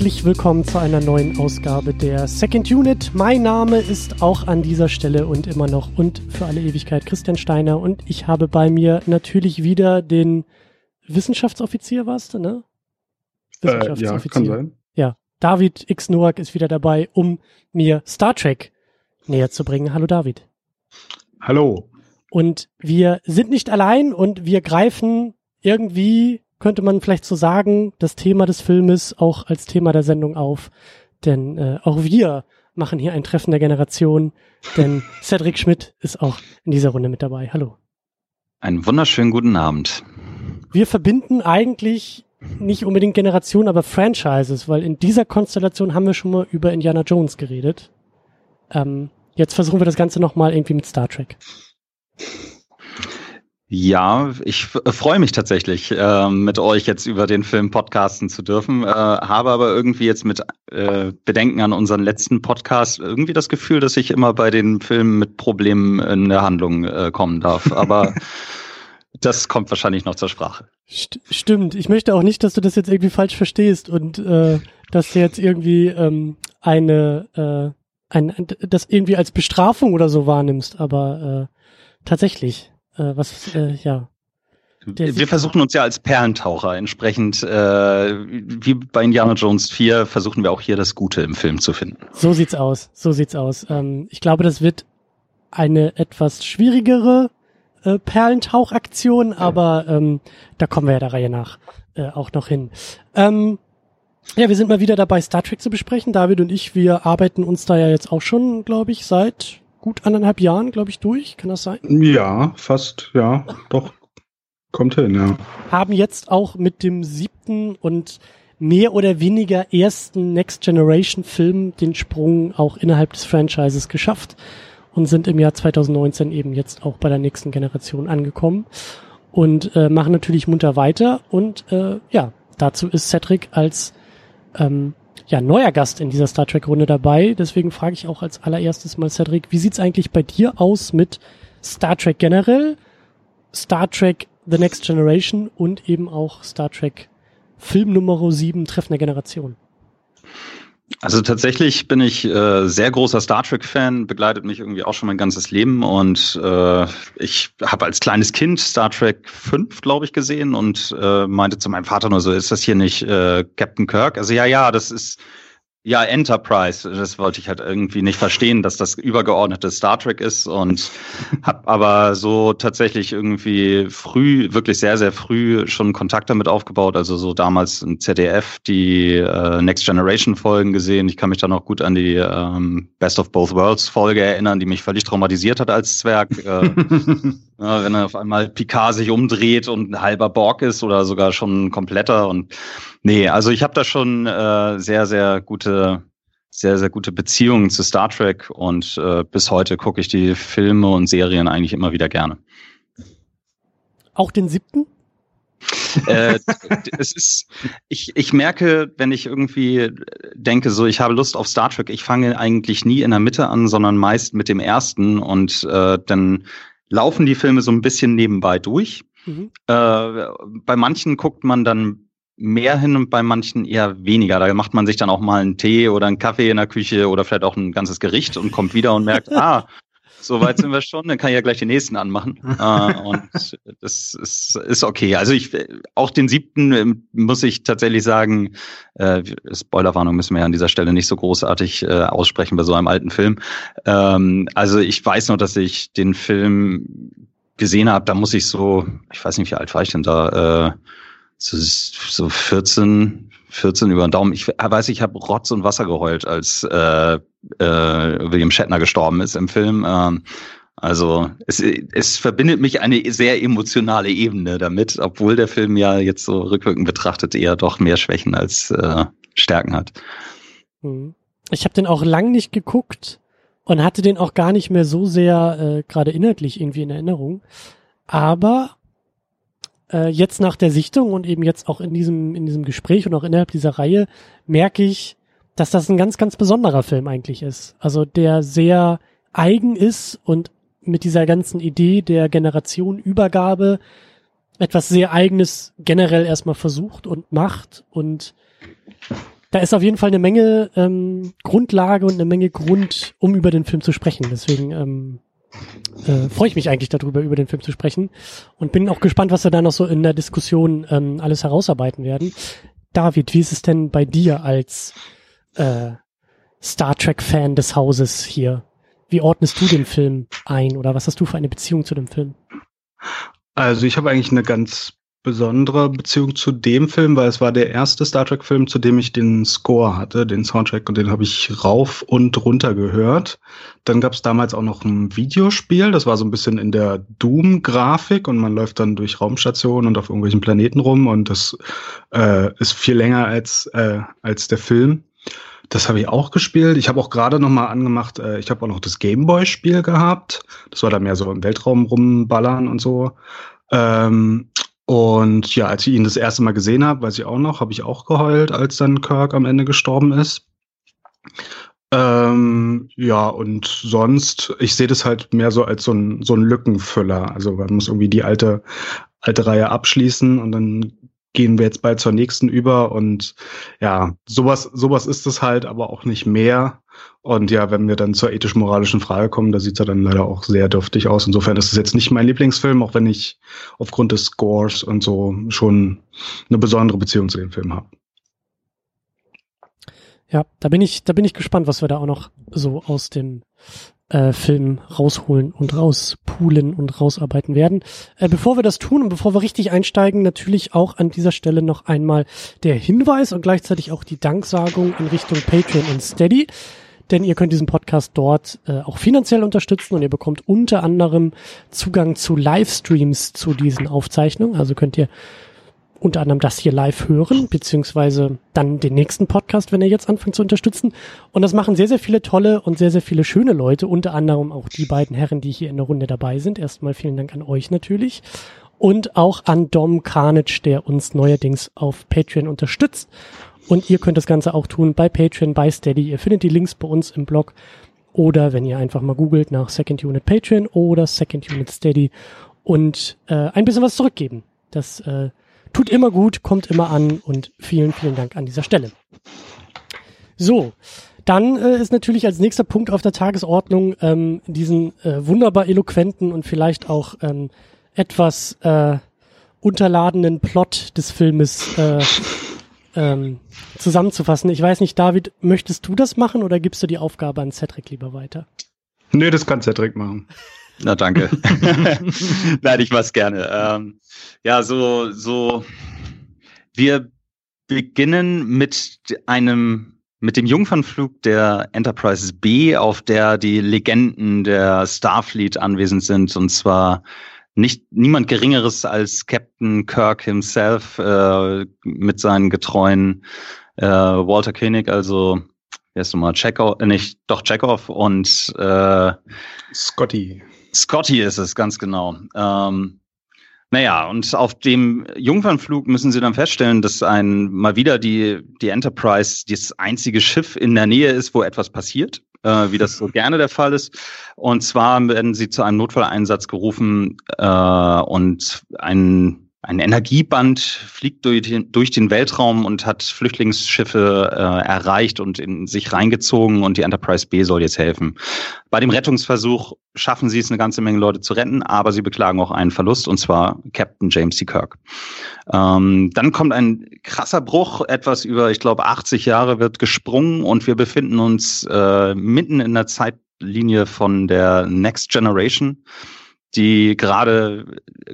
Herzlich willkommen zu einer neuen Ausgabe der Second Unit. Mein Name ist auch an dieser Stelle und immer noch und für alle Ewigkeit Christian Steiner und ich habe bei mir natürlich wieder den Wissenschaftsoffizier, warst du, ne? Äh, ja, kann sein. Ja, David X Noack ist wieder dabei, um mir Star Trek näher zu bringen. Hallo David. Hallo. Und wir sind nicht allein und wir greifen irgendwie könnte man vielleicht so sagen, das Thema des Filmes auch als Thema der Sendung auf. Denn äh, auch wir machen hier ein Treffen der Generation, denn Cedric Schmidt ist auch in dieser Runde mit dabei. Hallo. Einen wunderschönen guten Abend. Wir verbinden eigentlich nicht unbedingt Generationen, aber Franchises, weil in dieser Konstellation haben wir schon mal über Indiana Jones geredet. Ähm, jetzt versuchen wir das Ganze nochmal irgendwie mit Star Trek. Ja, ich freue mich tatsächlich, äh, mit euch jetzt über den Film podcasten zu dürfen, äh, habe aber irgendwie jetzt mit äh, Bedenken an unseren letzten Podcast irgendwie das Gefühl, dass ich immer bei den Filmen mit Problemen in der Handlung äh, kommen darf. Aber das kommt wahrscheinlich noch zur Sprache. St stimmt. Ich möchte auch nicht, dass du das jetzt irgendwie falsch verstehst und äh, dass du jetzt irgendwie ähm, eine äh, ein, das irgendwie als Bestrafung oder so wahrnimmst, aber äh, tatsächlich äh, was, äh, ja. Wir versuchen uns ja als Perlentaucher entsprechend, äh, wie bei Indiana Jones 4, versuchen wir auch hier das Gute im Film zu finden. So sieht's aus, so sieht's aus. Ähm, ich glaube, das wird eine etwas schwierigere äh, Perlentauchaktion, aber ähm, da kommen wir ja der Reihe nach äh, auch noch hin. Ähm, ja, wir sind mal wieder dabei, Star Trek zu besprechen. David und ich, wir arbeiten uns da ja jetzt auch schon, glaube ich, seit gut anderthalb Jahren, glaube ich, durch. Kann das sein? Ja, fast, ja, doch. Kommt hin, ja. Haben jetzt auch mit dem siebten und mehr oder weniger ersten Next Generation Film den Sprung auch innerhalb des Franchises geschafft und sind im Jahr 2019 eben jetzt auch bei der nächsten Generation angekommen und äh, machen natürlich munter weiter und äh, ja, dazu ist Cedric als ähm, ja, neuer Gast in dieser Star Trek Runde dabei. Deswegen frage ich auch als allererstes mal Cedric, wie sieht's eigentlich bei dir aus mit Star Trek generell, Star Trek The Next Generation und eben auch Star Trek Film Nummer 7 Treffen der Generation? Also tatsächlich bin ich äh, sehr großer Star Trek-Fan, begleitet mich irgendwie auch schon mein ganzes Leben und äh, ich habe als kleines Kind Star Trek 5, glaube ich, gesehen und äh, meinte zu meinem Vater nur so, ist das hier nicht äh, Captain Kirk? Also ja, ja, das ist ja, Enterprise, das wollte ich halt irgendwie nicht verstehen, dass das übergeordnete Star Trek ist und habe aber so tatsächlich irgendwie früh, wirklich sehr, sehr früh schon Kontakt damit aufgebaut. Also so damals im ZDF die äh, Next Generation Folgen gesehen. Ich kann mich da noch gut an die ähm, Best of Both Worlds Folge erinnern, die mich völlig traumatisiert hat als Zwerg. Äh, ja, wenn auf einmal Picard sich umdreht und ein halber Borg ist oder sogar schon ein kompletter und Nee, also ich habe da schon äh, sehr, sehr gute, sehr, sehr gute Beziehungen zu Star Trek und äh, bis heute gucke ich die Filme und Serien eigentlich immer wieder gerne. Auch den siebten? äh, es ist, ich, ich merke, wenn ich irgendwie denke, so ich habe Lust auf Star Trek, ich fange eigentlich nie in der Mitte an, sondern meist mit dem ersten und äh, dann laufen die Filme so ein bisschen nebenbei durch. Mhm. Äh, bei manchen guckt man dann mehr hin und bei manchen eher weniger. Da macht man sich dann auch mal einen Tee oder einen Kaffee in der Küche oder vielleicht auch ein ganzes Gericht und kommt wieder und merkt, ah, so weit sind wir schon, dann kann ich ja gleich den nächsten anmachen. äh, und das ist, ist okay. Also ich auch den siebten ähm, muss ich tatsächlich sagen, äh, Spoilerwarnung müssen wir ja an dieser Stelle nicht so großartig äh, aussprechen bei so einem alten Film. Ähm, also ich weiß noch, dass ich den Film gesehen habe, da muss ich so, ich weiß nicht, wie alt war ich denn da, äh, so, so 14, 14 über den Daumen. Ich weiß, ich habe Rotz und Wasser geheult, als äh, äh, William Shatner gestorben ist im Film. Ähm, also es, es verbindet mich eine sehr emotionale Ebene damit, obwohl der Film ja jetzt so rückwirkend betrachtet eher doch mehr Schwächen als äh, Stärken hat. Hm. Ich habe den auch lang nicht geguckt und hatte den auch gar nicht mehr so sehr äh, gerade inhaltlich irgendwie in Erinnerung. Aber äh, jetzt nach der Sichtung und eben jetzt auch in diesem, in diesem Gespräch und auch innerhalb dieser Reihe merke ich, dass das ein ganz, ganz besonderer Film eigentlich ist. Also der sehr eigen ist und mit dieser ganzen Idee der Generationenübergabe etwas sehr eigenes generell erstmal versucht und macht und da ist auf jeden Fall eine Menge ähm, Grundlage und eine Menge Grund, um über den Film zu sprechen. Deswegen ähm, äh, freue ich mich eigentlich darüber, über den Film zu sprechen und bin auch gespannt, was wir da noch so in der Diskussion ähm, alles herausarbeiten werden. David, wie ist es denn bei dir als äh, Star Trek-Fan des Hauses hier? Wie ordnest du den Film ein oder was hast du für eine Beziehung zu dem Film? Also ich habe eigentlich eine ganz besondere Beziehung zu dem Film, weil es war der erste Star Trek-Film, zu dem ich den Score hatte, den Soundtrack, und den habe ich rauf und runter gehört. Dann gab es damals auch noch ein Videospiel, das war so ein bisschen in der Doom-Grafik und man läuft dann durch Raumstationen und auf irgendwelchen Planeten rum und das äh, ist viel länger als, äh, als der Film. Das habe ich auch gespielt. Ich habe auch gerade noch mal angemacht, äh, ich habe auch noch das Gameboy-Spiel gehabt. Das war da mehr so im Weltraum rumballern und so. Ähm, und ja, als ich ihn das erste Mal gesehen habe, weiß ich auch noch, habe ich auch geheult, als dann Kirk am Ende gestorben ist. Ähm, ja, und sonst, ich sehe das halt mehr so als so ein, so ein Lückenfüller. Also man muss irgendwie die alte, alte Reihe abschließen und dann gehen wir jetzt bald zur nächsten über und ja, sowas, sowas ist es halt, aber auch nicht mehr. Und ja, wenn wir dann zur ethisch-moralischen Frage kommen, da sieht's ja dann leider auch sehr dürftig aus. Insofern ist es jetzt nicht mein Lieblingsfilm, auch wenn ich aufgrund des Scores und so schon eine besondere Beziehung zu dem Film habe. Ja, da bin ich, da bin ich gespannt, was wir da auch noch so aus dem äh, Film rausholen und rauspulen und rausarbeiten werden. Äh, bevor wir das tun und bevor wir richtig einsteigen, natürlich auch an dieser Stelle noch einmal der Hinweis und gleichzeitig auch die Danksagung in Richtung Patreon und Steady. Denn ihr könnt diesen Podcast dort äh, auch finanziell unterstützen und ihr bekommt unter anderem Zugang zu Livestreams zu diesen Aufzeichnungen. Also könnt ihr unter anderem das hier live hören, beziehungsweise dann den nächsten Podcast, wenn er jetzt anfängt zu unterstützen. Und das machen sehr, sehr viele tolle und sehr, sehr viele schöne Leute, unter anderem auch die beiden Herren, die hier in der Runde dabei sind. Erstmal vielen Dank an euch natürlich. Und auch an Dom Carnage, der uns neuerdings auf Patreon unterstützt. Und ihr könnt das Ganze auch tun bei Patreon, bei Steady. Ihr findet die Links bei uns im Blog. Oder wenn ihr einfach mal googelt nach Second Unit Patreon oder Second Unit Steady und äh, ein bisschen was zurückgeben. Das äh, Tut immer gut, kommt immer an und vielen, vielen Dank an dieser Stelle. So, dann äh, ist natürlich als nächster Punkt auf der Tagesordnung ähm, diesen äh, wunderbar eloquenten und vielleicht auch ähm, etwas äh, unterladenen Plot des Filmes äh, ähm, zusammenzufassen. Ich weiß nicht, David, möchtest du das machen oder gibst du die Aufgabe an Cedric lieber weiter? Nee, das kann Cedric machen. Na, danke. Nein, ich mach's gerne. Ähm, ja, so, so, wir beginnen mit einem, mit dem Jungfernflug der Enterprise B, auf der die Legenden der Starfleet anwesend sind, und zwar nicht niemand Geringeres als Captain Kirk himself äh, mit seinen getreuen äh, Walter Koenig, also heißt nochmal Chekhov, äh, nicht doch Chekhov und äh, Scotty. Scotty ist es, ganz genau. Ähm, naja, und auf dem Jungfernflug müssen sie dann feststellen, dass ein mal wieder die, die Enterprise das einzige Schiff in der Nähe ist, wo etwas passiert, äh, wie das so gerne der Fall ist. Und zwar werden sie zu einem Notfalleinsatz gerufen äh, und ein ein Energieband fliegt durch den, durch den Weltraum und hat Flüchtlingsschiffe äh, erreicht und in sich reingezogen und die Enterprise B soll jetzt helfen. Bei dem Rettungsversuch schaffen sie es, eine ganze Menge Leute zu retten, aber sie beklagen auch einen Verlust und zwar Captain James C. Kirk. Ähm, dann kommt ein krasser Bruch, etwas über, ich glaube, 80 Jahre wird gesprungen und wir befinden uns äh, mitten in der Zeitlinie von der Next Generation die gerade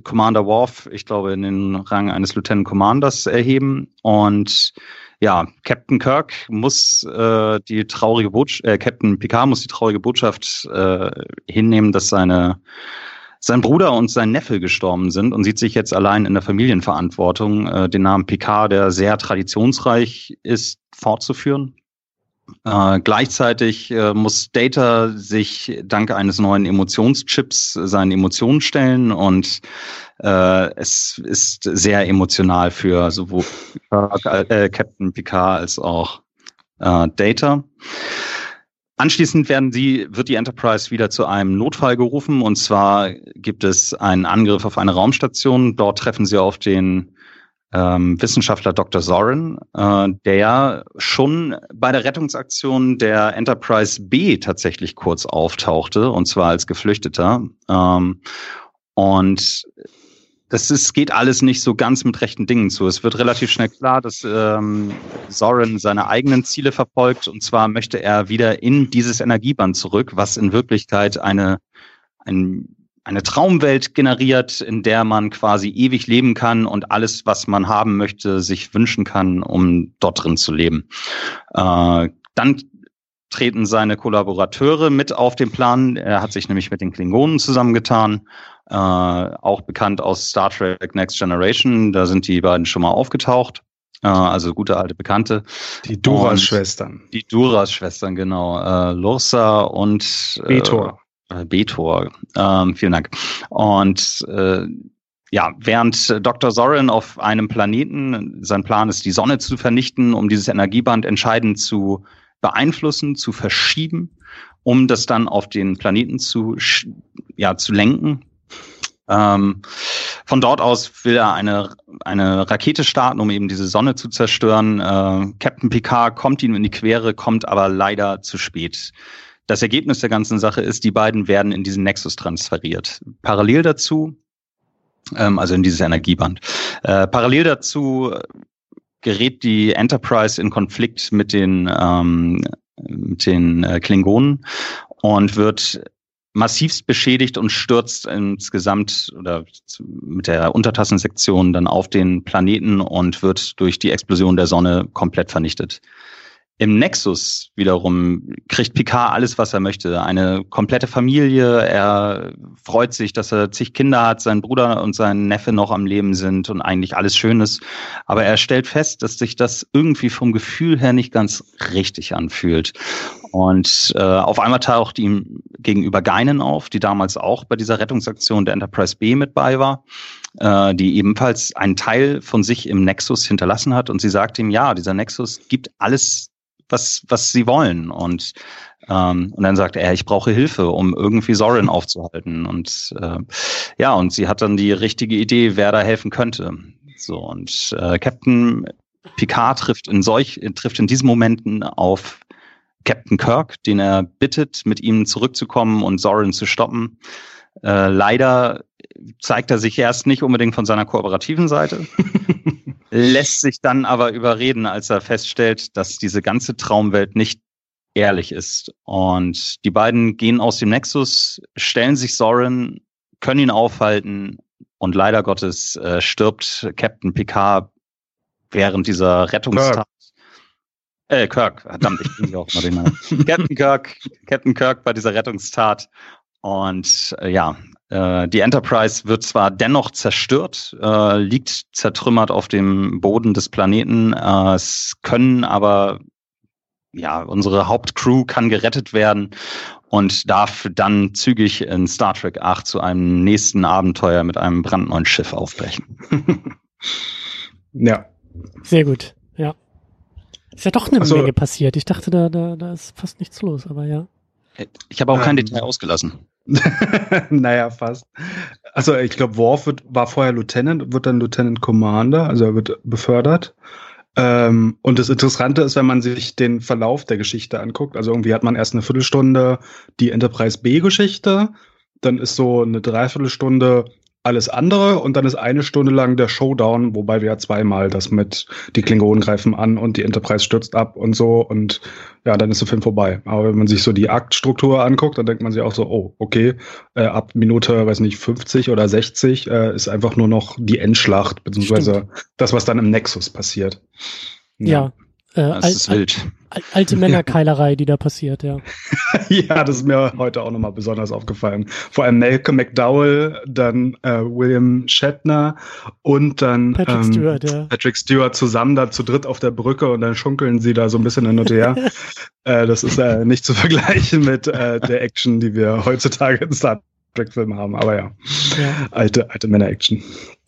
Commander Worf, ich glaube, in den Rang eines Lieutenant Commanders erheben. Und ja, Captain Kirk muss äh, die traurige Botschaft, äh, Captain Picard muss die traurige Botschaft äh, hinnehmen, dass seine sein Bruder und sein Neffe gestorben sind und sieht sich jetzt allein in der Familienverantwortung, äh, den Namen Picard, der sehr traditionsreich ist, fortzuführen. Äh, gleichzeitig äh, muss Data sich dank eines neuen Emotionschips seinen Emotionen stellen und äh, es ist sehr emotional für sowohl äh, Captain Picard als auch äh, Data. Anschließend werden sie, wird die Enterprise wieder zu einem Notfall gerufen und zwar gibt es einen Angriff auf eine Raumstation. Dort treffen sie auf den ähm, Wissenschaftler Dr. Soren, äh, der schon bei der Rettungsaktion der Enterprise B tatsächlich kurz auftauchte, und zwar als Geflüchteter. Ähm, und das ist, geht alles nicht so ganz mit rechten Dingen zu. Es wird relativ schnell klar, dass ähm, Soren seine eigenen Ziele verfolgt. Und zwar möchte er wieder in dieses Energieband zurück, was in Wirklichkeit eine, ein eine Traumwelt generiert, in der man quasi ewig leben kann und alles, was man haben möchte, sich wünschen kann, um dort drin zu leben. Äh, dann treten seine Kollaborateure mit auf den Plan. Er hat sich nämlich mit den Klingonen zusammengetan, äh, auch bekannt aus Star Trek Next Generation. Da sind die beiden schon mal aufgetaucht. Äh, also gute alte Bekannte. Die Duras-Schwestern. Die Duras-Schwestern, genau. Äh, Lursa und äh, Betor. Äh, Betor. Ähm, vielen Dank. Und äh, ja, während Dr. Soren auf einem Planeten, sein Plan ist, die Sonne zu vernichten, um dieses Energieband entscheidend zu beeinflussen, zu verschieben, um das dann auf den Planeten zu, ja, zu lenken. Ähm, von dort aus will er eine, eine Rakete starten, um eben diese Sonne zu zerstören. Äh, Captain Picard kommt ihm in die Quere, kommt aber leider zu spät. Das Ergebnis der ganzen Sache ist, die beiden werden in diesen Nexus transferiert. Parallel dazu, ähm, also in dieses Energieband. Äh, parallel dazu gerät die Enterprise in Konflikt mit den, ähm, mit den äh, Klingonen und wird massivst beschädigt und stürzt insgesamt oder mit der Untertassensektion dann auf den Planeten und wird durch die Explosion der Sonne komplett vernichtet. Im Nexus wiederum kriegt Picard alles, was er möchte. Eine komplette Familie. Er freut sich, dass er zig Kinder hat, sein Bruder und sein Neffe noch am Leben sind und eigentlich alles Schönes. Aber er stellt fest, dass sich das irgendwie vom Gefühl her nicht ganz richtig anfühlt. Und äh, auf einmal taucht ihm gegenüber Geinen auf, die damals auch bei dieser Rettungsaktion der Enterprise B mit bei war, äh, die ebenfalls einen Teil von sich im Nexus hinterlassen hat. Und sie sagt ihm, ja, dieser Nexus gibt alles was, was sie wollen. Und, ähm, und dann sagt er, ich brauche Hilfe, um irgendwie Soren aufzuhalten. Und äh, ja, und sie hat dann die richtige Idee, wer da helfen könnte. So, und äh, Captain Picard trifft in solch, trifft in diesen Momenten auf Captain Kirk, den er bittet, mit ihm zurückzukommen und Soren zu stoppen. Äh, leider zeigt er sich erst nicht unbedingt von seiner kooperativen Seite. lässt sich dann aber überreden, als er feststellt, dass diese ganze Traumwelt nicht ehrlich ist. Und die beiden gehen aus dem Nexus, stellen sich Soren, können ihn aufhalten und leider Gottes äh, stirbt Captain Picard während dieser Rettungstat. Äh, Kirk, verdammt, ich bin ja auch mal den Namen. Captain Kirk, Captain Kirk bei dieser Rettungstat. Und äh, ja, äh, die Enterprise wird zwar dennoch zerstört, äh, liegt zertrümmert auf dem Boden des Planeten. Äh, es können aber, ja, unsere Hauptcrew kann gerettet werden und darf dann zügig in Star Trek 8 zu einem nächsten Abenteuer mit einem brandneuen Schiff aufbrechen. ja. Sehr gut, ja. Ist ja doch eine also, Menge passiert. Ich dachte, da, da, da ist fast nichts los, aber ja. Ich habe auch kein ähm, Detail ausgelassen. naja, fast. Also ich glaube, Worf wird, war vorher Lieutenant, wird dann Lieutenant Commander, also er wird befördert. Ähm, und das Interessante ist, wenn man sich den Verlauf der Geschichte anguckt, also irgendwie hat man erst eine Viertelstunde die Enterprise B-Geschichte, dann ist so eine Dreiviertelstunde alles andere und dann ist eine Stunde lang der Showdown, wobei wir ja zweimal das mit die Klingonen greifen an und die Enterprise stürzt ab und so und ja, dann ist der Film vorbei. Aber wenn man sich so die Aktstruktur anguckt, dann denkt man sich auch so, oh, okay, äh, ab Minute, weiß nicht, 50 oder 60 äh, ist einfach nur noch die Endschlacht, beziehungsweise Stimmt. das, was dann im Nexus passiert. ja. ja. Äh, das ist wild. alte Männerkeilerei, die da passiert, ja. ja, das ist mir heute auch nochmal besonders aufgefallen. Vor allem Malcolm McDowell, dann äh, William Shatner und dann Patrick, ähm, Stewart, ja. Patrick Stewart zusammen da zu dritt auf der Brücke und dann schunkeln sie da so ein bisschen hin und her. äh, das ist äh, nicht zu vergleichen mit äh, der Action, die wir heutzutage in Star Trek-Filmen haben. Aber ja, ja. alte, alte Männer-Action.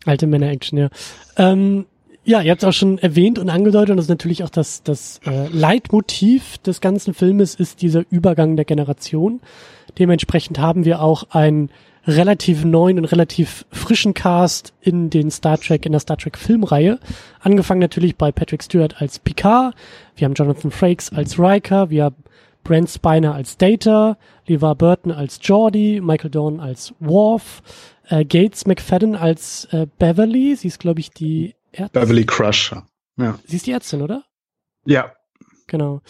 Alte Männer-Action, ja. Ähm, ja, ihr habt es auch schon erwähnt und angedeutet, und das ist natürlich auch das, das äh, Leitmotiv des ganzen Filmes, ist dieser Übergang der Generation. Dementsprechend haben wir auch ein relativ neuen und relativ frischen Cast in den Star Trek, in der Star Trek Filmreihe. Angefangen natürlich bei Patrick Stewart als Picard, wir haben Jonathan Frakes als Riker, wir haben Brent Spiner als Data, LeVar Burton als Geordi, Michael Dorn als Worf, äh, Gates McFadden als äh, Beverly, sie ist glaube ich die Ärztin. Beverly Crusher. Ja. Sie ist die Ärztin, oder? Ja. Genau.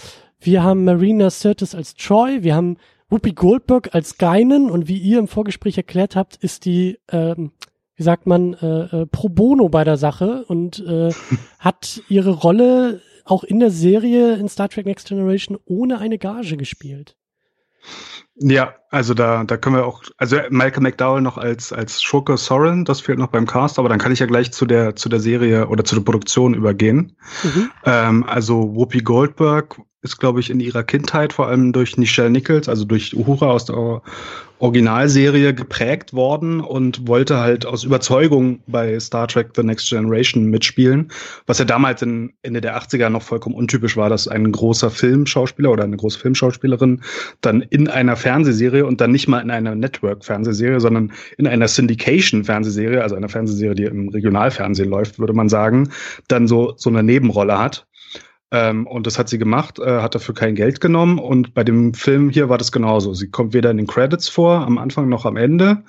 Wir haben Marina Sirtis als Troy, wir haben Whoopi Goldberg als Geinen und wie ihr im Vorgespräch erklärt habt, ist die, ähm, wie sagt man, äh, äh, pro bono bei der Sache und äh, hat ihre Rolle auch in der Serie in Star Trek Next Generation ohne eine Gage gespielt. Ja, also da, da können wir auch, also Michael McDowell noch als, als Schurke Soren, das fehlt noch beim Cast, aber dann kann ich ja gleich zu der, zu der Serie oder zu der Produktion übergehen. Mhm. Ähm, also Whoopi Goldberg ist, glaube ich, in ihrer Kindheit vor allem durch Nichelle Nichols, also durch Uhura aus der Originalserie geprägt worden und wollte halt aus Überzeugung bei Star Trek The Next Generation mitspielen, was ja damals in Ende der 80er noch vollkommen untypisch war, dass ein großer Filmschauspieler oder eine große Filmschauspielerin dann in einer Fernsehserie und dann nicht mal in einer Network-Fernsehserie, sondern in einer Syndication-Fernsehserie, also einer Fernsehserie, die im Regionalfernsehen läuft, würde man sagen, dann so, so eine Nebenrolle hat. Ähm, und das hat sie gemacht, äh, hat dafür kein Geld genommen. Und bei dem Film hier war das genauso. Sie kommt weder in den Credits vor, am Anfang noch am Ende.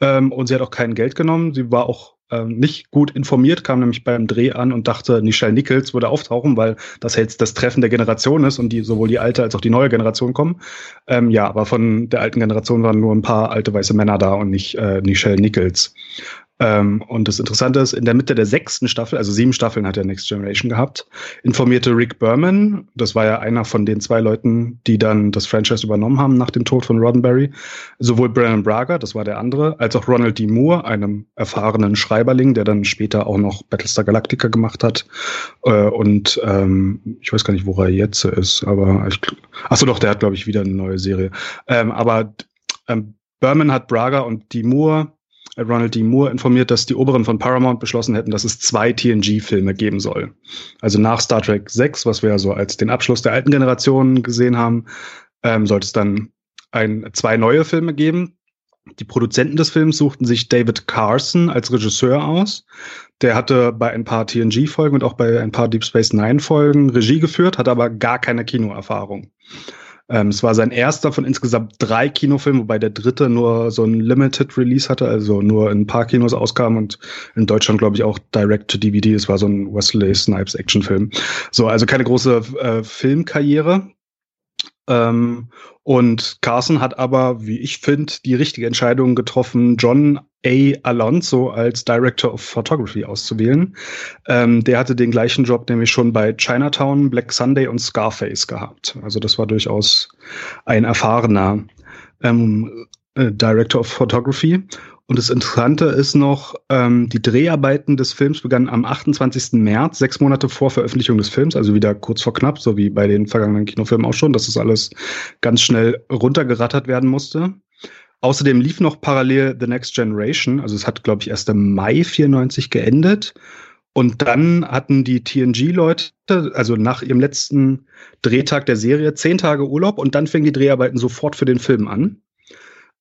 Ähm, und sie hat auch kein Geld genommen. Sie war auch ähm, nicht gut informiert, kam nämlich beim Dreh an und dachte, Nichelle Nichols würde auftauchen, weil das jetzt das Treffen der Generation ist und die sowohl die alte als auch die neue Generation kommen. Ähm, ja, aber von der alten Generation waren nur ein paar alte weiße Männer da und nicht äh, Nichelle Nichols. Ähm, und das Interessante ist, in der Mitte der sechsten Staffel, also sieben Staffeln hat er Next Generation gehabt, informierte Rick Berman, das war ja einer von den zwei Leuten, die dann das Franchise übernommen haben nach dem Tod von Roddenberry, sowohl Brandon Braga, das war der andere, als auch Ronald D. Moore, einem erfahrenen Schreiberling, der dann später auch noch Battlestar Galactica gemacht hat. Äh, und ähm, ich weiß gar nicht, wo er jetzt ist, aber ich, achso doch, der hat, glaube ich, wieder eine neue Serie. Ähm, aber ähm, Berman hat Braga und D. Moore Ronald D. Moore informiert, dass die Oberen von Paramount beschlossen hätten, dass es zwei TNG-Filme geben soll. Also nach Star Trek 6, was wir ja so als den Abschluss der alten Generation gesehen haben, ähm, sollte es dann ein, zwei neue Filme geben. Die Produzenten des Films suchten sich David Carson als Regisseur aus. Der hatte bei ein paar TNG-Folgen und auch bei ein paar Deep Space Nine-Folgen Regie geführt, hat aber gar keine Kinoerfahrung. Ähm, es war sein erster von insgesamt drei Kinofilmen, wobei der dritte nur so ein Limited Release hatte, also nur in ein paar Kinos auskam und in Deutschland, glaube ich, auch Direct to DVD. Es war so ein Wesley Snipes Actionfilm. So, also keine große äh, Filmkarriere. Ähm, und Carson hat aber, wie ich finde, die richtige Entscheidung getroffen, John A. Alonso als Director of Photography auszuwählen. Ähm, der hatte den gleichen Job nämlich schon bei Chinatown, Black Sunday und Scarface gehabt. Also das war durchaus ein erfahrener ähm, äh, Director of Photography. Und das Interessante ist noch, ähm, die Dreharbeiten des Films begannen am 28. März, sechs Monate vor Veröffentlichung des Films, also wieder kurz vor knapp, so wie bei den vergangenen Kinofilmen auch schon, dass das alles ganz schnell runtergerattert werden musste. Außerdem lief noch parallel The Next Generation, also es hat, glaube ich, erst im Mai 94 geendet. Und dann hatten die TNG-Leute, also nach ihrem letzten Drehtag der Serie, zehn Tage Urlaub und dann fingen die Dreharbeiten sofort für den Film an.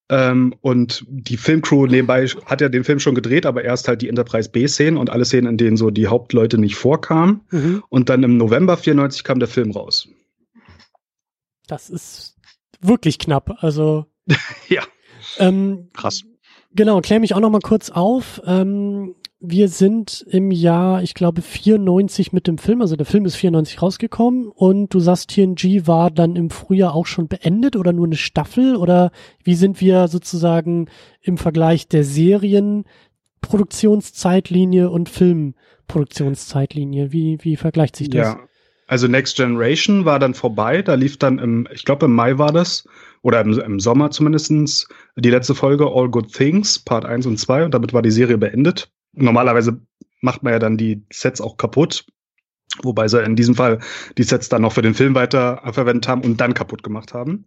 Ähm, und die Filmcrew nebenbei hat ja den Film schon gedreht, aber erst halt die Enterprise B-Szenen und alle Szenen, in denen so die Hauptleute nicht vorkamen. Mhm. Und dann im November 94 kam der Film raus. Das ist wirklich knapp. Also. ja. Ähm, Krass. Genau, klär mich auch noch mal kurz auf. Ähm, wir sind im Jahr, ich glaube, 94 mit dem Film, also der Film ist 94 rausgekommen. Und du sagst, TNG war dann im Frühjahr auch schon beendet oder nur eine Staffel? Oder wie sind wir sozusagen im Vergleich der Serienproduktionszeitlinie und Filmproduktionszeitlinie? Wie, wie vergleicht sich das? Ja, also Next Generation war dann vorbei, da lief dann im, ich glaube im Mai war das, oder im, im Sommer zumindestens die letzte Folge All Good Things, Part 1 und 2 und damit war die Serie beendet normalerweise macht man ja dann die Sets auch kaputt. Wobei sie in diesem Fall die Sets dann noch für den Film weiter verwendet haben und dann kaputt gemacht haben.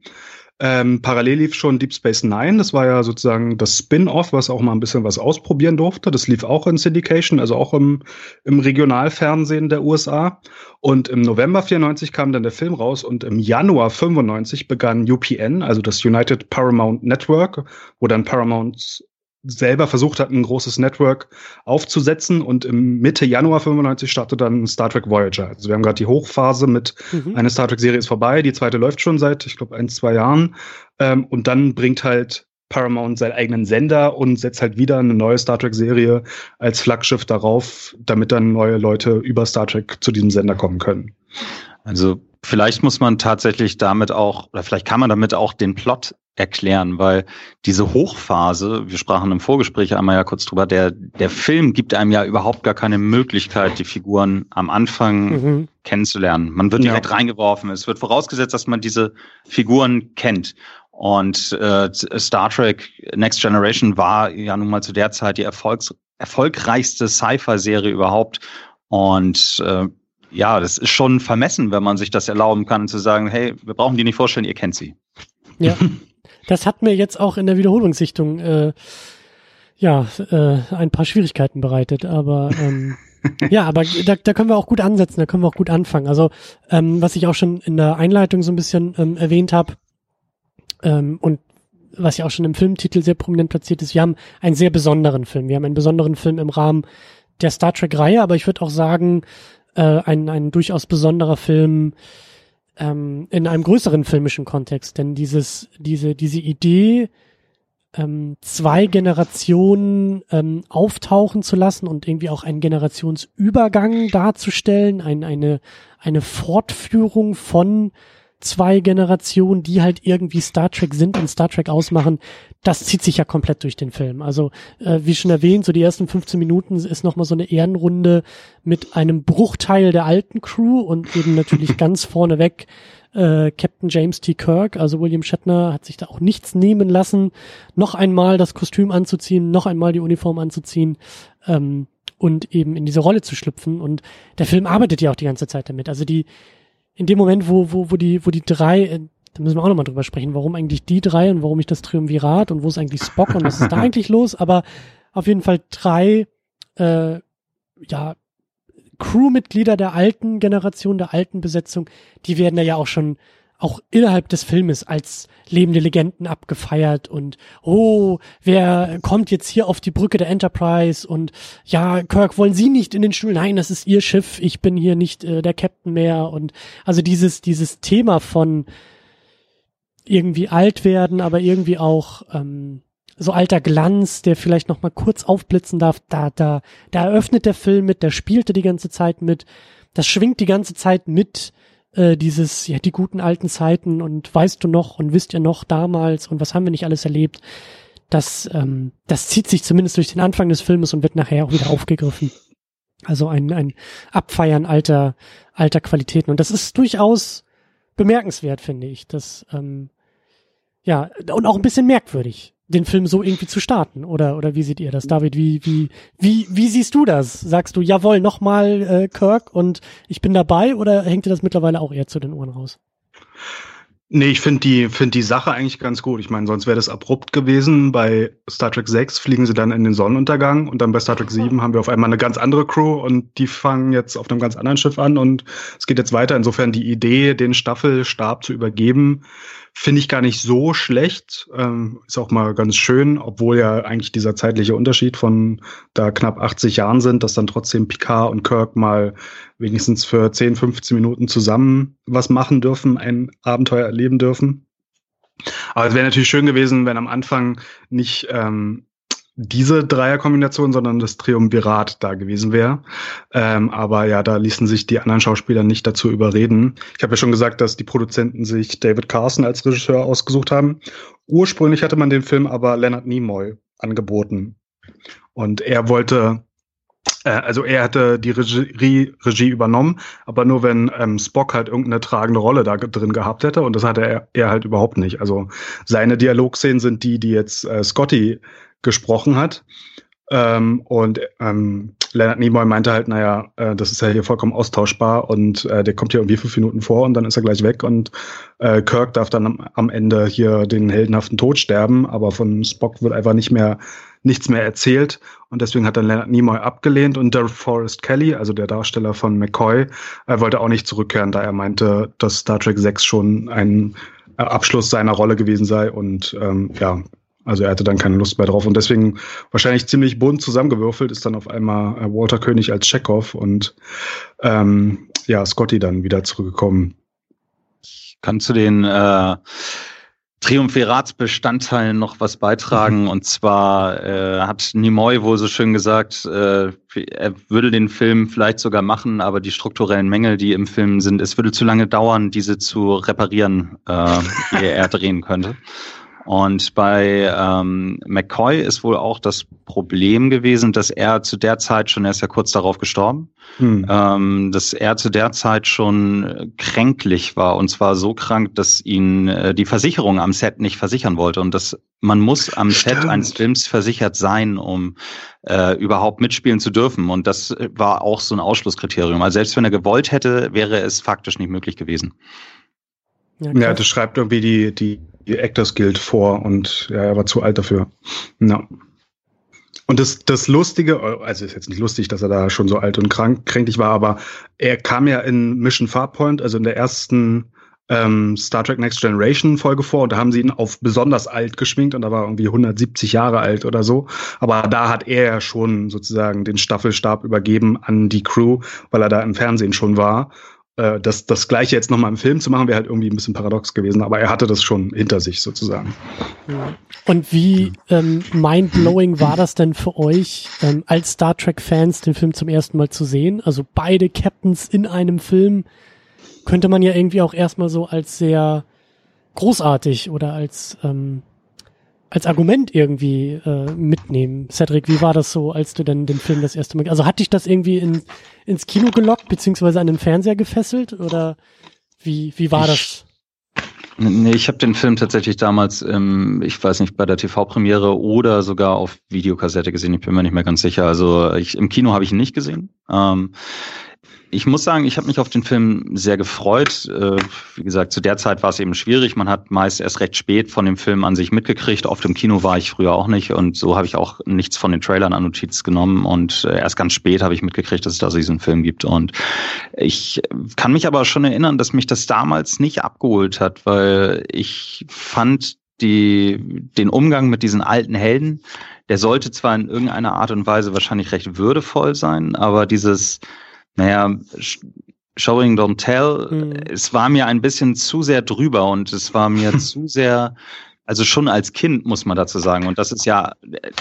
Ähm, parallel lief schon Deep Space Nine. Das war ja sozusagen das Spin-off, was auch mal ein bisschen was ausprobieren durfte. Das lief auch in Syndication, also auch im, im Regionalfernsehen der USA. Und im November 94 kam dann der Film raus und im Januar 95 begann UPN, also das United Paramount Network, wo dann Paramount selber versucht hat, ein großes Network aufzusetzen und im Mitte Januar 95 startet dann Star Trek Voyager. Also wir haben gerade die Hochphase mit mhm. eine Star Trek Serie ist vorbei, die zweite läuft schon seit, ich glaube, ein, zwei Jahren. Ähm, und dann bringt halt Paramount seinen eigenen Sender und setzt halt wieder eine neue Star Trek Serie als Flaggschiff darauf, damit dann neue Leute über Star Trek zu diesem Sender kommen können. Also vielleicht muss man tatsächlich damit auch, oder vielleicht kann man damit auch den Plot erklären, weil diese Hochphase, wir sprachen im Vorgespräch einmal ja kurz drüber, der, der Film gibt einem ja überhaupt gar keine Möglichkeit, die Figuren am Anfang mhm. kennenzulernen. Man wird direkt ja. reingeworfen. Es wird vorausgesetzt, dass man diese Figuren kennt. Und äh, Star Trek Next Generation war ja nun mal zu der Zeit die Erfolgs erfolgreichste Sci-Fi-Serie überhaupt. Und äh, ja, das ist schon vermessen, wenn man sich das erlauben kann, zu sagen, hey, wir brauchen die nicht vorstellen, ihr kennt sie. Ja, Das hat mir jetzt auch in der Wiederholungssichtung äh, ja äh, ein paar Schwierigkeiten bereitet, aber ähm, ja, aber da, da können wir auch gut ansetzen, da können wir auch gut anfangen. Also ähm, was ich auch schon in der Einleitung so ein bisschen ähm, erwähnt habe ähm, und was ja auch schon im Filmtitel sehr prominent platziert ist, wir haben einen sehr besonderen Film. Wir haben einen besonderen Film im Rahmen der Star Trek-Reihe, aber ich würde auch sagen, äh, ein, ein durchaus besonderer Film ähm, in einem größeren filmischen Kontext, denn dieses, diese, diese Idee, ähm, zwei Generationen ähm, auftauchen zu lassen und irgendwie auch einen Generationsübergang darzustellen, ein, eine, eine Fortführung von zwei Generationen, die halt irgendwie Star Trek sind und Star Trek ausmachen, das zieht sich ja komplett durch den Film. Also äh, wie schon erwähnt, so die ersten 15 Minuten ist nochmal so eine Ehrenrunde mit einem Bruchteil der alten Crew und eben natürlich ganz vorneweg äh, Captain James T. Kirk, also William Shatner, hat sich da auch nichts nehmen lassen, noch einmal das Kostüm anzuziehen, noch einmal die Uniform anzuziehen. Ähm, und eben in diese Rolle zu schlüpfen. Und der Film arbeitet ja auch die ganze Zeit damit. Also die, in dem Moment, wo, wo, wo die, wo die drei, äh, da müssen wir auch nochmal drüber sprechen, warum eigentlich die drei und warum ich das Triumvirat und wo ist eigentlich Spock und was ist da eigentlich los, aber auf jeden Fall drei, äh, ja, Crewmitglieder der alten Generation, der alten Besetzung, die werden ja auch schon auch innerhalb des Filmes als lebende Legenden abgefeiert und oh, wer kommt jetzt hier auf die Brücke der Enterprise? Und ja, Kirk, wollen Sie nicht in den Stuhl? Nein, das ist Ihr Schiff, ich bin hier nicht äh, der Captain mehr. Und also dieses dieses Thema von irgendwie alt werden, aber irgendwie auch ähm, so alter Glanz, der vielleicht noch mal kurz aufblitzen darf, da da da eröffnet der Film mit, der spielte die ganze Zeit mit, das schwingt die ganze Zeit mit äh, dieses, ja, die guten alten Zeiten und weißt du noch und wisst ihr noch damals und was haben wir nicht alles erlebt, das, ähm, das zieht sich zumindest durch den Anfang des Filmes und wird nachher auch wieder aufgegriffen. Also ein, ein Abfeiern alter, alter Qualitäten. Und das ist durchaus bemerkenswert, finde ich. Das, ähm, ja, und auch ein bisschen merkwürdig den Film so irgendwie zu starten oder oder wie seht ihr das David wie wie wie wie siehst du das sagst du jawohl nochmal äh, Kirk und ich bin dabei oder hängt dir das mittlerweile auch eher zu den Ohren raus Nee, ich finde die, find die Sache eigentlich ganz gut. Ich meine, sonst wäre das abrupt gewesen. Bei Star Trek 6 fliegen sie dann in den Sonnenuntergang und dann bei Star Trek 7 haben wir auf einmal eine ganz andere Crew und die fangen jetzt auf einem ganz anderen Schiff an und es geht jetzt weiter. Insofern die Idee, den Staffelstab zu übergeben, Finde ich gar nicht so schlecht. Ähm, ist auch mal ganz schön, obwohl ja eigentlich dieser zeitliche Unterschied von da knapp 80 Jahren sind, dass dann trotzdem Picard und Kirk mal wenigstens für 10, 15 Minuten zusammen was machen dürfen, ein Abenteuer erleben dürfen. Aber es wäre natürlich schön gewesen, wenn am Anfang nicht ähm, diese Dreierkombination, sondern das Triumvirat da gewesen wäre. Ähm, aber ja, da ließen sich die anderen Schauspieler nicht dazu überreden. Ich habe ja schon gesagt, dass die Produzenten sich David Carson als Regisseur ausgesucht haben. Ursprünglich hatte man den Film aber Leonard Nimoy angeboten. Und er wollte, äh, also er hatte die Regie, Regie übernommen, aber nur wenn ähm, Spock halt irgendeine tragende Rolle da drin gehabt hätte. Und das hatte er, er halt überhaupt nicht. Also seine Dialogszenen sind die, die jetzt äh, Scotty gesprochen hat. Ähm, und ähm, Leonard Nimoy meinte halt, naja, äh, das ist ja hier vollkommen austauschbar und äh, der kommt hier irgendwie fünf Minuten vor und dann ist er gleich weg und äh, Kirk darf dann am, am Ende hier den heldenhaften Tod sterben, aber von Spock wird einfach nicht mehr nichts mehr erzählt und deswegen hat dann Leonard Nimoy abgelehnt und der Forrest Kelly, also der Darsteller von McCoy, er wollte auch nicht zurückkehren, da er meinte, dass Star Trek 6 schon ein Abschluss seiner Rolle gewesen sei und ähm, ja, also er hatte dann keine Lust mehr drauf und deswegen wahrscheinlich ziemlich bunt zusammengewürfelt ist dann auf einmal äh, Walter König als Chekhov und ähm, ja, Scotty dann wieder zurückgekommen. Ich kann zu den äh, Triumphiratsbestandteilen noch was beitragen. Mhm. Und zwar äh, hat Nimoy wohl so schön gesagt, äh, er würde den Film vielleicht sogar machen, aber die strukturellen Mängel, die im Film sind, es würde zu lange dauern, diese zu reparieren, äh, ehe er drehen könnte. Und bei ähm, McCoy ist wohl auch das Problem gewesen, dass er zu der Zeit schon, er ist ja kurz darauf gestorben, hm. ähm, dass er zu der Zeit schon kränklich war und zwar so krank, dass ihn äh, die Versicherung am Set nicht versichern wollte und dass man muss am Stimmt. Set eines Films versichert sein, um äh, überhaupt mitspielen zu dürfen. Und das war auch so ein Ausschlusskriterium. Also selbst wenn er gewollt hätte, wäre es faktisch nicht möglich gewesen. Ja, ja das schreibt irgendwie die, die die Actors Guild vor und ja, er war zu alt dafür. Ja. Und das, das Lustige, also ist jetzt nicht lustig, dass er da schon so alt und krank, kränklich war, aber er kam ja in Mission Farpoint, also in der ersten ähm, Star Trek Next Generation Folge vor und da haben sie ihn auf besonders alt geschminkt und da war irgendwie 170 Jahre alt oder so. Aber da hat er ja schon sozusagen den Staffelstab übergeben an die Crew, weil er da im Fernsehen schon war. Äh, das, das Gleiche jetzt nochmal im Film zu machen, wäre halt irgendwie ein bisschen paradox gewesen, aber er hatte das schon hinter sich sozusagen. Und wie ähm, mindblowing war das denn für euch, ähm, als Star Trek-Fans den Film zum ersten Mal zu sehen? Also beide Captains in einem Film könnte man ja irgendwie auch erstmal so als sehr großartig oder als ähm, als Argument irgendwie äh, mitnehmen. Cedric, wie war das so, als du dann den Film das erste Mal, also hat dich das irgendwie in, ins Kino gelockt, beziehungsweise an den Fernseher gefesselt oder wie, wie war das? Nee, ich habe den Film tatsächlich damals, ähm, ich weiß nicht, bei der TV-Premiere oder sogar auf Videokassette gesehen. Ich bin mir nicht mehr ganz sicher. Also ich, im Kino habe ich ihn nicht gesehen. Ähm, ich muss sagen, ich habe mich auf den Film sehr gefreut. Äh, wie gesagt, zu der Zeit war es eben schwierig. Man hat meist erst recht spät von dem Film an sich mitgekriegt. Oft im Kino war ich früher auch nicht und so habe ich auch nichts von den Trailern an Notiz genommen und äh, erst ganz spät habe ich mitgekriegt, dass es da so diesen Film gibt. Und ich kann mich aber schon erinnern, dass mich das damals nicht abgeholt hat, weil ich fand die, den Umgang mit diesen alten Helden, der sollte zwar in irgendeiner Art und Weise wahrscheinlich recht würdevoll sein, aber dieses naja, Showing Don't Tell, mhm. es war mir ein bisschen zu sehr drüber und es war mir zu sehr, also schon als Kind muss man dazu sagen. Und das ist ja,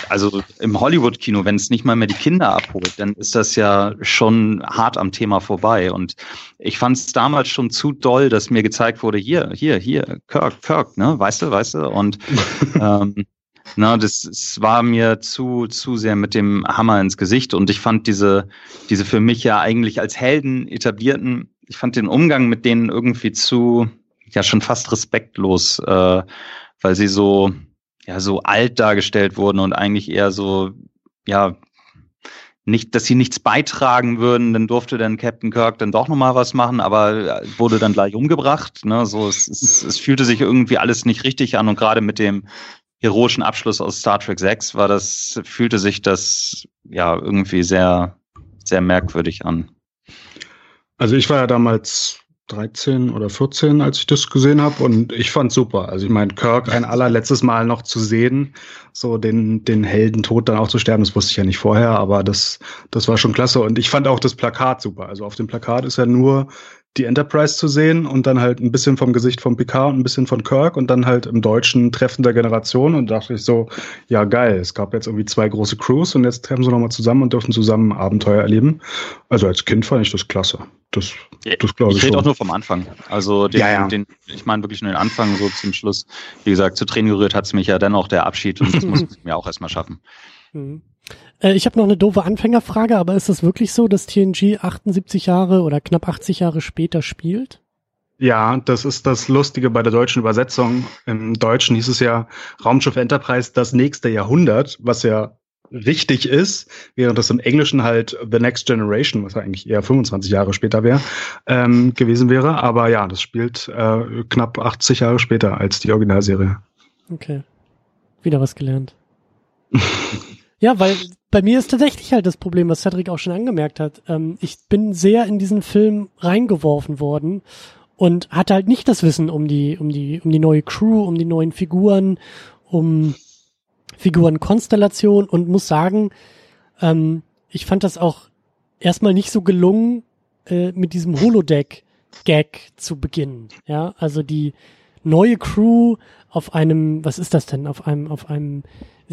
also im Hollywood-Kino, wenn es nicht mal mehr die Kinder abholt, dann ist das ja schon hart am Thema vorbei. Und ich fand es damals schon zu doll, dass mir gezeigt wurde, hier, hier, hier, Kirk, Kirk, ne, weißt du, weißt du? Und ähm, na, das, das war mir zu, zu sehr mit dem Hammer ins Gesicht und ich fand diese, diese für mich ja eigentlich als Helden etablierten, ich fand den Umgang mit denen irgendwie zu, ja, schon fast respektlos, äh, weil sie so, ja, so alt dargestellt wurden und eigentlich eher so, ja, nicht, dass sie nichts beitragen würden, dann durfte dann Captain Kirk dann doch nochmal was machen, aber wurde dann gleich umgebracht. Ne? So, es, es, es fühlte sich irgendwie alles nicht richtig an und gerade mit dem heroischen Abschluss aus Star Trek 6 war das, fühlte sich das ja irgendwie sehr, sehr merkwürdig an. Also ich war ja damals 13 oder 14, als ich das gesehen habe und ich fand super. Also ich meine, Kirk ein allerletztes Mal noch zu sehen, so den, den Heldentod dann auch zu sterben, das wusste ich ja nicht vorher, aber das, das war schon klasse und ich fand auch das Plakat super. Also auf dem Plakat ist ja nur die Enterprise zu sehen und dann halt ein bisschen vom Gesicht von Picard und ein bisschen von Kirk und dann halt im deutschen Treffen der Generation und dachte ich so, ja geil, es gab jetzt irgendwie zwei große Crews und jetzt treffen sie nochmal zusammen und dürfen zusammen Abenteuer erleben. Also als Kind fand ich das klasse. Das, das glaube ich. Ich rede auch nur vom Anfang. Also den, ja, ja. den ich meine wirklich nur den Anfang so zum Schluss. Wie gesagt, zu Tränen gerührt hat es mich ja dennoch der Abschied und das muss ich mir auch erstmal schaffen. Mhm. Äh, ich habe noch eine doofe Anfängerfrage, aber ist es wirklich so, dass TNG 78 Jahre oder knapp 80 Jahre später spielt? Ja, das ist das Lustige bei der deutschen Übersetzung. Im Deutschen hieß es ja Raumschiff Enterprise das nächste Jahrhundert, was ja richtig ist, während das im Englischen halt The Next Generation, was eigentlich eher 25 Jahre später wäre, ähm, gewesen wäre. Aber ja, das spielt äh, knapp 80 Jahre später als die Originalserie. Okay. Wieder was gelernt. ja, weil bei mir ist tatsächlich halt das Problem, was Cedric auch schon angemerkt hat. Ähm, ich bin sehr in diesen Film reingeworfen worden und hatte halt nicht das Wissen um die, um die, um die neue Crew, um die neuen Figuren, um Figurenkonstellation und muss sagen, ähm, ich fand das auch erstmal nicht so gelungen, äh, mit diesem Holodeck-Gag zu beginnen. Ja, also die neue Crew auf einem, was ist das denn, auf einem, auf einem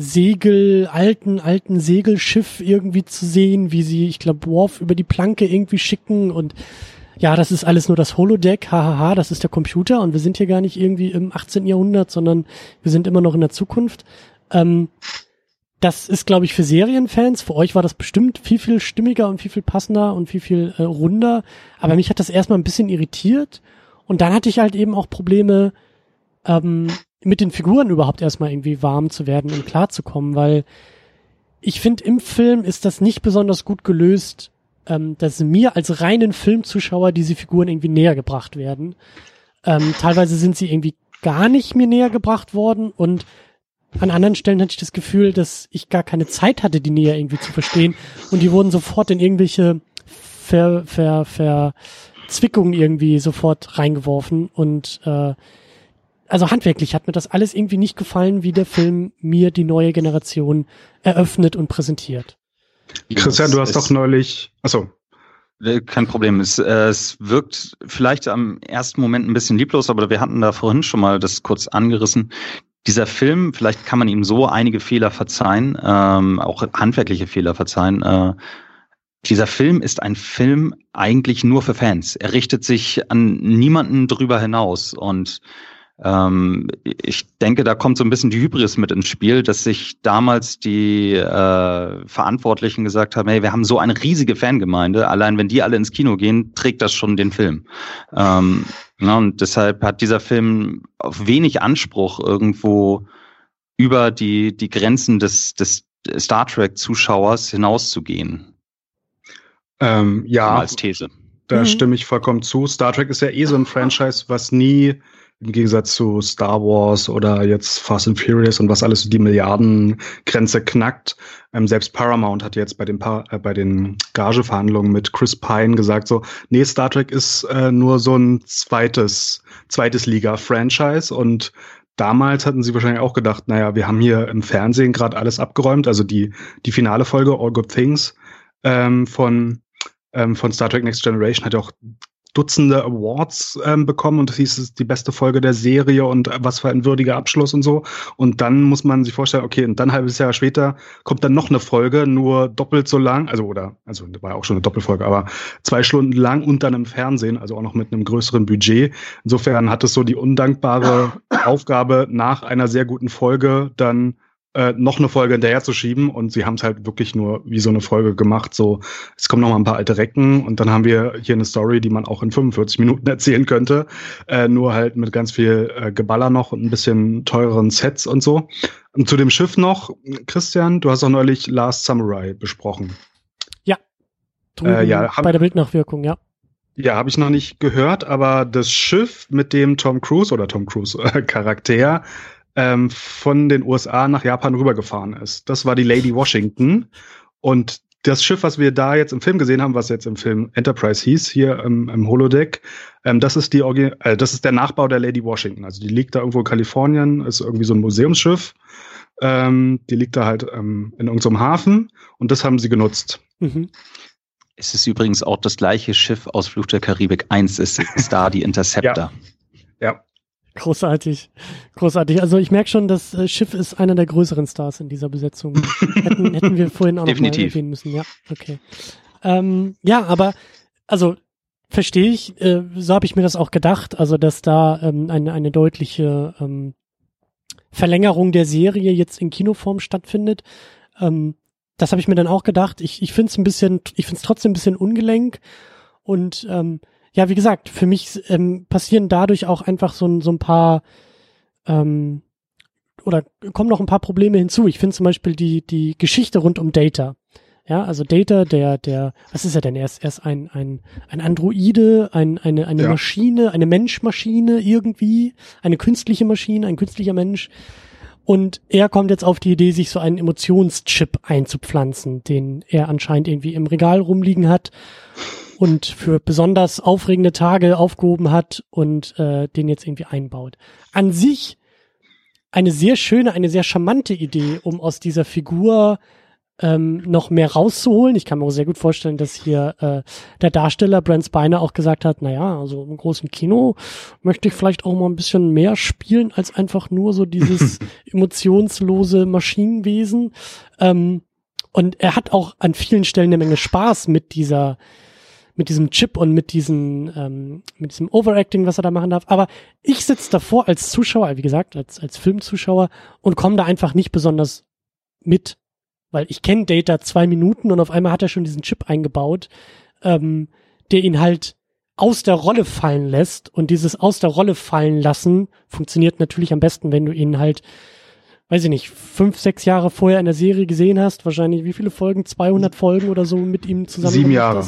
Segel, alten, alten Segelschiff irgendwie zu sehen, wie sie, ich glaube, Worf über die Planke irgendwie schicken und ja, das ist alles nur das Holodeck, hahaha, das ist der Computer und wir sind hier gar nicht irgendwie im 18. Jahrhundert, sondern wir sind immer noch in der Zukunft. Ähm, das ist, glaube ich, für Serienfans, für euch war das bestimmt viel, viel stimmiger und viel, viel passender und viel, viel äh, runder. Aber mich hat das erstmal ein bisschen irritiert. Und dann hatte ich halt eben auch Probleme, ähm, mit den Figuren überhaupt erstmal irgendwie warm zu werden und klarzukommen, weil ich finde, im Film ist das nicht besonders gut gelöst, ähm, dass mir als reinen Filmzuschauer diese Figuren irgendwie näher gebracht werden. Ähm, teilweise sind sie irgendwie gar nicht mir näher gebracht worden und an anderen Stellen hatte ich das Gefühl, dass ich gar keine Zeit hatte, die näher irgendwie zu verstehen und die wurden sofort in irgendwelche Ver, Ver, Verzwickungen irgendwie sofort reingeworfen und äh, also handwerklich hat mir das alles irgendwie nicht gefallen, wie der Film mir die neue Generation eröffnet und präsentiert. Christian, du hast doch neulich, achso. Äh, kein Problem. Es, äh, es wirkt vielleicht am ersten Moment ein bisschen lieblos, aber wir hatten da vorhin schon mal das kurz angerissen. Dieser Film, vielleicht kann man ihm so einige Fehler verzeihen, ähm, auch handwerkliche Fehler verzeihen. Äh, dieser Film ist ein Film eigentlich nur für Fans. Er richtet sich an niemanden drüber hinaus und ähm, ich denke, da kommt so ein bisschen die Hybris mit ins Spiel, dass sich damals die äh, Verantwortlichen gesagt haben, hey, wir haben so eine riesige Fangemeinde, allein wenn die alle ins Kino gehen, trägt das schon den Film. Ähm, na, und deshalb hat dieser Film auf wenig Anspruch irgendwo über die, die Grenzen des, des Star Trek-Zuschauers hinauszugehen. Ähm, ja, als These. Da mhm. stimme ich vollkommen zu. Star Trek ist ja eh so ein Franchise, was nie im Gegensatz zu Star Wars oder jetzt Fast and Furious und was alles die Milliardengrenze knackt. Ähm, selbst Paramount hat jetzt bei den, pa äh, bei den Gageverhandlungen mit Chris Pine gesagt so, nee, Star Trek ist äh, nur so ein zweites, zweites Liga-Franchise und damals hatten sie wahrscheinlich auch gedacht, naja, wir haben hier im Fernsehen gerade alles abgeräumt, also die, die finale Folge All Good Things ähm, von ähm, von Star Trek Next Generation hat auch Dutzende Awards ähm, bekommen und das hieß, es ist die beste Folge der Serie und was für ein würdiger Abschluss und so. Und dann muss man sich vorstellen, okay, und dann ein halbes Jahr später kommt dann noch eine Folge, nur doppelt so lang, also oder, also war auch schon eine Doppelfolge, aber zwei Stunden lang und dann im Fernsehen, also auch noch mit einem größeren Budget. Insofern hat es so die undankbare Aufgabe, nach einer sehr guten Folge dann äh, noch eine Folge hinterher zu schieben und sie haben es halt wirklich nur wie so eine Folge gemacht. So, es kommen noch mal ein paar alte Recken und dann haben wir hier eine Story, die man auch in 45 Minuten erzählen könnte. Äh, nur halt mit ganz viel äh, Geballer noch und ein bisschen teureren Sets und so. Und zu dem Schiff noch, Christian, du hast auch neulich Last Samurai besprochen. Ja. Äh, ja hab, bei der Bildnachwirkung, ja. Ja, habe ich noch nicht gehört, aber das Schiff mit dem Tom Cruise oder Tom Cruise äh, Charakter ähm, von den USA nach Japan rübergefahren ist. Das war die Lady Washington. Und das Schiff, was wir da jetzt im Film gesehen haben, was jetzt im Film Enterprise hieß, hier im, im Holodeck, ähm, das ist die äh, das ist der Nachbau der Lady Washington. Also die liegt da irgendwo in Kalifornien, ist irgendwie so ein Museumsschiff. Ähm, die liegt da halt ähm, in irgendeinem Hafen und das haben sie genutzt. Mhm. Es ist übrigens auch das gleiche Schiff aus Fluch der Karibik 1, ist, ist da die Interceptor. ja. ja. Großartig, großartig. Also ich merke schon, das äh, Schiff ist einer der größeren Stars in dieser Besetzung. hätten, hätten wir vorhin auch noch mal erwähnen müssen. Ja, okay. Ähm, ja, aber also verstehe ich. Äh, so habe ich mir das auch gedacht. Also dass da ähm, eine eine deutliche ähm, Verlängerung der Serie jetzt in Kinoform stattfindet. Ähm, das habe ich mir dann auch gedacht. Ich ich finde es ein bisschen, ich finde es trotzdem ein bisschen ungelenk und ähm, ja, wie gesagt, für mich ähm, passieren dadurch auch einfach so, so ein paar ähm, oder kommen noch ein paar Probleme hinzu. Ich finde zum Beispiel die, die Geschichte rund um Data. Ja, also Data, der, der, was ist er denn? Er ist, er ist ein, ein, ein Androide, ein, eine, eine ja. Maschine, eine Menschmaschine irgendwie, eine künstliche Maschine, ein künstlicher Mensch. Und er kommt jetzt auf die Idee, sich so einen Emotionschip einzupflanzen, den er anscheinend irgendwie im Regal rumliegen hat und für besonders aufregende Tage aufgehoben hat und äh, den jetzt irgendwie einbaut. An sich eine sehr schöne, eine sehr charmante Idee, um aus dieser Figur ähm, noch mehr rauszuholen. Ich kann mir auch sehr gut vorstellen, dass hier äh, der Darsteller Brent Spiner auch gesagt hat, naja, also im großen Kino möchte ich vielleicht auch mal ein bisschen mehr spielen als einfach nur so dieses emotionslose Maschinenwesen. Ähm, und er hat auch an vielen Stellen eine Menge Spaß mit dieser mit diesem Chip und mit diesem ähm, mit diesem Overacting, was er da machen darf. Aber ich sitze davor als Zuschauer, wie gesagt, als als Filmzuschauer und komme da einfach nicht besonders mit weil ich kenne Data zwei Minuten und auf einmal hat er schon diesen Chip eingebaut, ähm, der ihn halt aus der Rolle fallen lässt. Und dieses aus der Rolle fallen lassen funktioniert natürlich am besten, wenn du ihn halt, weiß ich nicht, fünf, sechs Jahre vorher in der Serie gesehen hast. Wahrscheinlich wie viele Folgen? 200 Folgen oder so mit ihm zusammen. Sieben Jahre.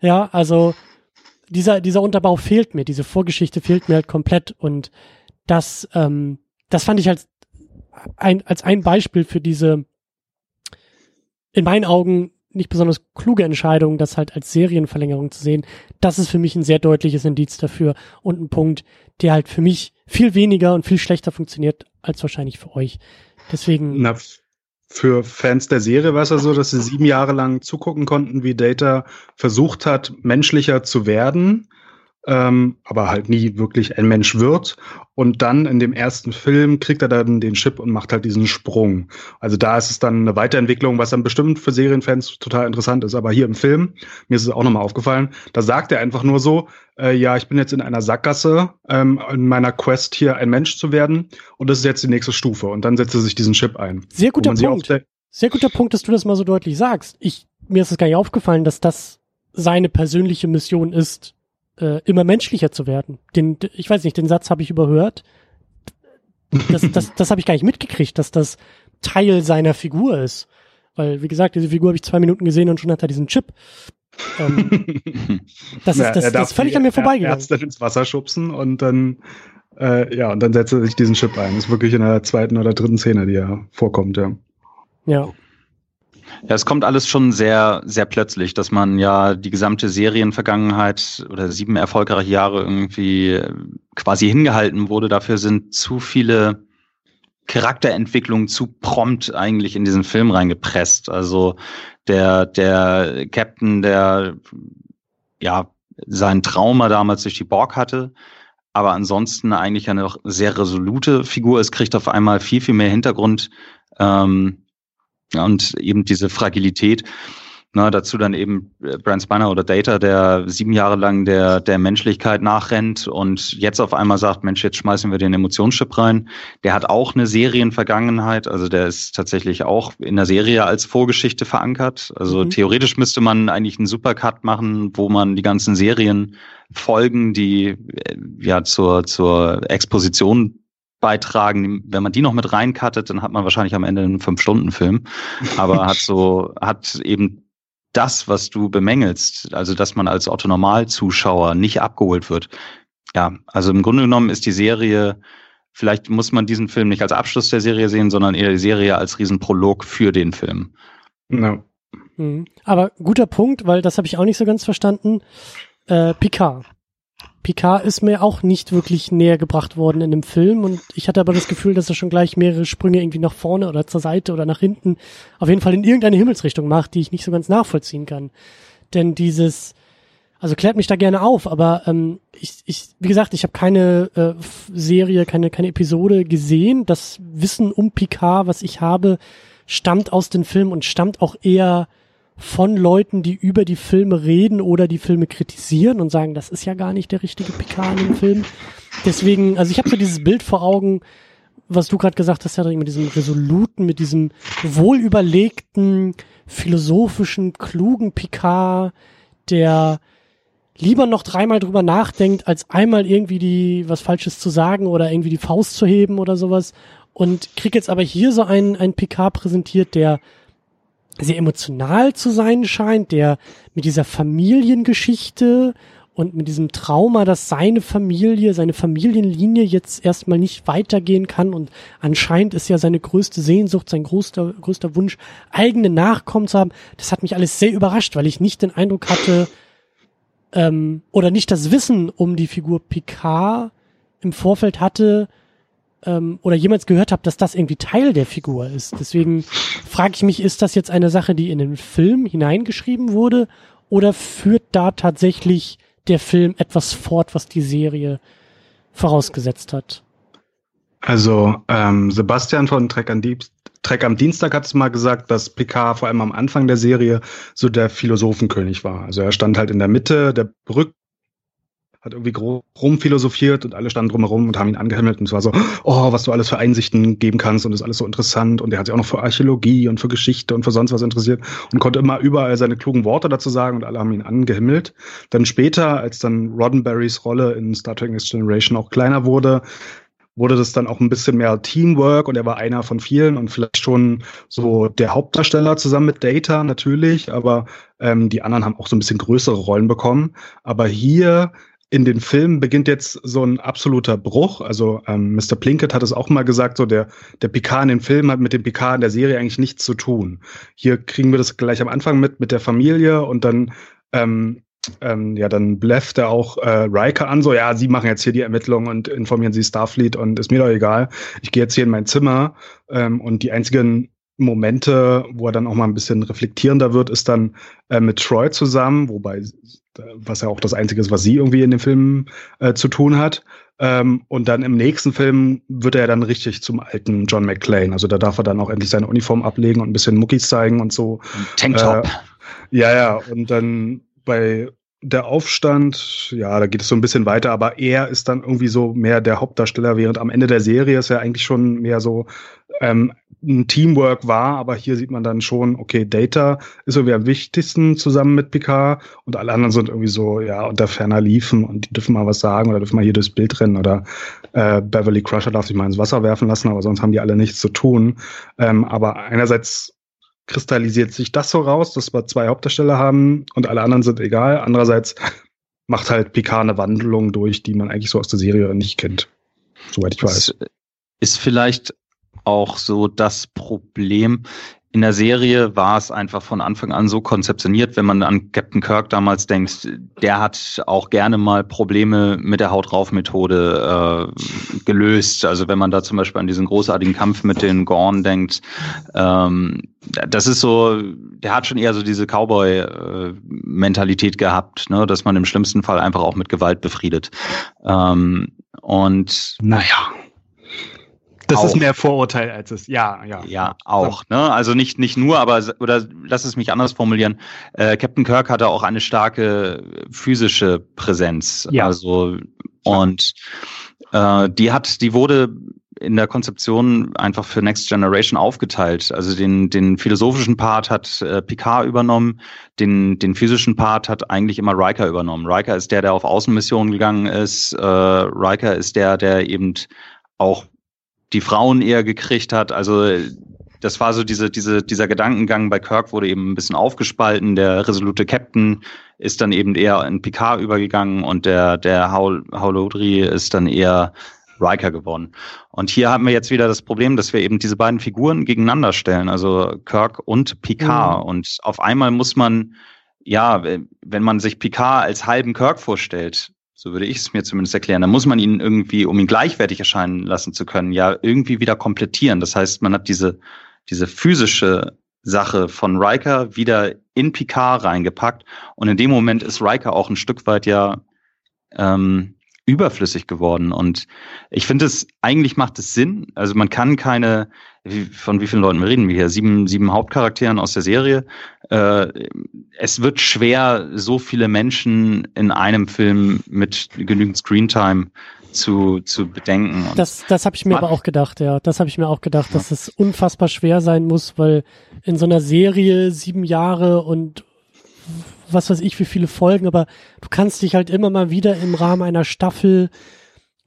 Ja, also dieser, dieser Unterbau fehlt mir. Diese Vorgeschichte fehlt mir halt komplett. Und das, ähm, das fand ich als ein, als ein Beispiel für diese in meinen Augen nicht besonders kluge Entscheidung, das halt als Serienverlängerung zu sehen. Das ist für mich ein sehr deutliches Indiz dafür und ein Punkt, der halt für mich viel weniger und viel schlechter funktioniert als wahrscheinlich für euch. Deswegen. Na, für Fans der Serie war es ja so, dass sie sieben Jahre lang zugucken konnten, wie Data versucht hat, menschlicher zu werden ähm, aber halt nie wirklich ein Mensch wird. Und dann in dem ersten Film kriegt er dann den Chip und macht halt diesen Sprung. Also da ist es dann eine Weiterentwicklung, was dann bestimmt für Serienfans total interessant ist. Aber hier im Film, mir ist es auch nochmal aufgefallen, da sagt er einfach nur so, äh, ja, ich bin jetzt in einer Sackgasse ähm, in meiner Quest hier ein Mensch zu werden und das ist jetzt die nächste Stufe. Und dann setzt er sich diesen Chip ein. Sehr guter Punkt. Sehr guter Punkt, dass du das mal so deutlich sagst. Ich, mir ist es gar nicht aufgefallen, dass das seine persönliche Mission ist, äh, immer menschlicher zu werden. Den, ich weiß nicht, den Satz habe ich überhört. Das, das, das habe ich gar nicht mitgekriegt, dass das Teil seiner Figur ist. Weil, wie gesagt, diese Figur habe ich zwei Minuten gesehen und schon hat er diesen Chip. Ähm, das ist, das, das ist völlig an mir vorbeigegangen. Er ins Wasser schubsen und dann, äh, ja, und dann setzt er sich diesen Chip ein. Das ist wirklich in der zweiten oder dritten Szene, die er vorkommt, ja. Ja. Ja, es kommt alles schon sehr, sehr plötzlich, dass man ja die gesamte Serienvergangenheit oder sieben erfolgreiche Jahre irgendwie äh, quasi hingehalten wurde. Dafür sind zu viele Charakterentwicklungen zu prompt eigentlich in diesen Film reingepresst. Also der, der Captain, der ja sein Trauma damals durch die Borg hatte, aber ansonsten eigentlich eine sehr resolute Figur ist, kriegt auf einmal viel, viel mehr Hintergrund. Ähm, und eben diese Fragilität. Na, dazu dann eben äh, Brand Spiner oder Data, der sieben Jahre lang der, der Menschlichkeit nachrennt und jetzt auf einmal sagt, Mensch, jetzt schmeißen wir den Emotionschip rein. Der hat auch eine Serienvergangenheit, also der ist tatsächlich auch in der Serie als Vorgeschichte verankert. Also mhm. theoretisch müsste man eigentlich einen Supercut machen, wo man die ganzen Serienfolgen, die äh, ja zur, zur Exposition beitragen. Wenn man die noch mit reinkattet, dann hat man wahrscheinlich am Ende einen Fünf-Stunden-Film. Aber hat so, hat eben das, was du bemängelst, also dass man als Otto-Normal-Zuschauer nicht abgeholt wird. Ja, also im Grunde genommen ist die Serie, vielleicht muss man diesen Film nicht als Abschluss der Serie sehen, sondern eher die Serie als Riesenprolog für den Film. No. Mhm. Aber guter Punkt, weil das habe ich auch nicht so ganz verstanden. Äh, Picard. Picard ist mir auch nicht wirklich näher gebracht worden in dem Film und ich hatte aber das Gefühl, dass er schon gleich mehrere Sprünge irgendwie nach vorne oder zur Seite oder nach hinten auf jeden Fall in irgendeine Himmelsrichtung macht, die ich nicht so ganz nachvollziehen kann. Denn dieses, also klärt mich da gerne auf, aber ähm, ich, ich, wie gesagt, ich habe keine äh, Serie, keine, keine Episode gesehen. Das Wissen um Picard, was ich habe, stammt aus den Filmen und stammt auch eher von Leuten, die über die Filme reden oder die Filme kritisieren und sagen, das ist ja gar nicht der richtige Picard im Film. Deswegen, also ich habe so dieses Bild vor Augen, was du gerade gesagt hast, ja, mit diesem resoluten, mit diesem wohlüberlegten, philosophischen, klugen Picard, der lieber noch dreimal drüber nachdenkt, als einmal irgendwie die was Falsches zu sagen oder irgendwie die Faust zu heben oder sowas. und krieg jetzt aber hier so einen, einen PK präsentiert, der sehr emotional zu sein scheint, der mit dieser Familiengeschichte und mit diesem Trauma, dass seine Familie, seine Familienlinie jetzt erstmal nicht weitergehen kann und anscheinend ist ja seine größte Sehnsucht, sein größter, größter Wunsch, eigene Nachkommen zu haben. Das hat mich alles sehr überrascht, weil ich nicht den Eindruck hatte, ähm, oder nicht das Wissen um die Figur Picard im Vorfeld hatte, ähm, oder jemals gehört habe, dass das irgendwie Teil der Figur ist. Deswegen frage ich mich, ist das jetzt eine Sache, die in den Film hineingeschrieben wurde oder führt da tatsächlich der Film etwas fort, was die Serie vorausgesetzt hat? Also ähm, Sebastian von Trek, an Dieb Trek am Dienstag hat es mal gesagt, dass Picard vor allem am Anfang der Serie so der Philosophenkönig war. Also er stand halt in der Mitte der Brücke hat irgendwie rumphilosophiert und alle standen drumherum und haben ihn angehimmelt und es war so, oh, was du alles für Einsichten geben kannst und ist alles so interessant und er hat sich auch noch für Archäologie und für Geschichte und für sonst was interessiert und konnte immer überall seine klugen Worte dazu sagen und alle haben ihn angehimmelt. Dann später, als dann Roddenberrys Rolle in Star Trek Next Generation auch kleiner wurde, wurde das dann auch ein bisschen mehr Teamwork und er war einer von vielen und vielleicht schon so der Hauptdarsteller zusammen mit Data natürlich, aber ähm, die anderen haben auch so ein bisschen größere Rollen bekommen. Aber hier in den Filmen beginnt jetzt so ein absoluter Bruch. Also ähm, Mr. Plinkett hat es auch mal gesagt, so der, der Picard in den Filmen hat mit dem Picard in der Serie eigentlich nichts zu tun. Hier kriegen wir das gleich am Anfang mit, mit der Familie und dann ähm, ähm, ja, dann bläfft er auch äh, Riker an, so, ja, sie machen jetzt hier die Ermittlungen und informieren sie Starfleet und ist mir doch egal. Ich gehe jetzt hier in mein Zimmer ähm, und die einzigen Momente, wo er dann auch mal ein bisschen reflektierender wird, ist dann äh, mit Troy zusammen, wobei was ja auch das Einzige ist, was sie irgendwie in dem Film äh, zu tun hat. Ähm, und dann im nächsten Film wird er dann richtig zum alten John McClane. Also da darf er dann auch endlich seine Uniform ablegen und ein bisschen Muckis zeigen und so. Tanktop. Äh, ja, ja. Und dann bei der Aufstand, ja, da geht es so ein bisschen weiter, aber er ist dann irgendwie so mehr der Hauptdarsteller, während am Ende der Serie ist er eigentlich schon mehr so ähm, ein Teamwork war, aber hier sieht man dann schon, okay, Data ist irgendwie am wichtigsten zusammen mit Picard und alle anderen sind irgendwie so, ja, unter ferner liefen und die dürfen mal was sagen oder dürfen mal hier durchs Bild rennen oder äh, Beverly Crusher darf sich mal ins Wasser werfen lassen, aber sonst haben die alle nichts zu tun. Ähm, aber einerseits kristallisiert sich das so raus, dass wir zwei Hauptdarsteller haben und alle anderen sind egal. Andererseits macht halt Picard eine Wandlung durch, die man eigentlich so aus der Serie nicht kennt, soweit ich weiß. Ist vielleicht auch so das Problem. In der Serie war es einfach von Anfang an so konzeptioniert, wenn man an Captain Kirk damals denkt, der hat auch gerne mal Probleme mit der Haut rauf Methode äh, gelöst. Also wenn man da zum Beispiel an diesen großartigen Kampf mit den Gorn denkt, ähm, das ist so, der hat schon eher so diese Cowboy-Mentalität äh, gehabt, ne, dass man im schlimmsten Fall einfach auch mit Gewalt befriedet. Ähm, und naja, das auch. ist mehr Vorurteil als es. Ja, ja. Ja, auch. Ne? Also nicht nicht nur, aber oder lass es mich anders formulieren. Äh, Captain Kirk hatte auch eine starke physische Präsenz. Ja. Also und äh, die hat, die wurde in der Konzeption einfach für Next Generation aufgeteilt. Also den, den philosophischen Part hat äh, Picard übernommen, den, den physischen Part hat eigentlich immer Riker übernommen. Riker ist der, der auf Außenmissionen gegangen ist. Äh, Riker ist der, der eben auch die Frauen eher gekriegt hat. Also das war so diese, diese, dieser Gedankengang bei Kirk wurde eben ein bisschen aufgespalten. Der resolute Captain ist dann eben eher in Picard übergegangen und der, der Haulodri ist dann eher Riker geworden. Und hier haben wir jetzt wieder das Problem, dass wir eben diese beiden Figuren gegeneinander stellen, also Kirk und Picard. Mhm. Und auf einmal muss man, ja, wenn man sich Picard als halben Kirk vorstellt, so würde ich es mir zumindest erklären. Da muss man ihn irgendwie, um ihn gleichwertig erscheinen lassen zu können, ja irgendwie wieder komplettieren. Das heißt, man hat diese, diese physische Sache von Riker wieder in Picard reingepackt. Und in dem Moment ist Riker auch ein Stück weit ja ähm, überflüssig geworden. Und ich finde es, eigentlich macht es Sinn. Also man kann keine, von wie vielen Leuten reden wir hier? Sieben, sieben Hauptcharakteren aus der Serie. Äh, es wird schwer, so viele Menschen in einem Film mit genügend Screentime zu, zu bedenken. Und das das habe ich mir aber auch gedacht, ja. Das habe ich mir auch gedacht, dass es unfassbar schwer sein muss, weil in so einer Serie sieben Jahre und was weiß ich, wie viele Folgen, aber du kannst dich halt immer mal wieder im Rahmen einer Staffel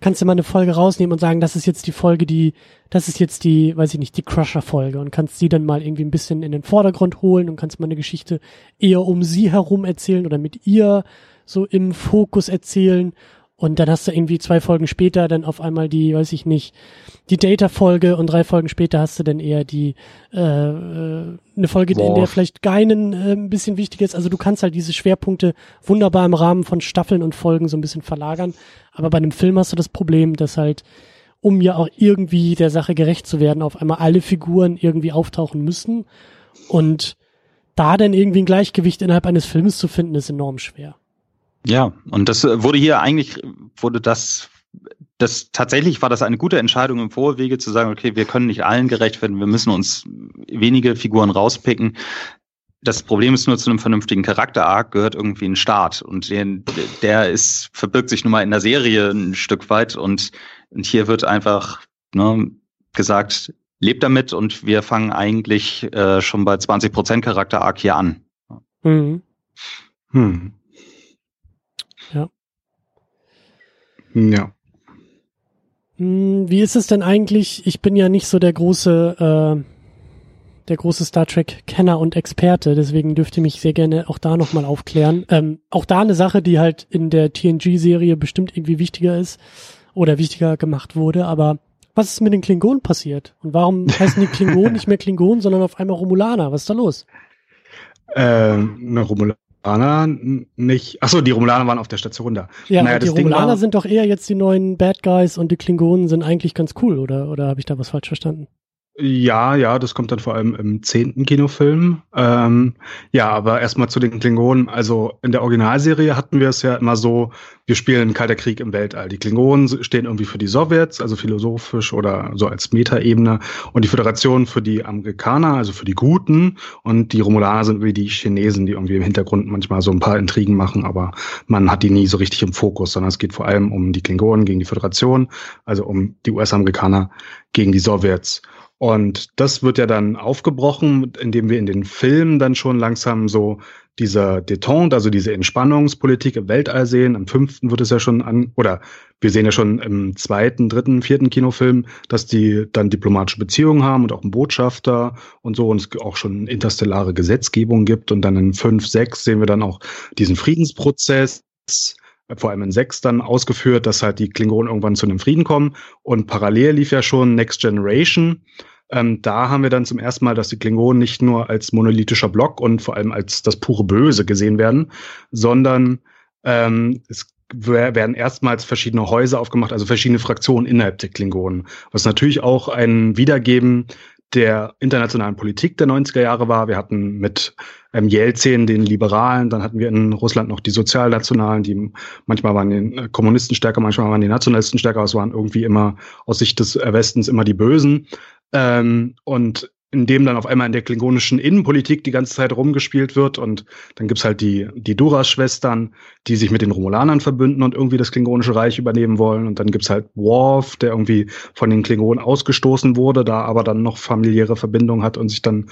kannst du mal eine Folge rausnehmen und sagen, das ist jetzt die Folge, die, das ist jetzt die, weiß ich nicht, die Crusher-Folge und kannst sie dann mal irgendwie ein bisschen in den Vordergrund holen und kannst mal eine Geschichte eher um sie herum erzählen oder mit ihr so im Fokus erzählen und dann hast du irgendwie zwei Folgen später dann auf einmal die, weiß ich nicht, die Data-Folge und drei Folgen später hast du dann eher die äh, äh eine Folge, Worf. in der vielleicht Geinen äh, ein bisschen wichtig ist. Also du kannst halt diese Schwerpunkte wunderbar im Rahmen von Staffeln und Folgen so ein bisschen verlagern. Aber bei einem Film hast du das Problem, dass halt, um ja auch irgendwie der Sache gerecht zu werden, auf einmal alle Figuren irgendwie auftauchen müssen. Und da dann irgendwie ein Gleichgewicht innerhalb eines Films zu finden, ist enorm schwer. Ja, und das äh, wurde hier eigentlich, wurde das, das tatsächlich war das eine gute Entscheidung im Vorwege zu sagen, okay, wir können nicht allen gerecht werden, wir müssen uns wenige Figuren rauspicken. Das Problem ist nur zu einem vernünftigen Charakter-Arc gehört irgendwie ein Start und den, der ist, verbirgt sich nun mal in der Serie ein Stück weit und, und hier wird einfach ne, gesagt, lebt damit und wir fangen eigentlich äh, schon bei 20 Prozent Charakter-Arc hier an. Mhm. Hm. Ja. Ja. Hm, wie ist es denn eigentlich? Ich bin ja nicht so der große, äh, der große Star Trek Kenner und Experte, deswegen dürft ihr mich sehr gerne auch da nochmal aufklären. Ähm, auch da eine Sache, die halt in der TNG-Serie bestimmt irgendwie wichtiger ist oder wichtiger gemacht wurde, aber was ist mit den Klingonen passiert? Und warum heißen die Klingonen nicht mehr Klingonen, sondern auf einmal Romulaner? Was ist da los? Ähm, eine Romulaner Romulaner nicht. Achso, die Romulaner waren auf der Station da. Ja, naja, die Romulaner war, sind doch eher jetzt die neuen Bad Guys und die Klingonen sind eigentlich ganz cool, oder, oder habe ich da was falsch verstanden? Ja, ja, das kommt dann vor allem im zehnten Kinofilm. Ähm, ja, aber erstmal zu den Klingonen. Also in der Originalserie hatten wir es ja immer so, wir spielen Kalter Krieg im Weltall. Die Klingonen stehen irgendwie für die Sowjets, also philosophisch oder so als Metaebene. Und die Föderation für die Amerikaner, also für die Guten. Und die Romulaner sind wie die Chinesen, die irgendwie im Hintergrund manchmal so ein paar Intrigen machen, aber man hat die nie so richtig im Fokus, sondern es geht vor allem um die Klingonen gegen die Föderation, also um die US-Amerikaner gegen die Sowjets. Und das wird ja dann aufgebrochen, indem wir in den Filmen dann schon langsam so diese Detente, also diese Entspannungspolitik im Weltall sehen. Am fünften wird es ja schon an, oder wir sehen ja schon im zweiten, dritten, vierten Kinofilm, dass die dann diplomatische Beziehungen haben und auch einen Botschafter und so und es auch schon interstellare Gesetzgebung gibt. Und dann in fünf, sechs sehen wir dann auch diesen Friedensprozess vor allem in sechs dann ausgeführt, dass halt die Klingonen irgendwann zu einem Frieden kommen. Und parallel lief ja schon Next Generation, ähm, da haben wir dann zum ersten Mal, dass die Klingonen nicht nur als monolithischer Block und vor allem als das pure Böse gesehen werden, sondern ähm, es werden erstmals verschiedene Häuser aufgemacht, also verschiedene Fraktionen innerhalb der Klingonen, was natürlich auch ein Wiedergeben der internationalen Politik der 90er Jahre war. Wir hatten mit ähm, Jelzin den Liberalen, dann hatten wir in Russland noch die Sozialnationalen, die manchmal waren die äh, Kommunisten stärker, manchmal waren die Nationalisten stärker, aber es waren irgendwie immer aus Sicht des Westens immer die Bösen. Ähm, und in dem dann auf einmal in der klingonischen Innenpolitik die ganze Zeit rumgespielt wird und dann gibt's halt die, die Duras-Schwestern, die sich mit den Romulanern verbünden und irgendwie das klingonische Reich übernehmen wollen. Und dann gibt's halt Worf, der irgendwie von den Klingonen ausgestoßen wurde, da aber dann noch familiäre Verbindungen hat und sich dann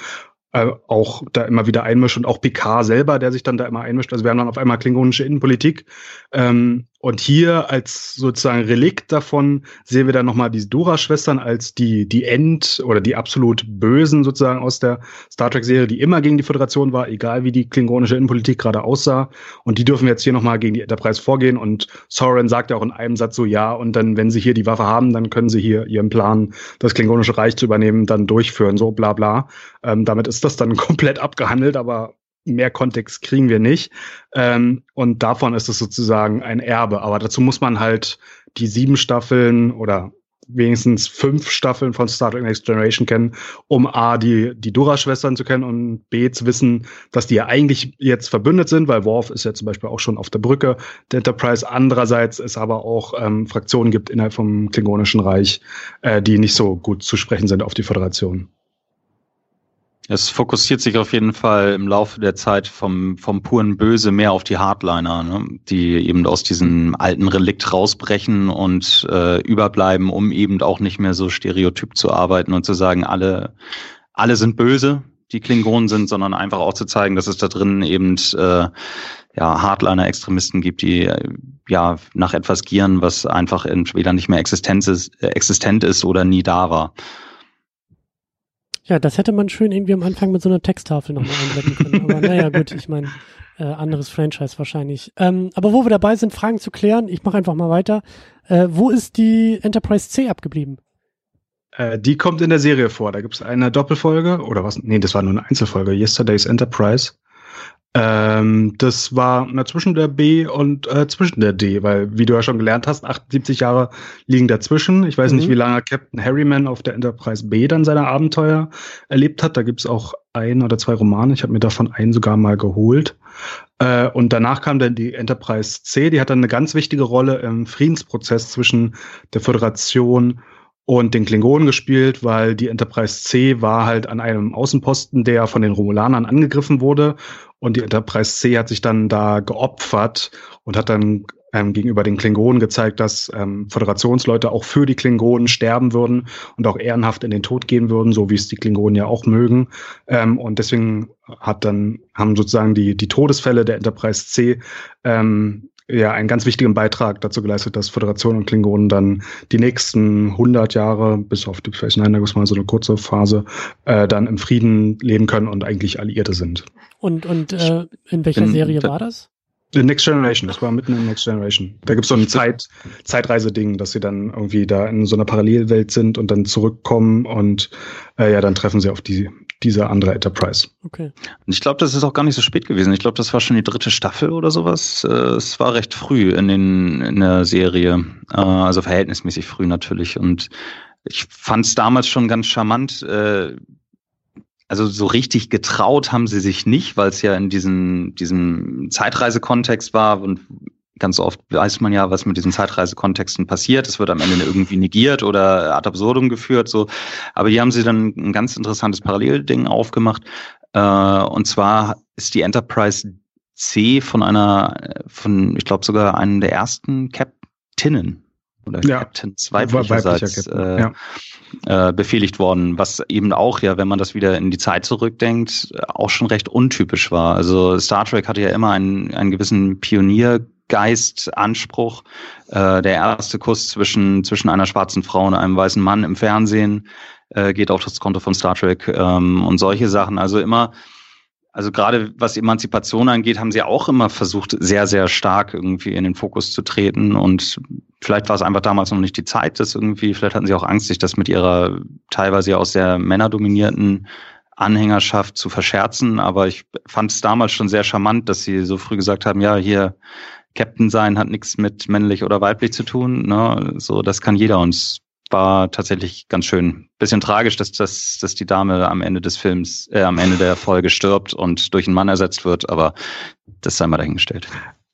äh, auch da immer wieder einmischt. Und auch Picard selber, der sich dann da immer einmischt. Also wir haben dann auf einmal klingonische Innenpolitik. Ähm, und hier als sozusagen Relikt davon sehen wir dann nochmal die Dora-Schwestern als die, die End- oder die absolut Bösen sozusagen aus der Star Trek-Serie, die immer gegen die Föderation war, egal wie die klingonische Innenpolitik gerade aussah. Und die dürfen jetzt hier nochmal gegen die Enterprise vorgehen. Und Soren sagt ja auch in einem Satz so, ja, und dann, wenn sie hier die Waffe haben, dann können sie hier ihren Plan, das klingonische Reich zu übernehmen, dann durchführen, so bla bla. Ähm, damit ist das dann komplett abgehandelt, aber mehr Kontext kriegen wir nicht. Ähm, und davon ist es sozusagen ein Erbe. Aber dazu muss man halt die sieben Staffeln oder wenigstens fünf Staffeln von Star Trek Next Generation kennen, um A, die, die Dora-Schwestern zu kennen und B, zu wissen, dass die ja eigentlich jetzt verbündet sind, weil Worf ist ja zum Beispiel auch schon auf der Brücke der Enterprise. Andererseits es aber auch ähm, Fraktionen gibt innerhalb vom Klingonischen Reich, äh, die nicht so gut zu sprechen sind auf die Föderation. Es fokussiert sich auf jeden Fall im Laufe der Zeit vom, vom puren Böse mehr auf die Hardliner, ne? die eben aus diesem alten Relikt rausbrechen und äh, überbleiben, um eben auch nicht mehr so stereotyp zu arbeiten und zu sagen, alle, alle sind böse, die Klingonen sind, sondern einfach auch zu zeigen, dass es da drin eben äh, ja, Hardliner-Extremisten gibt, die äh, ja nach etwas gieren, was einfach entweder nicht mehr existent ist, existent ist oder nie da war. Ja, das hätte man schön irgendwie am Anfang mit so einer Texttafel nochmal einblenden können. Aber naja, gut, ich meine, äh, anderes Franchise wahrscheinlich. Ähm, aber wo wir dabei sind, Fragen zu klären, ich mache einfach mal weiter. Äh, wo ist die Enterprise C abgeblieben? Äh, die kommt in der Serie vor. Da gibt es eine Doppelfolge oder was? Nee, das war nur eine Einzelfolge. Yesterday's Enterprise. Ähm, das war na, zwischen der B und äh, zwischen der D, weil, wie du ja schon gelernt hast, 78 Jahre liegen dazwischen. Ich weiß mhm. nicht, wie lange Captain Harryman auf der Enterprise B dann seine Abenteuer erlebt hat. Da gibt's auch ein oder zwei Romane. Ich habe mir davon einen sogar mal geholt. Äh, und danach kam dann die Enterprise C, die hat dann eine ganz wichtige Rolle im Friedensprozess zwischen der Föderation und den Klingonen gespielt, weil die Enterprise C war halt an einem Außenposten, der von den Romulanern angegriffen wurde. Und die Enterprise C hat sich dann da geopfert und hat dann ähm, gegenüber den Klingonen gezeigt, dass ähm, Föderationsleute auch für die Klingonen sterben würden und auch ehrenhaft in den Tod gehen würden, so wie es die Klingonen ja auch mögen. Ähm, und deswegen hat dann haben sozusagen die die Todesfälle der Enterprise C ähm, ja einen ganz wichtigen Beitrag dazu geleistet, dass Föderation und Klingonen dann die nächsten 100 Jahre, bis auf die Phase Nine, mal so eine kurze Phase, äh, dann im Frieden leben können und eigentlich Alliierte sind. Und, und äh, in welcher in, Serie war das? The Next Generation, das war mitten in Next Generation. Da gibt's so ein Zeit, Zeitreise-Ding, dass sie dann irgendwie da in so einer Parallelwelt sind und dann zurückkommen und äh, ja, dann treffen sie auf die, diese andere Enterprise. Okay. Und ich glaube, das ist auch gar nicht so spät gewesen. Ich glaube, das war schon die dritte Staffel oder sowas. Äh, es war recht früh in, den, in der Serie, äh, also verhältnismäßig früh natürlich. Und ich fand es damals schon ganz charmant, äh, also so richtig getraut haben sie sich nicht, weil es ja in diesem, diesem Zeitreisekontext war und ganz oft weiß man ja, was mit diesen Zeitreisekontexten passiert. Es wird am Ende irgendwie negiert oder ad absurdum geführt. So, aber hier haben sie dann ein ganz interessantes Parallelding aufgemacht. Äh, und zwar ist die Enterprise C von einer, von ich glaube sogar einem der ersten Captainen oder ja. Captains weiblicherseits Captain, äh, ja äh, befehligt worden, was eben auch ja, wenn man das wieder in die Zeit zurückdenkt, auch schon recht untypisch war. Also Star Trek hatte ja immer einen, einen gewissen Pioniergeist, Anspruch. Äh, der erste Kuss zwischen, zwischen einer schwarzen Frau und einem weißen Mann im Fernsehen äh, geht auf das Konto von Star Trek ähm, und solche Sachen. Also immer also gerade was Emanzipation angeht, haben sie auch immer versucht, sehr, sehr stark irgendwie in den Fokus zu treten. Und vielleicht war es einfach damals noch nicht die Zeit, dass irgendwie, vielleicht hatten sie auch Angst, sich das mit ihrer teilweise aus der männerdominierten Anhängerschaft zu verscherzen. Aber ich fand es damals schon sehr charmant, dass sie so früh gesagt haben, ja, hier Captain sein hat nichts mit männlich oder weiblich zu tun. Ne? So, das kann jeder uns war tatsächlich ganz schön. Bisschen tragisch, dass, dass, dass die Dame am Ende des Films, äh, am Ende der Folge stirbt und durch einen Mann ersetzt wird, aber das sei mal dahingestellt.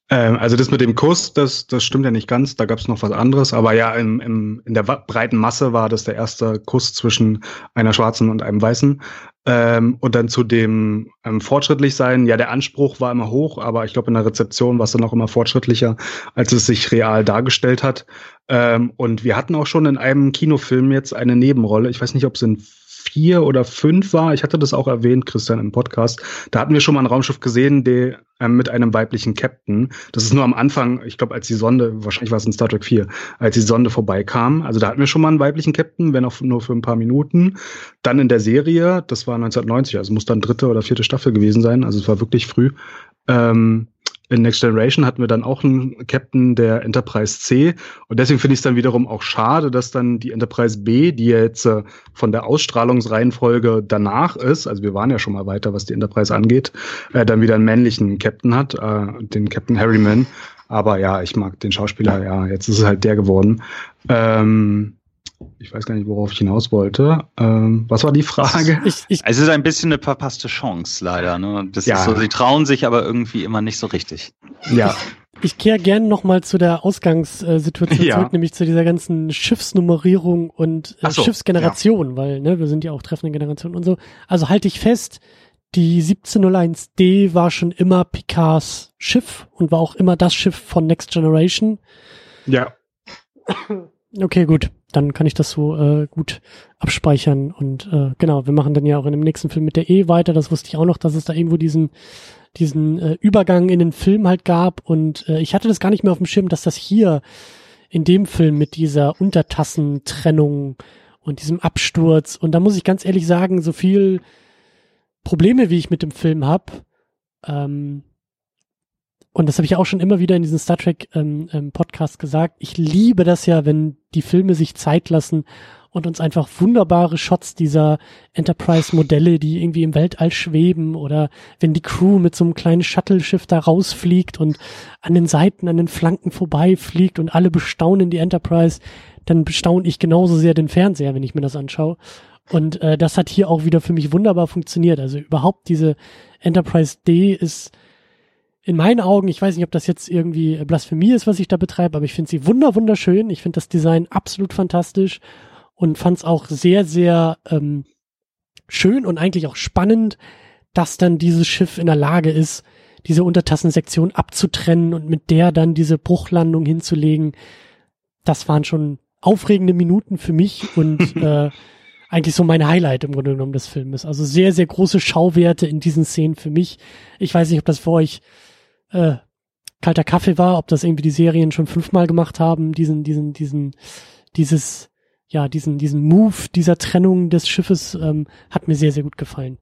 Ähm, also das mit dem Kuss, das, das stimmt ja nicht ganz, da gab es noch was anderes, aber ja, im, im, in der breiten Masse war das der erste Kuss zwischen einer Schwarzen und einem Weißen. Ähm, und dann zu dem ähm, fortschrittlich sein, ja, der Anspruch war immer hoch, aber ich glaube, in der Rezeption war es dann auch immer fortschrittlicher, als es sich real dargestellt hat. Ähm, und wir hatten auch schon in einem Kinofilm jetzt eine Nebenrolle. Ich weiß nicht, ob es in vier oder fünf war. Ich hatte das auch erwähnt, Christian, im Podcast. Da hatten wir schon mal ein Raumschiff gesehen, der äh, mit einem weiblichen Captain. Das ist nur am Anfang, ich glaube, als die Sonde, wahrscheinlich war es in Star Trek 4, als die Sonde vorbeikam. Also da hatten wir schon mal einen weiblichen Captain, wenn auch nur für ein paar Minuten. Dann in der Serie, das war 1990, also muss dann dritte oder vierte Staffel gewesen sein. Also es war wirklich früh. Ähm, in Next Generation hatten wir dann auch einen Captain der Enterprise C. Und deswegen finde ich es dann wiederum auch schade, dass dann die Enterprise B, die ja jetzt äh, von der Ausstrahlungsreihenfolge danach ist, also wir waren ja schon mal weiter, was die Enterprise angeht, äh, dann wieder einen männlichen Captain hat, äh, den Captain Harryman. Aber ja, ich mag den Schauspieler, ja, jetzt ist es halt der geworden. Ähm, ich weiß gar nicht, worauf ich hinaus wollte. Ähm, was war die Frage? Ich, ich, es ist ein bisschen eine verpasste Chance, leider. Ne? Das ja. ist so, sie trauen sich aber irgendwie immer nicht so richtig. Ja. Ich, ich kehre gerne nochmal zu der Ausgangssituation ja. zurück, nämlich zu dieser ganzen Schiffsnummerierung und äh, so, Schiffsgeneration, ja. weil ne, wir sind ja auch treffende Generation und so. Also halte ich fest, die 1701D war schon immer Picards Schiff und war auch immer das Schiff von Next Generation. Ja. Okay, gut. Dann kann ich das so äh, gut abspeichern. Und äh, genau, wir machen dann ja auch in dem nächsten Film mit der E weiter. Das wusste ich auch noch, dass es da irgendwo diesen diesen äh, Übergang in den Film halt gab. Und äh, ich hatte das gar nicht mehr auf dem Schirm, dass das hier in dem Film mit dieser Untertassentrennung und diesem Absturz. Und da muss ich ganz ehrlich sagen, so viel Probleme, wie ich mit dem Film hab, ähm, und das habe ich auch schon immer wieder in diesen Star Trek ähm, ähm, Podcast gesagt. Ich liebe das ja, wenn die Filme sich Zeit lassen und uns einfach wunderbare Shots dieser Enterprise-Modelle, die irgendwie im Weltall schweben oder wenn die Crew mit so einem kleinen Shuttle-Schiff da rausfliegt und an den Seiten, an den Flanken vorbeifliegt und alle bestaunen die Enterprise, dann bestaune ich genauso sehr den Fernseher, wenn ich mir das anschaue. Und äh, das hat hier auch wieder für mich wunderbar funktioniert. Also überhaupt diese Enterprise D ist in meinen Augen, ich weiß nicht, ob das jetzt irgendwie Blasphemie ist, was ich da betreibe, aber ich finde sie wunder wunderschön. Ich finde das Design absolut fantastisch und fand es auch sehr, sehr ähm, schön und eigentlich auch spannend, dass dann dieses Schiff in der Lage ist, diese Untertassensektion abzutrennen und mit der dann diese Bruchlandung hinzulegen. Das waren schon aufregende Minuten für mich und äh, eigentlich so mein Highlight im Grunde genommen des Filmes. Also sehr, sehr große Schauwerte in diesen Szenen für mich. Ich weiß nicht, ob das für euch äh, kalter Kaffee war, ob das irgendwie die Serien schon fünfmal gemacht haben, diesen, diesen, diesen, dieses, ja, diesen, diesen Move dieser Trennung des Schiffes, ähm, hat mir sehr, sehr gut gefallen.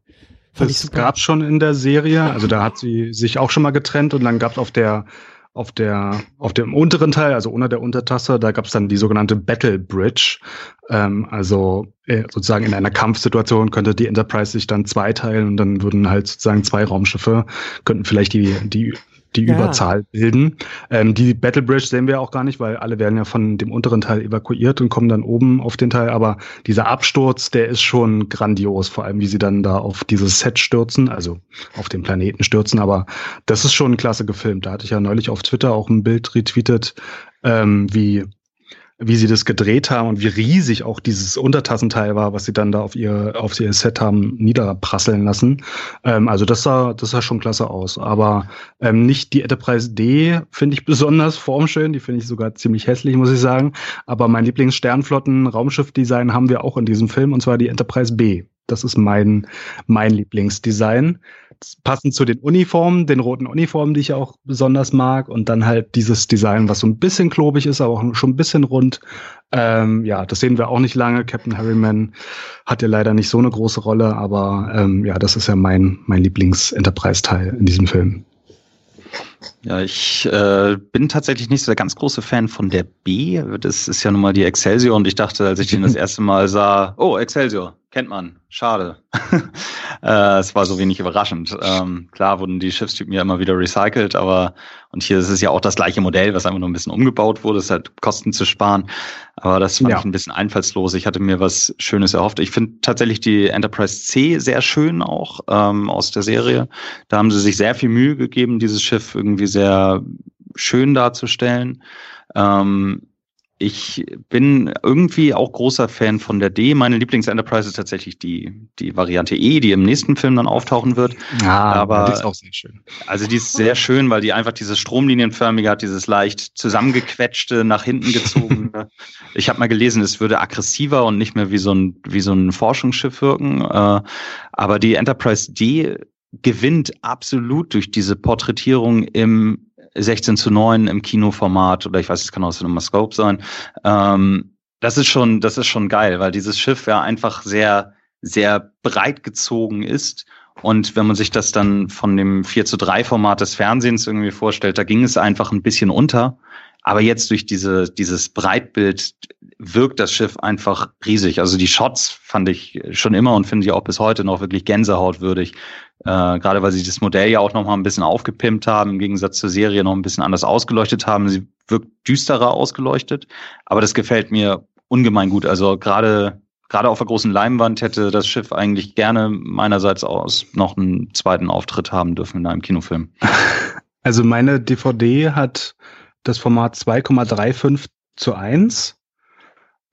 Fand das gab schon in der Serie, also da hat sie sich auch schon mal getrennt und dann gab es auf der auf der auf dem unteren Teil, also unter der Untertasse, da gab es dann die sogenannte Battle Bridge. Ähm, also äh, sozusagen in einer Kampfsituation könnte die Enterprise sich dann zweiteilen und dann würden halt sozusagen zwei Raumschiffe könnten vielleicht die die die ja. Überzahl bilden. Ähm, die Battle Bridge sehen wir auch gar nicht, weil alle werden ja von dem unteren Teil evakuiert und kommen dann oben auf den Teil. Aber dieser Absturz, der ist schon grandios, vor allem wie sie dann da auf dieses Set stürzen, also auf den Planeten stürzen. Aber das ist schon klasse gefilmt. Da hatte ich ja neulich auf Twitter auch ein Bild retweetet, ähm, wie wie sie das gedreht haben und wie riesig auch dieses Untertassenteil war, was sie dann da auf ihr, auf ihr Set haben niederprasseln lassen. Ähm, also das sah, das sah schon klasse aus. Aber ähm, nicht die Enterprise D finde ich besonders formschön. Die finde ich sogar ziemlich hässlich, muss ich sagen. Aber mein Lieblings-Sternflotten-Raumschiff-Design haben wir auch in diesem Film und zwar die Enterprise B. Das ist mein, mein Lieblingsdesign passend zu den Uniformen, den roten Uniformen, die ich auch besonders mag. Und dann halt dieses Design, was so ein bisschen klobig ist, aber auch schon ein bisschen rund. Ähm, ja, das sehen wir auch nicht lange. Captain Harryman hat ja leider nicht so eine große Rolle, aber ähm, ja, das ist ja mein, mein Lieblings-Enterprise-Teil in diesem Film. Ja, ich äh, bin tatsächlich nicht so der ganz große Fan von der B. Das ist ja nun mal die Excelsior und ich dachte, als ich den das erste Mal sah, oh, Excelsior, kennt man, schade. äh, es war so wenig überraschend. Ähm, klar wurden die Schiffstypen ja immer wieder recycelt, aber und hier ist es ja auch das gleiche Modell, was einfach nur ein bisschen umgebaut wurde, ist halt Kosten zu sparen. Aber das fand ja. ich ein bisschen einfallslos. Ich hatte mir was Schönes erhofft. Ich finde tatsächlich die Enterprise C sehr schön auch ähm, aus der Serie. Da haben sie sich sehr viel Mühe gegeben, dieses Schiff irgendwie sehr schön darzustellen. Ähm, ich bin irgendwie auch großer Fan von der D. Meine Lieblings-Enterprise ist tatsächlich die, die Variante E, die im nächsten Film dann auftauchen wird. Ja, aber die ist auch sehr schön. Also die ist sehr schön, weil die einfach dieses stromlinienförmige hat, dieses leicht zusammengequetschte, nach hinten gezogene. ich habe mal gelesen, es würde aggressiver und nicht mehr wie so ein, wie so ein Forschungsschiff wirken. Äh, aber die Enterprise D gewinnt absolut durch diese Porträtierung im 16 zu 9 im Kinoformat oder ich weiß, es kann auch Cinemascope sein. Ähm, das ist schon, das ist schon geil, weil dieses Schiff ja einfach sehr, sehr breit gezogen ist. Und wenn man sich das dann von dem 4 zu 3 Format des Fernsehens irgendwie vorstellt, da ging es einfach ein bisschen unter. Aber jetzt durch diese, dieses Breitbild wirkt das Schiff einfach riesig. Also die Shots fand ich schon immer und finde ich auch bis heute noch wirklich gänsehautwürdig. Äh, gerade weil sie das Modell ja auch noch mal ein bisschen aufgepimpt haben, im Gegensatz zur Serie noch ein bisschen anders ausgeleuchtet haben. Sie wirkt düsterer ausgeleuchtet, aber das gefällt mir ungemein gut. Also gerade gerade auf der großen Leinwand hätte das Schiff eigentlich gerne meinerseits aus noch einen zweiten Auftritt haben dürfen in einem Kinofilm. Also meine DVD hat das Format 2,35 zu 1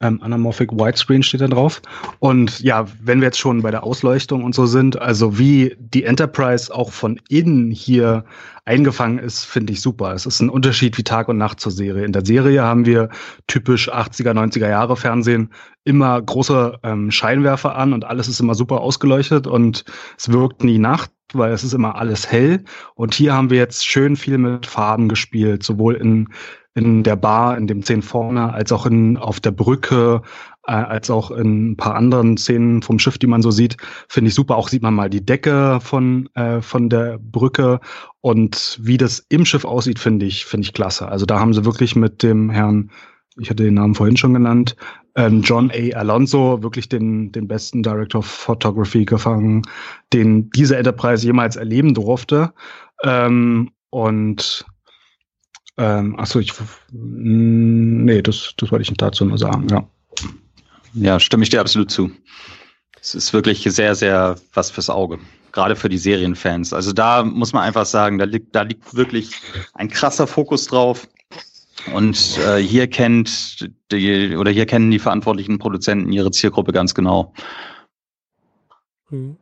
Ähm, Anamorphic Widescreen steht da drauf. Und ja, wenn wir jetzt schon bei der Ausleuchtung und so sind, also wie die Enterprise auch von innen hier eingefangen ist, finde ich super. Es ist ein Unterschied wie Tag und Nacht zur Serie. In der Serie haben wir typisch 80er, 90er Jahre Fernsehen immer große ähm, Scheinwerfer an und alles ist immer super ausgeleuchtet und es wirkt nie Nacht weil es ist immer alles hell. Und hier haben wir jetzt schön viel mit Farben gespielt, sowohl in in der Bar, in dem Szenen vorne, als auch in, auf der Brücke, äh, als auch in ein paar anderen Szenen vom Schiff, die man so sieht, finde ich super. Auch sieht man mal die Decke von, äh, von der Brücke und wie das im Schiff aussieht, finde ich, finde ich klasse. Also da haben sie wirklich mit dem Herrn, ich hatte den Namen vorhin schon genannt, ähm, John A. Alonso wirklich den, den besten Director of Photography gefangen, den diese Enterprise jemals erleben durfte. Ähm, und ähm, achso, ich. Nee, das, das wollte ich dazu nur sagen, ja. Ja, stimme ich dir absolut zu. Es ist wirklich sehr, sehr was fürs Auge. Gerade für die Serienfans. Also da muss man einfach sagen, da liegt, da liegt wirklich ein krasser Fokus drauf. Und äh, hier kennt die, oder hier kennen die verantwortlichen Produzenten ihre Zielgruppe ganz genau. Mhm.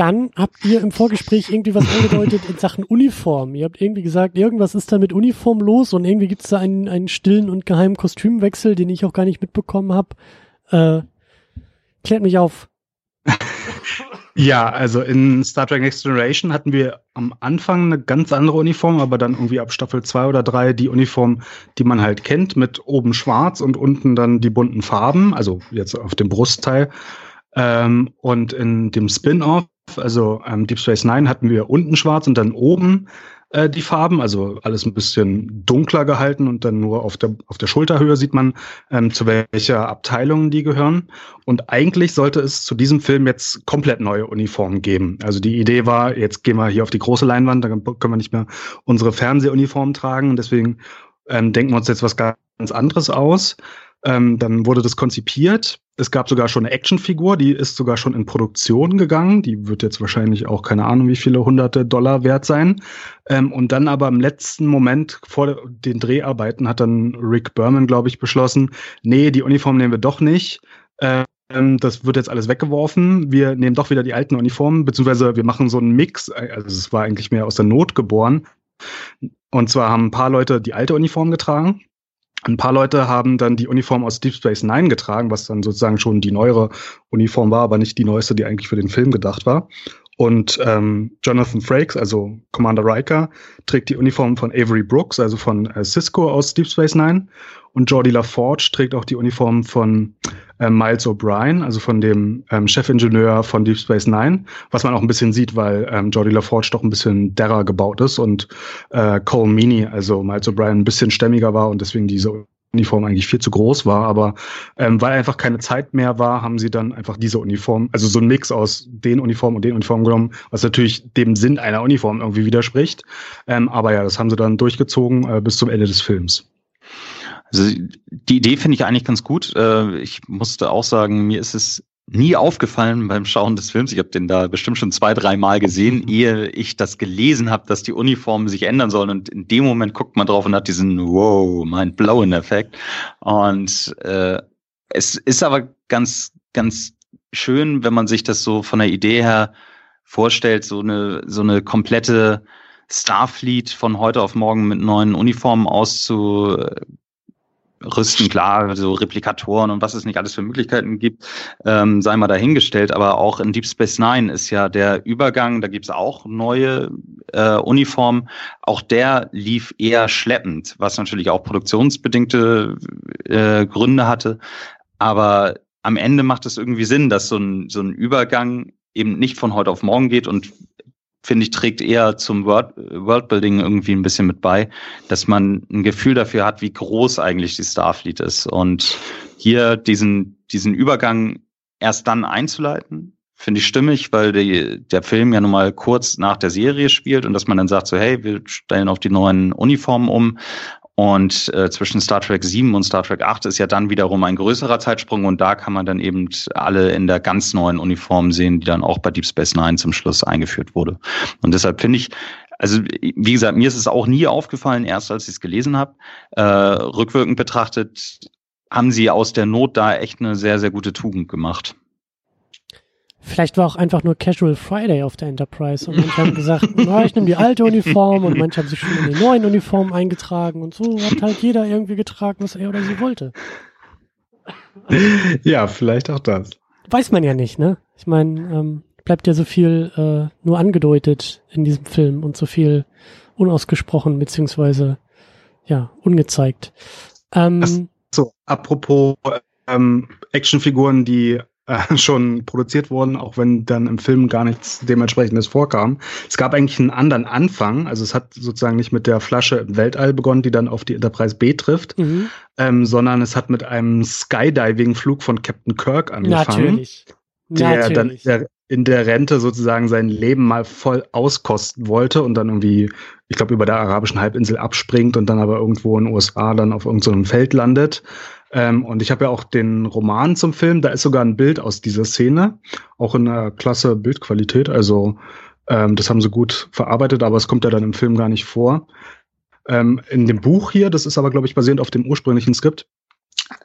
Dann habt ihr im Vorgespräch irgendwie was angedeutet in Sachen Uniform. Ihr habt irgendwie gesagt, irgendwas ist da mit Uniform los und irgendwie gibt es da einen, einen stillen und geheimen Kostümwechsel, den ich auch gar nicht mitbekommen habe. Äh, klärt mich auf. Ja, also in Star Trek Next Generation hatten wir am Anfang eine ganz andere Uniform, aber dann irgendwie ab Staffel 2 oder 3 die Uniform, die man halt kennt, mit oben schwarz und unten dann die bunten Farben, also jetzt auf dem Brustteil. Ähm, und in dem Spin-off also ähm, Deep Space Nine hatten wir unten schwarz und dann oben äh, die Farben, also alles ein bisschen dunkler gehalten und dann nur auf der, auf der Schulterhöhe sieht man, ähm, zu welcher Abteilung die gehören. Und eigentlich sollte es zu diesem Film jetzt komplett neue Uniformen geben. Also die Idee war, jetzt gehen wir hier auf die große Leinwand, dann können wir nicht mehr unsere Fernsehuniformen tragen und deswegen ähm, denken wir uns jetzt was ganz anderes aus. Ähm, dann wurde das konzipiert. Es gab sogar schon eine Actionfigur, die ist sogar schon in Produktion gegangen. Die wird jetzt wahrscheinlich auch keine Ahnung, wie viele hunderte Dollar wert sein. Ähm, und dann aber im letzten Moment vor den Dreharbeiten hat dann Rick Berman, glaube ich, beschlossen, nee, die Uniform nehmen wir doch nicht. Ähm, das wird jetzt alles weggeworfen. Wir nehmen doch wieder die alten Uniformen, beziehungsweise wir machen so einen Mix. Also es war eigentlich mehr aus der Not geboren. Und zwar haben ein paar Leute die alte Uniform getragen ein paar Leute haben dann die Uniform aus Deep Space Nine getragen, was dann sozusagen schon die neuere Uniform war, aber nicht die neueste, die eigentlich für den Film gedacht war. Und ähm, Jonathan Frakes, also Commander Riker, trägt die Uniform von Avery Brooks, also von äh, Cisco aus Deep Space Nine. Und Jordi LaForge trägt auch die Uniform von äh, Miles O'Brien, also von dem ähm, Chefingenieur von Deep Space Nine, was man auch ein bisschen sieht, weil ähm, Jordi LaForge doch ein bisschen derrer gebaut ist und äh, Cole Meany, also Miles O'Brien, ein bisschen stämmiger war und deswegen diese Uniform eigentlich viel zu groß war, aber ähm, weil einfach keine Zeit mehr war, haben sie dann einfach diese Uniform, also so ein Mix aus den Uniformen und den Uniformen genommen, was natürlich dem Sinn einer Uniform irgendwie widerspricht. Ähm, aber ja, das haben sie dann durchgezogen äh, bis zum Ende des Films. Also die Idee finde ich eigentlich ganz gut. Äh, ich musste auch sagen, mir ist es nie aufgefallen beim Schauen des Films. Ich habe den da bestimmt schon zwei, drei Mal gesehen, ehe ich das gelesen habe, dass die Uniformen sich ändern sollen. Und in dem Moment guckt man drauf und hat diesen Wow, mind blowing Effekt. Und äh, es ist aber ganz, ganz schön, wenn man sich das so von der Idee her vorstellt, so eine, so eine komplette Starfleet von heute auf morgen mit neuen Uniformen auszu rüsten, klar, so Replikatoren und was es nicht alles für Möglichkeiten gibt, ähm, sei mal dahingestellt. Aber auch in Deep Space Nine ist ja der Übergang, da gibt es auch neue äh, Uniformen. Auch der lief eher schleppend, was natürlich auch produktionsbedingte äh, Gründe hatte. Aber am Ende macht es irgendwie Sinn, dass so ein, so ein Übergang eben nicht von heute auf morgen geht und finde ich, trägt eher zum World, Worldbuilding irgendwie ein bisschen mit bei, dass man ein Gefühl dafür hat, wie groß eigentlich die Starfleet ist. Und hier diesen, diesen Übergang erst dann einzuleiten, finde ich stimmig, weil die, der Film ja nun mal kurz nach der Serie spielt und dass man dann sagt so, hey, wir stellen auf die neuen Uniformen um und äh, zwischen Star Trek 7 und Star Trek 8 ist ja dann wiederum ein größerer Zeitsprung und da kann man dann eben alle in der ganz neuen Uniform sehen, die dann auch bei Deep Space Nine zum Schluss eingeführt wurde. Und deshalb finde ich, also wie gesagt, mir ist es auch nie aufgefallen, erst als ich es gelesen habe. Äh, rückwirkend betrachtet haben sie aus der Not da echt eine sehr, sehr gute Tugend gemacht. Vielleicht war auch einfach nur Casual Friday auf der Enterprise und manche haben gesagt, na, ich nehme die alte Uniform und manche haben sich schon in die neuen Uniformen eingetragen und so hat halt jeder irgendwie getragen, was er oder sie wollte. Ja, vielleicht auch das. Weiß man ja nicht, ne? Ich meine, ähm, bleibt ja so viel äh, nur angedeutet in diesem Film und so viel unausgesprochen beziehungsweise ja ungezeigt. Ähm, so, apropos ähm, Actionfiguren, die äh, schon produziert wurden, auch wenn dann im Film gar nichts dementsprechendes vorkam. Es gab eigentlich einen anderen Anfang, also es hat sozusagen nicht mit der Flasche im Weltall begonnen, die dann auf die Enterprise B trifft, mhm. ähm, sondern es hat mit einem Skydiving-Flug von Captain Kirk angefangen. Natürlich. Der Natürlich. dann der, in der Rente sozusagen sein Leben mal voll auskosten wollte und dann irgendwie, ich glaube, über der arabischen Halbinsel abspringt und dann aber irgendwo in den USA dann auf irgendeinem so Feld landet. Ähm, und ich habe ja auch den Roman zum Film, da ist sogar ein Bild aus dieser Szene, auch in einer klasse Bildqualität. Also ähm, das haben sie gut verarbeitet, aber es kommt ja dann im Film gar nicht vor. Ähm, in dem Buch hier, das ist aber, glaube ich, basierend auf dem ursprünglichen Skript,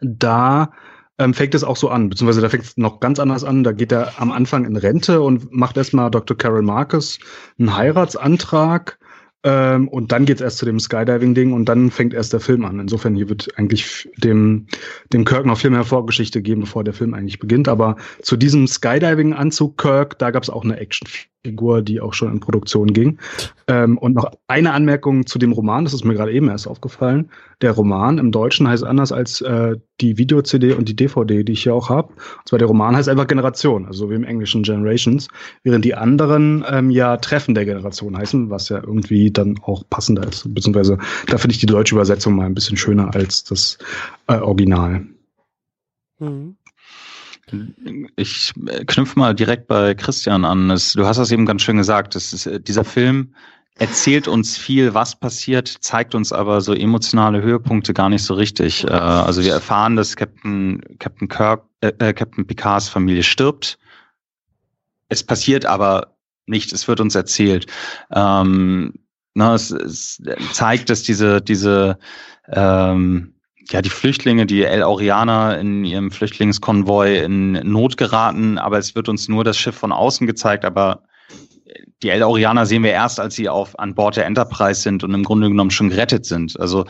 da ähm, fängt es auch so an, beziehungsweise da fängt es noch ganz anders an. Da geht er am Anfang in Rente und macht erstmal Dr. Carol Marcus einen Heiratsantrag. Ähm, und dann geht's erst zu dem Skydiving-Ding und dann fängt erst der Film an. Insofern hier wird eigentlich dem, dem Kirk noch viel mehr Vorgeschichte geben, bevor der Film eigentlich beginnt. Aber zu diesem Skydiving-Anzug Kirk, da gab's auch eine Action Figur, die auch schon in Produktion ging. Ähm, und noch eine Anmerkung zu dem Roman, das ist mir gerade eben erst aufgefallen. Der Roman im Deutschen heißt anders als äh, die Video-CD und die DVD, die ich hier auch habe. Und zwar der Roman heißt einfach Generation, also wie im Englischen Generations, während die anderen ähm, ja Treffen der Generation heißen, was ja irgendwie dann auch passender ist. Beziehungsweise da finde ich die deutsche Übersetzung mal ein bisschen schöner als das äh, Original. Mhm. Ich äh, knüpfe mal direkt bei Christian an. Du hast das eben ganz schön gesagt. Es ist, äh, dieser Film erzählt uns viel, was passiert, zeigt uns aber so emotionale Höhepunkte gar nicht so richtig. Äh, also wir erfahren, dass Captain, Captain Kirk, äh, Captain Picards Familie stirbt. Es passiert aber nicht, es wird uns erzählt. Ähm, na, es, es zeigt, dass diese, diese ähm, ja, die Flüchtlinge, die El Aurianer in ihrem Flüchtlingskonvoi in Not geraten, aber es wird uns nur das Schiff von außen gezeigt, aber die El Aurianer sehen wir erst, als sie auf, an Bord der Enterprise sind und im Grunde genommen schon gerettet sind. Also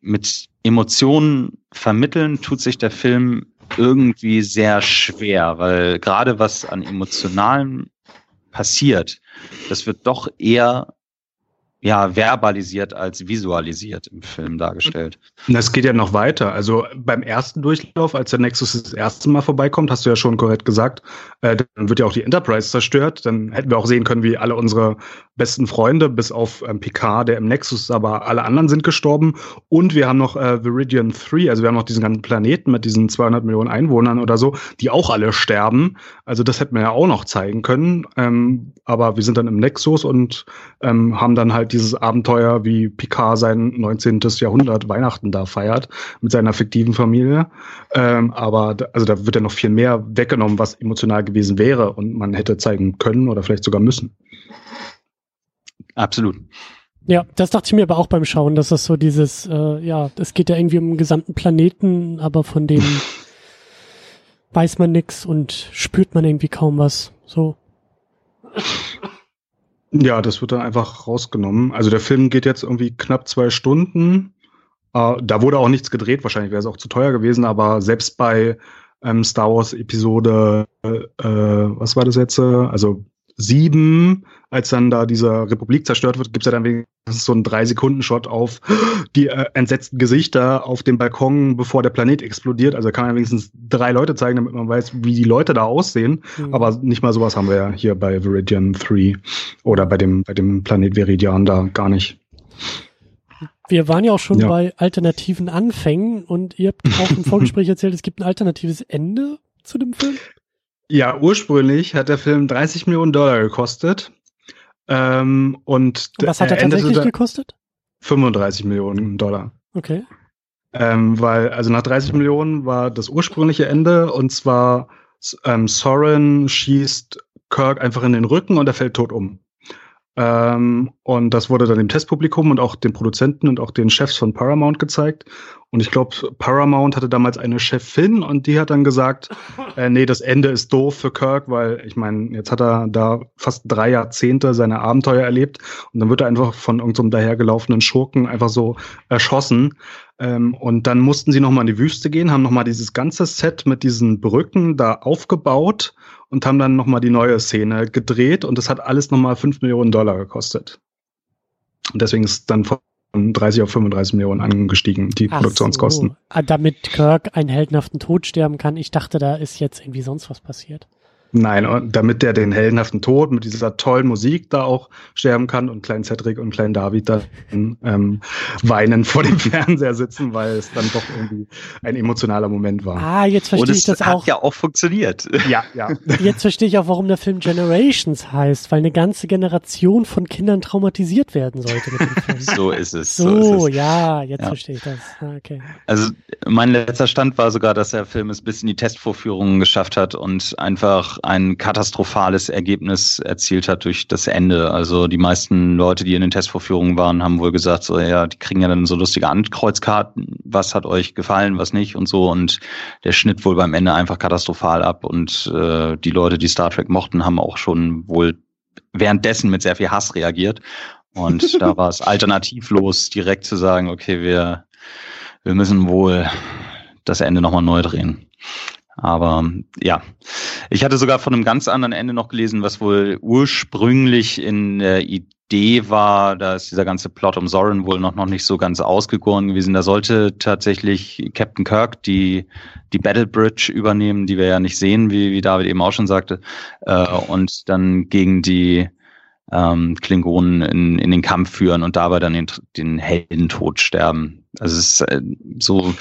mit Emotionen vermitteln tut sich der Film irgendwie sehr schwer, weil gerade was an Emotionalen passiert, das wird doch eher ja, verbalisiert als visualisiert im Film dargestellt. Das geht ja noch weiter. Also beim ersten Durchlauf, als der Nexus das erste Mal vorbeikommt, hast du ja schon korrekt gesagt, äh, dann wird ja auch die Enterprise zerstört. Dann hätten wir auch sehen können, wie alle unsere besten Freunde, bis auf ähm, Picard, der im Nexus, aber alle anderen sind gestorben. Und wir haben noch äh, Viridian 3, also wir haben noch diesen ganzen Planeten mit diesen 200 Millionen Einwohnern oder so, die auch alle sterben. Also das hätten wir ja auch noch zeigen können. Ähm, aber wir sind dann im Nexus und ähm, haben dann halt dieses Abenteuer, wie Picard sein 19. Jahrhundert Weihnachten da feiert mit seiner fiktiven Familie. Ähm, aber da, also da wird ja noch viel mehr weggenommen, was emotional gewesen wäre und man hätte zeigen können oder vielleicht sogar müssen. Absolut. Ja, das dachte ich mir aber auch beim Schauen, dass das so dieses, äh, ja, es geht ja irgendwie um den gesamten Planeten, aber von dem weiß man nix und spürt man irgendwie kaum was. So. Ja, das wird dann einfach rausgenommen. Also der Film geht jetzt irgendwie knapp zwei Stunden. Äh, da wurde auch nichts gedreht, wahrscheinlich wäre es auch zu teuer gewesen, aber selbst bei ähm, Star Wars Episode, äh, was war das jetzt? Also sieben, als dann da dieser Republik zerstört wird, gibt's ja dann wenigstens so einen Drei-Sekunden-Shot auf die äh, entsetzten Gesichter auf dem Balkon, bevor der Planet explodiert. Also kann man wenigstens drei Leute zeigen, damit man weiß, wie die Leute da aussehen. Mhm. Aber nicht mal sowas haben wir ja hier bei Viridian 3 oder bei dem, bei dem Planet Viridian da gar nicht. Wir waren ja auch schon ja. bei alternativen Anfängen und ihr habt auch im Vorgespräch erzählt, es gibt ein alternatives Ende zu dem Film. Ja, ursprünglich hat der Film 30 Millionen Dollar gekostet. Ähm, und, und was hat er tatsächlich gekostet? 35 Millionen Dollar. Okay. Ähm, weil, also nach 30 Millionen war das ursprüngliche Ende und zwar ähm, Soren schießt Kirk einfach in den Rücken und er fällt tot um. Ähm, und das wurde dann dem Testpublikum und auch den Produzenten und auch den Chefs von Paramount gezeigt. Und ich glaube, Paramount hatte damals eine Chefin und die hat dann gesagt, äh, nee, das Ende ist doof für Kirk, weil ich meine, jetzt hat er da fast drei Jahrzehnte seine Abenteuer erlebt und dann wird er einfach von irgendeinem so dahergelaufenen Schurken einfach so erschossen. Ähm, und dann mussten sie nochmal in die Wüste gehen, haben nochmal dieses ganze Set mit diesen Brücken da aufgebaut und haben dann nochmal die neue Szene gedreht und das hat alles nochmal fünf Millionen Dollar gekostet. Und deswegen ist dann von 30 auf 35 Millionen angestiegen, die Ach Produktionskosten. So. Ah, damit Kirk einen heldenhaften Tod sterben kann. Ich dachte, da ist jetzt irgendwie sonst was passiert. Nein, damit der den heldenhaften Tod mit dieser tollen Musik da auch sterben kann und klein Cedric und klein David dann ähm, weinen vor dem Fernseher sitzen, weil es dann doch irgendwie ein emotionaler Moment war. Ah, jetzt verstehe ich das hat auch. ja auch funktioniert. Ja, ja. Jetzt verstehe ich auch, warum der Film Generations heißt, weil eine ganze Generation von Kindern traumatisiert werden sollte mit dem Film. So ist es. So, so ist es. ja, jetzt ja. verstehe ich das. Ah, okay. Also mein letzter Stand war sogar, dass der Film es bis in die Testvorführungen geschafft hat und einfach ein katastrophales Ergebnis erzielt hat durch das Ende. Also die meisten Leute, die in den Testvorführungen waren, haben wohl gesagt, so ja, die kriegen ja dann so lustige Ankreuzkarten, was hat euch gefallen, was nicht und so. Und der Schnitt wohl beim Ende einfach katastrophal ab. Und äh, die Leute, die Star Trek mochten, haben auch schon wohl währenddessen mit sehr viel Hass reagiert. Und da war es alternativlos, direkt zu sagen, okay, wir, wir müssen wohl das Ende nochmal neu drehen. Aber ja, ich hatte sogar von einem ganz anderen Ende noch gelesen, was wohl ursprünglich in der Idee war, da ist dieser ganze Plot um Soren wohl noch, noch nicht so ganz ausgegoren gewesen. Da sollte tatsächlich Captain Kirk die, die Battle Bridge übernehmen, die wir ja nicht sehen, wie, wie David eben auch schon sagte, äh, und dann gegen die ähm, Klingonen in, in den Kampf führen und dabei dann den, den Heldentod sterben. Also es ist äh, so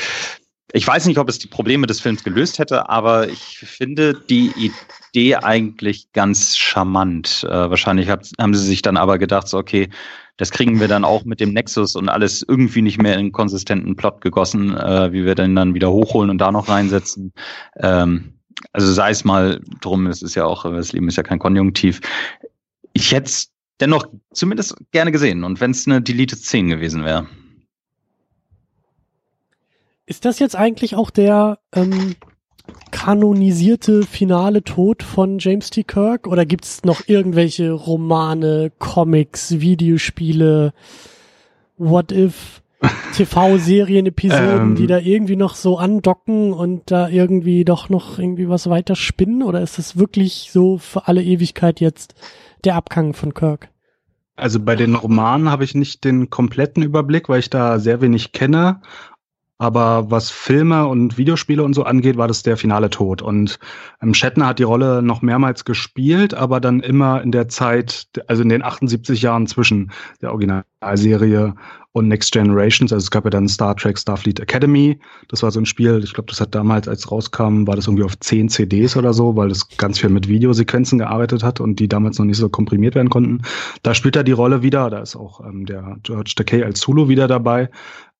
ich weiß nicht, ob es die Probleme des Films gelöst hätte, aber ich finde die Idee eigentlich ganz charmant. Äh, wahrscheinlich hab, haben sie sich dann aber gedacht, so, okay, das kriegen wir dann auch mit dem Nexus und alles irgendwie nicht mehr in einen konsistenten Plot gegossen, äh, wie wir den dann wieder hochholen und da noch reinsetzen. Ähm, also sei es mal drum, es ist ja auch, das Leben ist ja kein Konjunktiv. Ich hätte es dennoch zumindest gerne gesehen und wenn es eine Deleted Szene gewesen wäre. Ist das jetzt eigentlich auch der ähm, kanonisierte finale Tod von James T. Kirk oder gibt es noch irgendwelche Romane, Comics, Videospiele, What If, TV-Serien, Episoden, ähm, die da irgendwie noch so andocken und da irgendwie doch noch irgendwie was weiter spinnen oder ist das wirklich so für alle Ewigkeit jetzt der Abgang von Kirk? Also bei den Romanen habe ich nicht den kompletten Überblick, weil ich da sehr wenig kenne. Aber was Filme und Videospiele und so angeht, war das der finale Tod. Und ähm, Shatner hat die Rolle noch mehrmals gespielt, aber dann immer in der Zeit, also in den 78 Jahren zwischen der Originalserie und Next Generations. Also es gab ja dann Star Trek Starfleet Academy. Das war so ein Spiel, ich glaube, das hat damals, als rauskam, war das irgendwie auf 10 CDs oder so, weil das ganz viel mit Videosequenzen gearbeitet hat und die damals noch nicht so komprimiert werden konnten. Da spielt er die Rolle wieder. Da ist auch ähm, der George Takei als Zulu wieder dabei.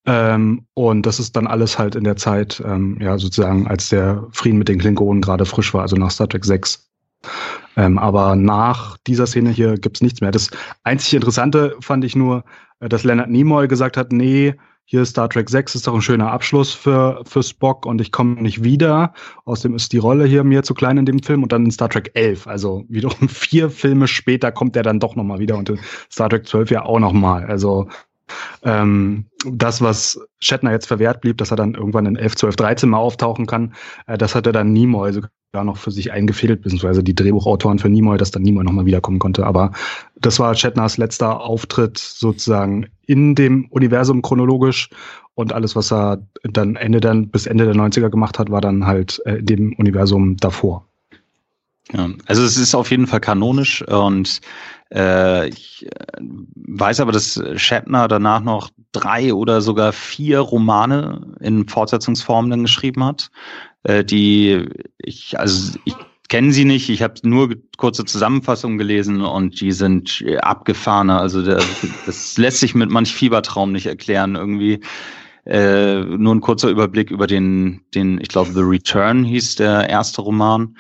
Ähm, und das ist dann alles halt in der Zeit, ähm, ja, sozusagen, als der Frieden mit den Klingonen gerade frisch war, also nach Star Trek 6. Ähm, aber nach dieser Szene hier gibt's nichts mehr. Das einzig Interessante fand ich nur, äh, dass Leonard Nimoy gesagt hat, nee, hier ist Star Trek 6 ist doch ein schöner Abschluss für, für Spock und ich komme nicht wieder. Außerdem ist die Rolle hier mir zu klein in dem Film und dann in Star Trek 11. Also wiederum vier Filme später kommt er dann doch nochmal wieder und in Star Trek 12 ja auch nochmal. Also ähm, das, was Shatner jetzt verwehrt blieb, dass er dann irgendwann in 11, 12, 13 Mal auftauchen kann, äh, das hat er dann Nimoy sogar noch für sich eingefädelt, beziehungsweise die Drehbuchautoren für Nimoy, dass dann Nimoy nochmal wiederkommen konnte. Aber das war Shatners letzter Auftritt sozusagen in dem Universum chronologisch und alles, was er dann Ende dann bis Ende der 90er gemacht hat, war dann halt äh, dem Universum davor. Ja, also es ist auf jeden Fall kanonisch und äh, ich äh, weiß aber, dass Shatner danach noch drei oder sogar vier Romane in Fortsetzungsform dann geschrieben hat, äh, die ich, also ich kenne sie nicht, ich habe nur kurze Zusammenfassungen gelesen und die sind abgefahrener. Also der, das lässt sich mit manch Fiebertraum nicht erklären irgendwie. Äh, nur ein kurzer Überblick über den, den, ich glaube, The Return hieß der erste Roman äh,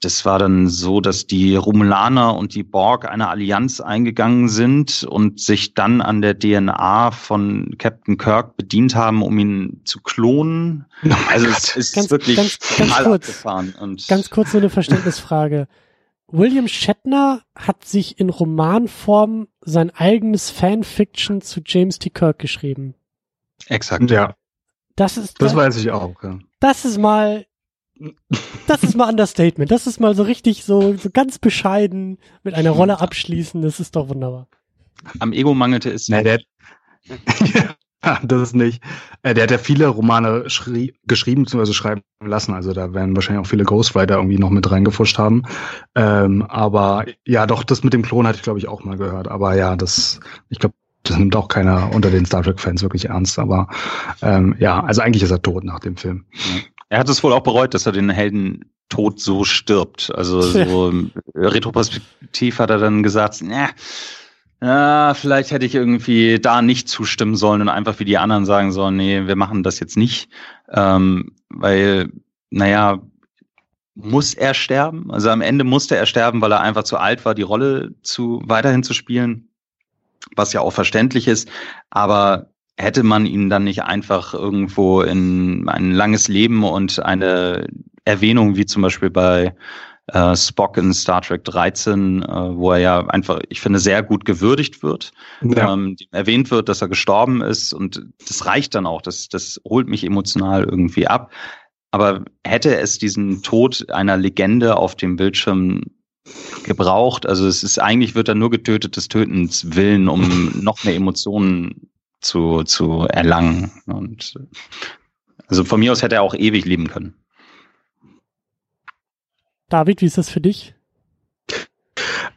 das war dann so, dass die Romulaner und die Borg eine Allianz eingegangen sind und sich dann an der DNA von Captain Kirk bedient haben, um ihn zu klonen. Oh also Gott. es ist ganz, wirklich ganz, ganz kurz, abgefahren. Und ganz kurz so eine Verständnisfrage. William Shatner hat sich in Romanform sein eigenes Fanfiction zu James T. Kirk geschrieben. Exakt, ja. Das ist das, das weiß ich auch. Ja. Das ist mal das ist mal Understatement. Das ist mal so richtig so, so ganz bescheiden mit einer Rolle abschließen. Das ist doch wunderbar. Am Ego mangelte es. Nee, der, ja, das ist nicht. Äh, der hat ja viele Romane geschrieben bzw. schreiben lassen. Also da werden wahrscheinlich auch viele Ghostwriter irgendwie noch mit reingefuscht haben. Ähm, aber ja, doch, das mit dem Klon hatte ich, glaube ich, auch mal gehört. Aber ja, das, ich glaube, das nimmt auch keiner unter den Star Trek-Fans wirklich ernst. Aber ähm, ja, also eigentlich ist er tot nach dem Film. Ja. Er hat es wohl auch bereut, dass er den Helden tot so stirbt. Also so retroperspektiv hat er dann gesagt, na, ja, vielleicht hätte ich irgendwie da nicht zustimmen sollen und einfach wie die anderen sagen sollen, nee, wir machen das jetzt nicht. Ähm, weil, naja, muss er sterben? Also am Ende musste er sterben, weil er einfach zu alt war, die Rolle zu weiterhin zu spielen, was ja auch verständlich ist. Aber hätte man ihn dann nicht einfach irgendwo in ein langes Leben und eine Erwähnung, wie zum Beispiel bei äh, Spock in Star Trek 13, äh, wo er ja einfach, ich finde, sehr gut gewürdigt wird, ja. ähm, erwähnt wird, dass er gestorben ist und das reicht dann auch, das, das holt mich emotional irgendwie ab. Aber hätte es diesen Tod einer Legende auf dem Bildschirm gebraucht, also es ist eigentlich wird er nur getötet des Tötens willen, um noch mehr Emotionen zu, zu erlangen. Und also von mir aus hätte er auch ewig leben können. David, wie ist das für dich?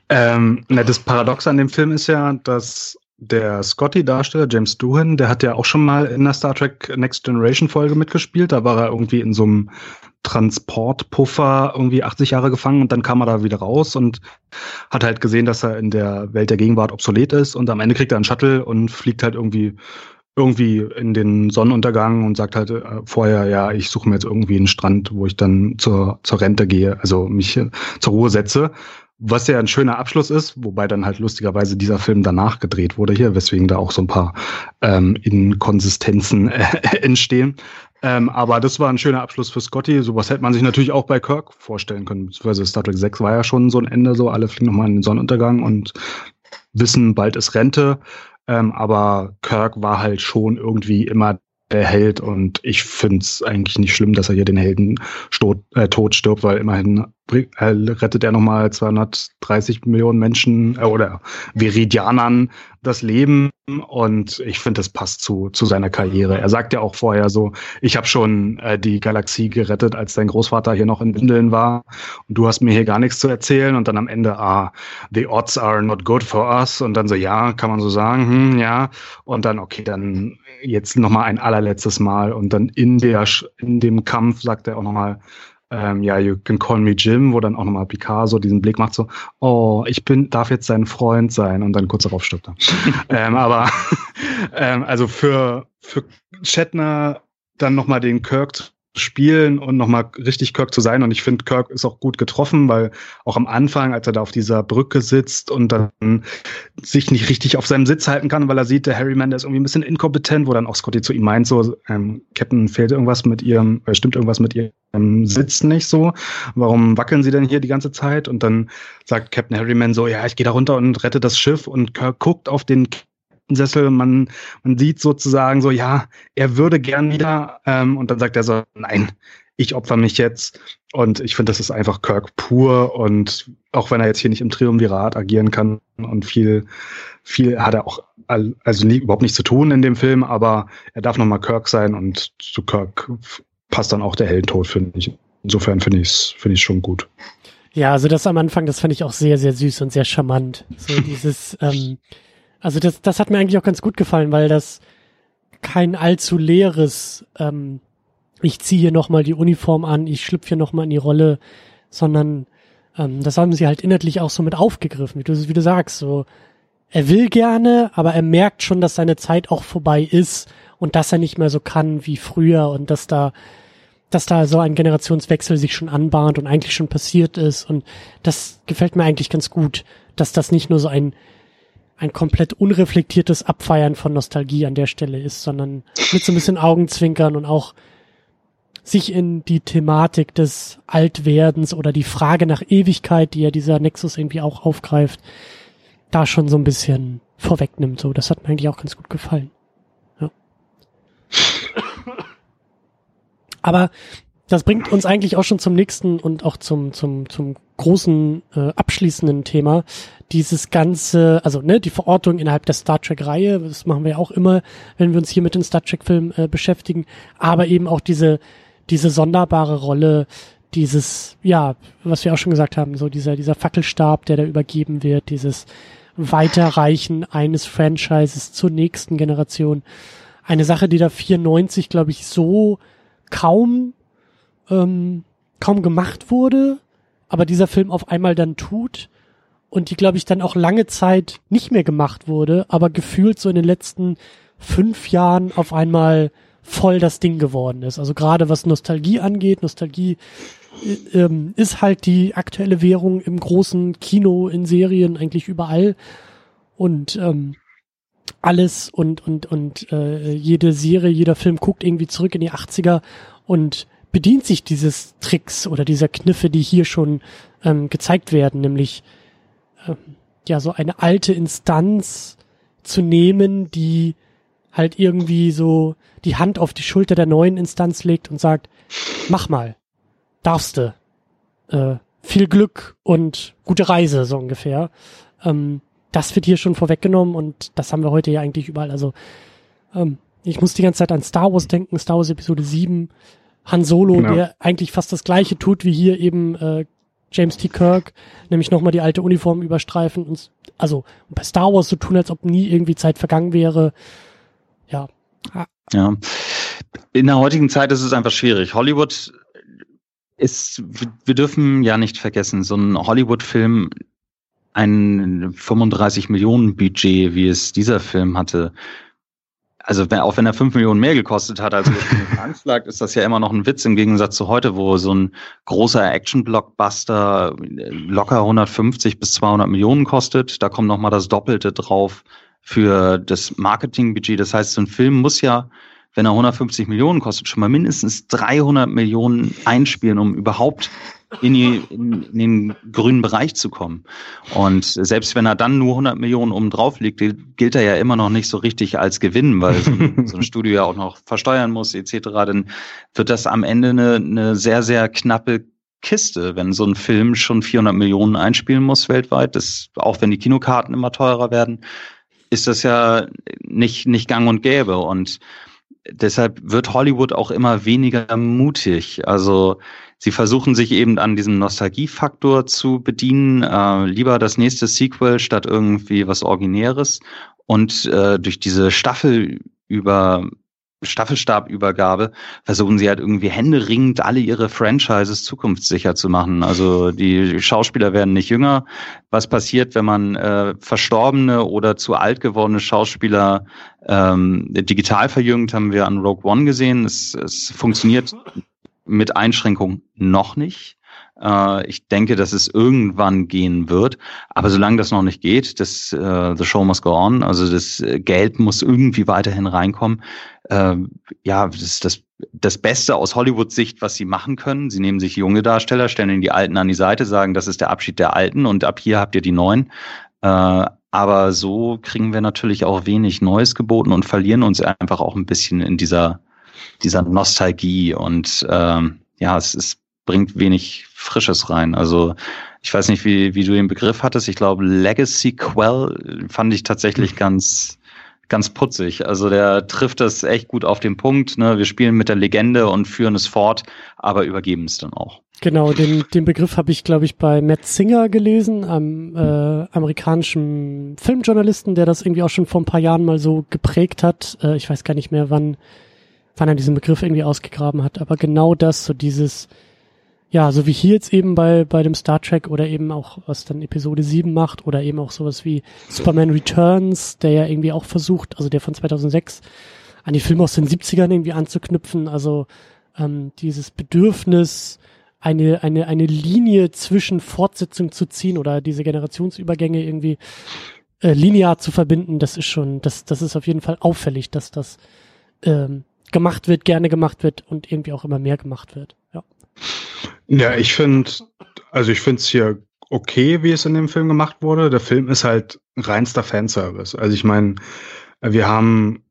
Ähm, na, das Paradox an dem Film ist ja, dass der Scotty-Darsteller, James Doohan, der hat ja auch schon mal in der Star Trek Next Generation Folge mitgespielt. Da war er irgendwie in so einem Transportpuffer irgendwie 80 Jahre gefangen und dann kam er da wieder raus und hat halt gesehen, dass er in der Welt der Gegenwart obsolet ist und am Ende kriegt er einen Shuttle und fliegt halt irgendwie irgendwie in den Sonnenuntergang und sagt halt äh, vorher, ja, ich suche mir jetzt irgendwie einen Strand, wo ich dann zur, zur Rente gehe, also mich äh, zur Ruhe setze. Was ja ein schöner Abschluss ist, wobei dann halt lustigerweise dieser Film danach gedreht wurde hier, weswegen da auch so ein paar ähm, Inkonsistenzen äh, entstehen. Ähm, aber das war ein schöner Abschluss für Scotty. Sowas hätte man sich natürlich auch bei Kirk vorstellen können. Beziehungsweise Star Trek 6 war ja schon so ein Ende, so alle fliegen nochmal in den Sonnenuntergang und wissen, bald ist Rente. Ähm, aber Kirk war halt schon irgendwie immer der Held und ich finde es eigentlich nicht schlimm, dass er hier den Helden äh, tot stirbt, weil immerhin rettet er nochmal 230 Millionen Menschen äh, oder Viridianern das Leben. Und ich finde, das passt zu, zu seiner Karriere. Er sagt ja auch vorher so, ich habe schon äh, die Galaxie gerettet, als dein Großvater hier noch in Windeln war. Und du hast mir hier gar nichts zu erzählen. Und dann am Ende, ah, the odds are not good for us. Und dann so, ja, kann man so sagen, hm, ja. Und dann, okay, dann jetzt nochmal ein allerletztes Mal. Und dann in der, in dem Kampf sagt er auch nochmal, ähm, ja, you can call me Jim, wo dann auch nochmal Picasso diesen Blick macht, so, oh, ich bin, darf jetzt sein Freund sein und dann kurz darauf stirbt er. ähm, aber ähm, also für, für Shatner dann nochmal den Kirk spielen und nochmal richtig Kirk zu sein. Und ich finde, Kirk ist auch gut getroffen, weil auch am Anfang, als er da auf dieser Brücke sitzt und dann sich nicht richtig auf seinem Sitz halten kann, weil er sieht, der Harryman, der ist irgendwie ein bisschen inkompetent, wo dann auch Scotty zu ihm meint, so, ähm, Captain, fehlt irgendwas mit ihrem, äh, stimmt irgendwas mit ihrem Sitz nicht so? Warum wackeln sie denn hier die ganze Zeit? Und dann sagt Captain Harryman so, ja, ich gehe da runter und rette das Schiff und Kirk guckt auf den Sessel. Man, man sieht sozusagen so, ja, er würde gern wieder. Ähm, und dann sagt er so, nein, ich opfer mich jetzt. Und ich finde, das ist einfach Kirk pur. Und auch wenn er jetzt hier nicht im Triumvirat agieren kann und viel, viel hat er auch also nie, überhaupt nichts zu tun in dem Film, aber er darf nochmal Kirk sein und zu Kirk passt dann auch der Heldentod, finde ich. Insofern finde ich es finde ich schon gut. Ja, also das am Anfang, das fand ich auch sehr, sehr süß und sehr charmant. So dieses, ähm, also das, das hat mir eigentlich auch ganz gut gefallen, weil das kein allzu leeres, ähm, ich ziehe hier nochmal die Uniform an, ich schlüpfe hier nochmal in die Rolle, sondern ähm, das haben sie halt inhaltlich auch so mit aufgegriffen, wie du, wie du sagst, so er will gerne, aber er merkt schon, dass seine Zeit auch vorbei ist und dass er nicht mehr so kann wie früher und dass da dass da so ein Generationswechsel sich schon anbahnt und eigentlich schon passiert ist. Und das gefällt mir eigentlich ganz gut, dass das nicht nur so ein, ein komplett unreflektiertes Abfeiern von Nostalgie an der Stelle ist, sondern mit so ein bisschen Augenzwinkern und auch sich in die Thematik des Altwerdens oder die Frage nach Ewigkeit, die ja dieser Nexus irgendwie auch aufgreift, da schon so ein bisschen vorwegnimmt. So, das hat mir eigentlich auch ganz gut gefallen. Ja. Aber das bringt uns eigentlich auch schon zum nächsten und auch zum zum zum großen äh, abschließenden Thema. Dieses ganze, also ne, die Verortung innerhalb der Star Trek Reihe, das machen wir auch immer, wenn wir uns hier mit den Star Trek Filmen äh, beschäftigen, aber eben auch diese diese sonderbare Rolle dieses, ja, was wir auch schon gesagt haben, so dieser, dieser Fackelstab, der da übergeben wird, dieses Weiterreichen eines Franchises zur nächsten Generation. Eine Sache, die da 94, glaube ich, so kaum, ähm, kaum gemacht wurde, aber dieser Film auf einmal dann tut und die, glaube ich, dann auch lange Zeit nicht mehr gemacht wurde, aber gefühlt so in den letzten fünf Jahren auf einmal voll das Ding geworden ist. Also gerade was Nostalgie angeht, Nostalgie äh, ähm, ist halt die aktuelle Währung im großen Kino, in Serien, eigentlich überall. Und ähm, alles und und und äh, jede Serie, jeder Film guckt irgendwie zurück in die 80er und bedient sich dieses Tricks oder dieser Kniffe, die hier schon ähm, gezeigt werden, nämlich ja so eine alte Instanz zu nehmen, die halt irgendwie so die Hand auf die Schulter der neuen Instanz legt und sagt, mach mal, darfst du. Äh, viel Glück und gute Reise, so ungefähr. Ähm, das wird hier schon vorweggenommen und das haben wir heute ja eigentlich überall. Also ähm, ich muss die ganze Zeit an Star Wars denken, Star Wars Episode 7, Han Solo, genau. der eigentlich fast das gleiche tut wie hier eben äh, James T. Kirk, nämlich nochmal die alte Uniform überstreifen und also bei Star Wars so tun, als ob nie irgendwie Zeit vergangen wäre. Ja, ja. In der heutigen Zeit ist es einfach schwierig. Hollywood ist, wir dürfen ja nicht vergessen, so ein Hollywood-Film, ein 35 Millionen Budget, wie es dieser Film hatte, also auch wenn er 5 Millionen mehr gekostet hat als ursprünglich Anschlag, ist das ja immer noch ein Witz im Gegensatz zu heute, wo so ein großer Action-Blockbuster locker 150 bis 200 Millionen kostet. Da kommt noch mal das Doppelte drauf für das Marketingbudget. Das heißt, so ein Film muss ja, wenn er 150 Millionen kostet, schon mal mindestens 300 Millionen einspielen, um überhaupt in, die, in, in den grünen Bereich zu kommen. Und selbst wenn er dann nur 100 Millionen oben drauf liegt, gilt er ja immer noch nicht so richtig als Gewinn, weil so ein, so ein Studio ja auch noch versteuern muss etc. Dann wird das am Ende eine, eine sehr, sehr knappe Kiste, wenn so ein Film schon 400 Millionen einspielen muss weltweit. Das, auch wenn die Kinokarten immer teurer werden, ist das ja nicht, nicht gang und gäbe. Und deshalb wird Hollywood auch immer weniger mutig. Also sie versuchen sich eben an diesem Nostalgiefaktor zu bedienen. Äh, lieber das nächste Sequel statt irgendwie was Originäres. Und äh, durch diese Staffel über Staffelstabübergabe versuchen sie halt irgendwie händeringend alle ihre Franchises zukunftssicher zu machen. Also die Schauspieler werden nicht jünger. Was passiert, wenn man äh, verstorbene oder zu alt gewordene Schauspieler ähm, digital verjüngt, haben wir an Rogue One gesehen. Es, es funktioniert mit Einschränkung noch nicht. Äh, ich denke, dass es irgendwann gehen wird. Aber solange das noch nicht geht, das äh, The Show must go on, also das Geld muss irgendwie weiterhin reinkommen. Äh, ja, das ist das, das Beste aus Hollywood-Sicht, was sie machen können. Sie nehmen sich junge Darsteller, stellen die Alten an die Seite, sagen, das ist der Abschied der Alten und ab hier habt ihr die Neuen. Äh, aber so kriegen wir natürlich auch wenig Neues geboten und verlieren uns einfach auch ein bisschen in dieser, dieser Nostalgie. Und ähm, ja, es ist bringt wenig Frisches rein. Also ich weiß nicht, wie, wie du den Begriff hattest. Ich glaube, Legacy Quell fand ich tatsächlich ganz, ganz putzig. Also der trifft das echt gut auf den Punkt. Ne? Wir spielen mit der Legende und führen es fort, aber übergeben es dann auch. Genau, den, den Begriff habe ich, glaube ich, bei Matt Singer gelesen, einem äh, amerikanischen Filmjournalisten, der das irgendwie auch schon vor ein paar Jahren mal so geprägt hat. Äh, ich weiß gar nicht mehr, wann, wann er diesen Begriff irgendwie ausgegraben hat, aber genau das, so dieses ja, so wie hier jetzt eben bei, bei dem Star Trek oder eben auch, was dann Episode 7 macht oder eben auch sowas wie Superman Returns, der ja irgendwie auch versucht, also der von 2006, an die Filme aus den 70ern irgendwie anzuknüpfen, also ähm, dieses Bedürfnis, eine, eine, eine Linie zwischen Fortsetzung zu ziehen oder diese Generationsübergänge irgendwie äh, linear zu verbinden, das ist schon, das, das ist auf jeden Fall auffällig, dass das ähm, gemacht wird, gerne gemacht wird und irgendwie auch immer mehr gemacht wird. Ja, ja ich finde, also ich finde es hier okay, wie es in dem Film gemacht wurde. Der Film ist halt reinster Fanservice. Also ich meine, wir haben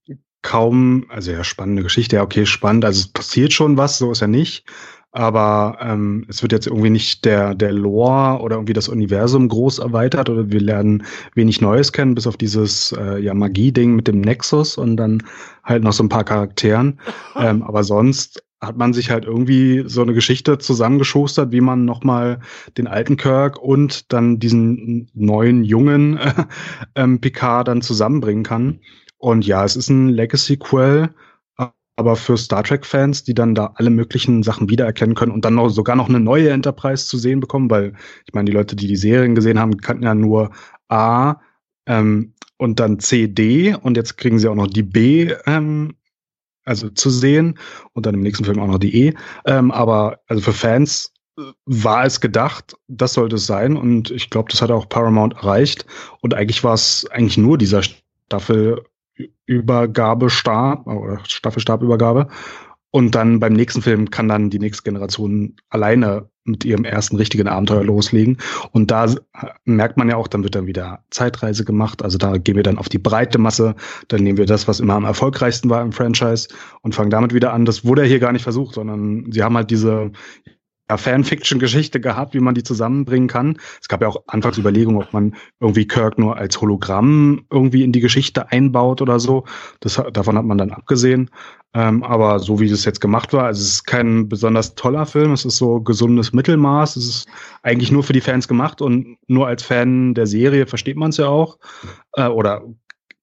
kaum, also ja, spannende Geschichte, ja, okay, spannend, also es passiert schon was, so ist er nicht. Aber ähm, es wird jetzt irgendwie nicht der, der Lore oder irgendwie das Universum groß erweitert oder wir lernen wenig Neues kennen, bis auf dieses äh, ja, Magie-Ding mit dem Nexus und dann halt noch so ein paar Charakteren. Ähm, aber sonst hat man sich halt irgendwie so eine Geschichte zusammengeschustert, wie man nochmal den alten Kirk und dann diesen neuen jungen äh, ähm, Picard dann zusammenbringen kann. Und ja, es ist ein Legacy-Quell, aber für Star Trek-Fans, die dann da alle möglichen Sachen wiedererkennen können und dann noch sogar noch eine neue Enterprise zu sehen bekommen, weil ich meine, die Leute, die die Serien gesehen haben, kannten ja nur A ähm, und dann C, D und jetzt kriegen sie auch noch die B ähm, also zu sehen und dann im nächsten Film auch noch die E. Ähm, aber also für Fans äh, war es gedacht, das sollte es sein und ich glaube, das hat auch Paramount erreicht und eigentlich war es eigentlich nur dieser Staffelübergabestab oder Staffelstabübergabe und dann beim nächsten Film kann dann die nächste Generation alleine mit ihrem ersten richtigen Abenteuer loslegen. Und da merkt man ja auch, dann wird dann wieder Zeitreise gemacht. Also da gehen wir dann auf die breite Masse. Dann nehmen wir das, was immer am erfolgreichsten war im Franchise und fangen damit wieder an. Das wurde hier gar nicht versucht, sondern sie haben halt diese ja, Fanfiction-Geschichte gehabt, wie man die zusammenbringen kann. Es gab ja auch anfangs Überlegungen, ob man irgendwie Kirk nur als Hologramm irgendwie in die Geschichte einbaut oder so. Das, davon hat man dann abgesehen. Ähm, aber so wie das jetzt gemacht war, also es ist kein besonders toller Film, es ist so gesundes Mittelmaß, es ist eigentlich nur für die Fans gemacht und nur als Fan der Serie versteht man es ja auch. Äh, oder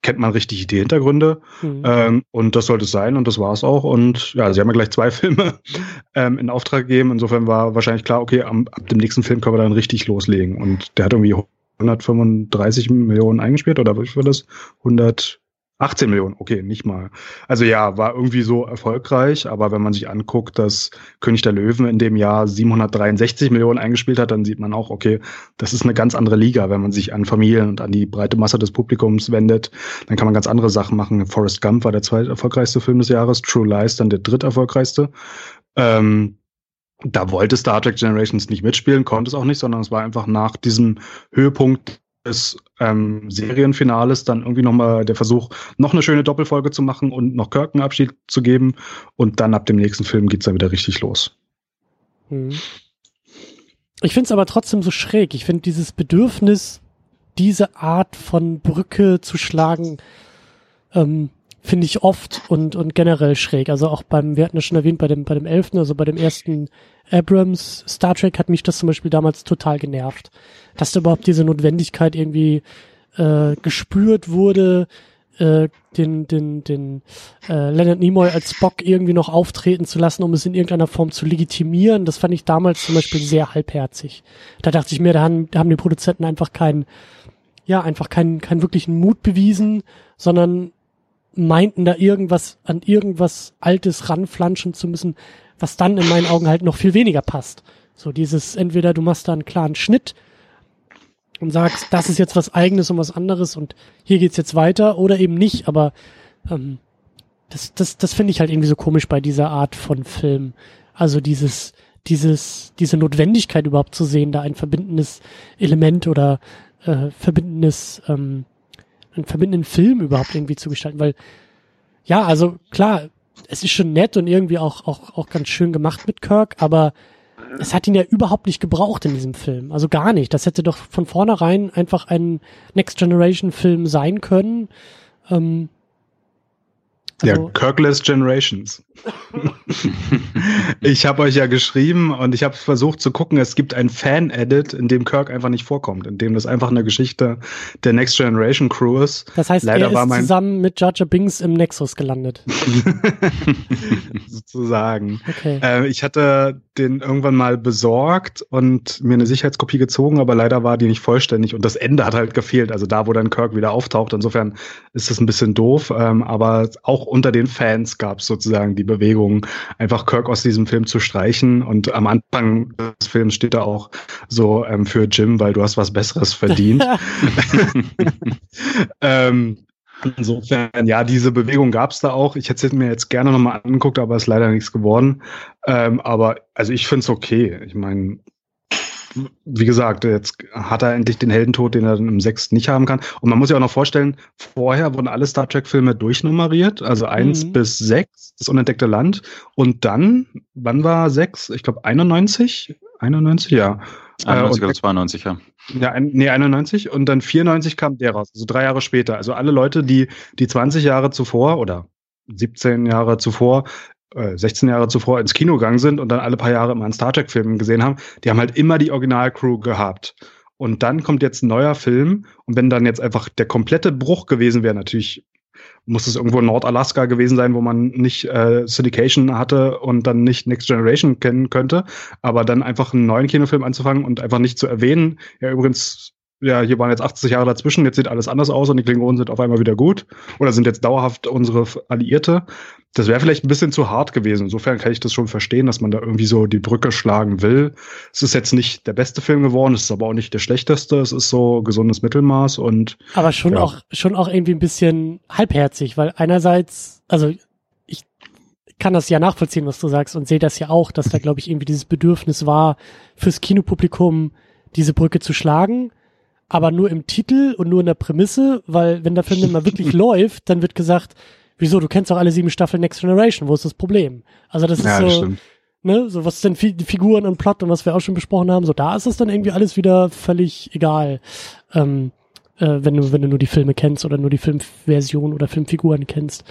kennt man richtig die Hintergründe. Mhm. Ähm, und das sollte es sein und das war es auch. Und ja, sie haben ja gleich zwei Filme ähm, in Auftrag gegeben. Insofern war wahrscheinlich klar, okay, am, ab dem nächsten Film können wir dann richtig loslegen. Und der hat irgendwie 135 Millionen eingespielt oder wie viel das? 100 18 Millionen, okay, nicht mal. Also ja, war irgendwie so erfolgreich, aber wenn man sich anguckt, dass König der Löwen in dem Jahr 763 Millionen eingespielt hat, dann sieht man auch, okay, das ist eine ganz andere Liga, wenn man sich an Familien und an die breite Masse des Publikums wendet, dann kann man ganz andere Sachen machen. Forrest Gump war der zweiterfolgreichste Film des Jahres, True Lies dann der dritterfolgreichste. Ähm, da wollte Star Trek Generations nicht mitspielen, konnte es auch nicht, sondern es war einfach nach diesem Höhepunkt des ähm, Serienfinales dann irgendwie nochmal der Versuch, noch eine schöne Doppelfolge zu machen und noch Kirk einen Abschied zu geben. Und dann ab dem nächsten Film geht's dann wieder richtig los. Hm. Ich finde es aber trotzdem so schräg. Ich finde dieses Bedürfnis, diese Art von Brücke zu schlagen, ähm, finde ich oft und, und generell schräg. Also auch beim, wir hatten ja schon erwähnt, bei dem, bei dem elften, also bei dem ersten Abrams Star Trek hat mich das zum Beispiel damals total genervt. Dass da überhaupt diese Notwendigkeit irgendwie äh, gespürt wurde, äh, den, den, den äh, Leonard Nimoy als Spock irgendwie noch auftreten zu lassen, um es in irgendeiner Form zu legitimieren. Das fand ich damals zum Beispiel sehr halbherzig. Da dachte ich mir, da haben, da haben die Produzenten einfach keinen, ja, einfach keinen, keinen wirklichen Mut bewiesen, sondern meinten da irgendwas an irgendwas Altes ranflanschen zu müssen, was dann in meinen Augen halt noch viel weniger passt. So dieses, entweder du machst da einen klaren Schnitt und sagst, das ist jetzt was eigenes und was anderes und hier geht's jetzt weiter oder eben nicht, aber ähm, das, das, das finde ich halt irgendwie so komisch bei dieser Art von Film. Also dieses, dieses, diese Notwendigkeit überhaupt zu sehen, da ein verbindendes Element oder äh, verbindendes ähm, einen verbindenden Film überhaupt irgendwie zu gestalten, weil ja, also klar, es ist schon nett und irgendwie auch, auch, auch ganz schön gemacht mit Kirk, aber es hat ihn ja überhaupt nicht gebraucht in diesem Film. Also gar nicht. Das hätte doch von vornherein einfach ein Next Generation Film sein können. Ähm, also, ja, Kirkless Generations. ich habe euch ja geschrieben und ich habe versucht zu gucken, es gibt ein Fan-Edit, in dem Kirk einfach nicht vorkommt, in dem das einfach eine Geschichte der Next Generation Crew ist. Das heißt, Leider er ist war zusammen mit Jar Binks im Nexus gelandet. Sozusagen. Okay. Äh, ich hatte den irgendwann mal besorgt und mir eine Sicherheitskopie gezogen, aber leider war die nicht vollständig und das Ende hat halt gefehlt, also da, wo dann Kirk wieder auftaucht. Insofern ist das ein bisschen doof, ähm, aber auch unter den Fans gab es sozusagen die Bewegung, einfach Kirk aus diesem Film zu streichen. Und am Anfang des Films steht da auch so ähm, für Jim, weil du hast was Besseres verdient. ähm, Insofern, ja, diese Bewegung gab es da auch. Ich hätte es mir jetzt gerne nochmal angeguckt, aber es ist leider nichts geworden. Ähm, aber also ich finde es okay. Ich meine, wie gesagt, jetzt hat er endlich den Heldentod, den er dann im sechsten nicht haben kann. Und man muss sich auch noch vorstellen, vorher wurden alle Star Trek-Filme durchnummeriert, also eins mhm. bis sechs, das unentdeckte Land. Und dann, wann war sechs? Ich glaube 91? 91, ja. 91 äh, oder 92, ja. Ja, ein, nee, 91 und dann 94 kam der raus, also drei Jahre später. Also alle Leute, die die 20 Jahre zuvor oder 17 Jahre zuvor 16 äh, Jahre zuvor ins Kino gegangen sind und dann alle paar Jahre immer einen Star Trek-Film gesehen haben, die haben halt immer die Originalcrew gehabt. Und dann kommt jetzt ein neuer Film und wenn dann jetzt einfach der komplette Bruch gewesen wäre, natürlich muss es irgendwo Nordalaska gewesen sein, wo man nicht äh, Syndication hatte und dann nicht Next Generation kennen könnte, aber dann einfach einen neuen Kinofilm anzufangen und einfach nicht zu erwähnen, ja übrigens ja, hier waren jetzt 80 Jahre dazwischen, jetzt sieht alles anders aus und die Klingonen sind auf einmal wieder gut oder sind jetzt dauerhaft unsere Alliierte. Das wäre vielleicht ein bisschen zu hart gewesen. Insofern kann ich das schon verstehen, dass man da irgendwie so die Brücke schlagen will. Es ist jetzt nicht der beste Film geworden, es ist aber auch nicht der schlechteste. Es ist so gesundes Mittelmaß und. Aber schon ja. auch, schon auch irgendwie ein bisschen halbherzig, weil einerseits, also ich kann das ja nachvollziehen, was du sagst und sehe das ja auch, dass da glaube ich irgendwie dieses Bedürfnis war, fürs Kinopublikum diese Brücke zu schlagen aber nur im Titel und nur in der Prämisse, weil wenn der Film dann mal wirklich läuft, dann wird gesagt, wieso, du kennst doch alle sieben Staffeln Next Generation, wo ist das Problem? Also das ist ja, so, ne, so was denn die Figuren und Plot und was wir auch schon besprochen haben, so da ist es dann irgendwie alles wieder völlig egal. Ähm, äh, wenn du wenn du nur die Filme kennst oder nur die Filmversion oder Filmfiguren kennst.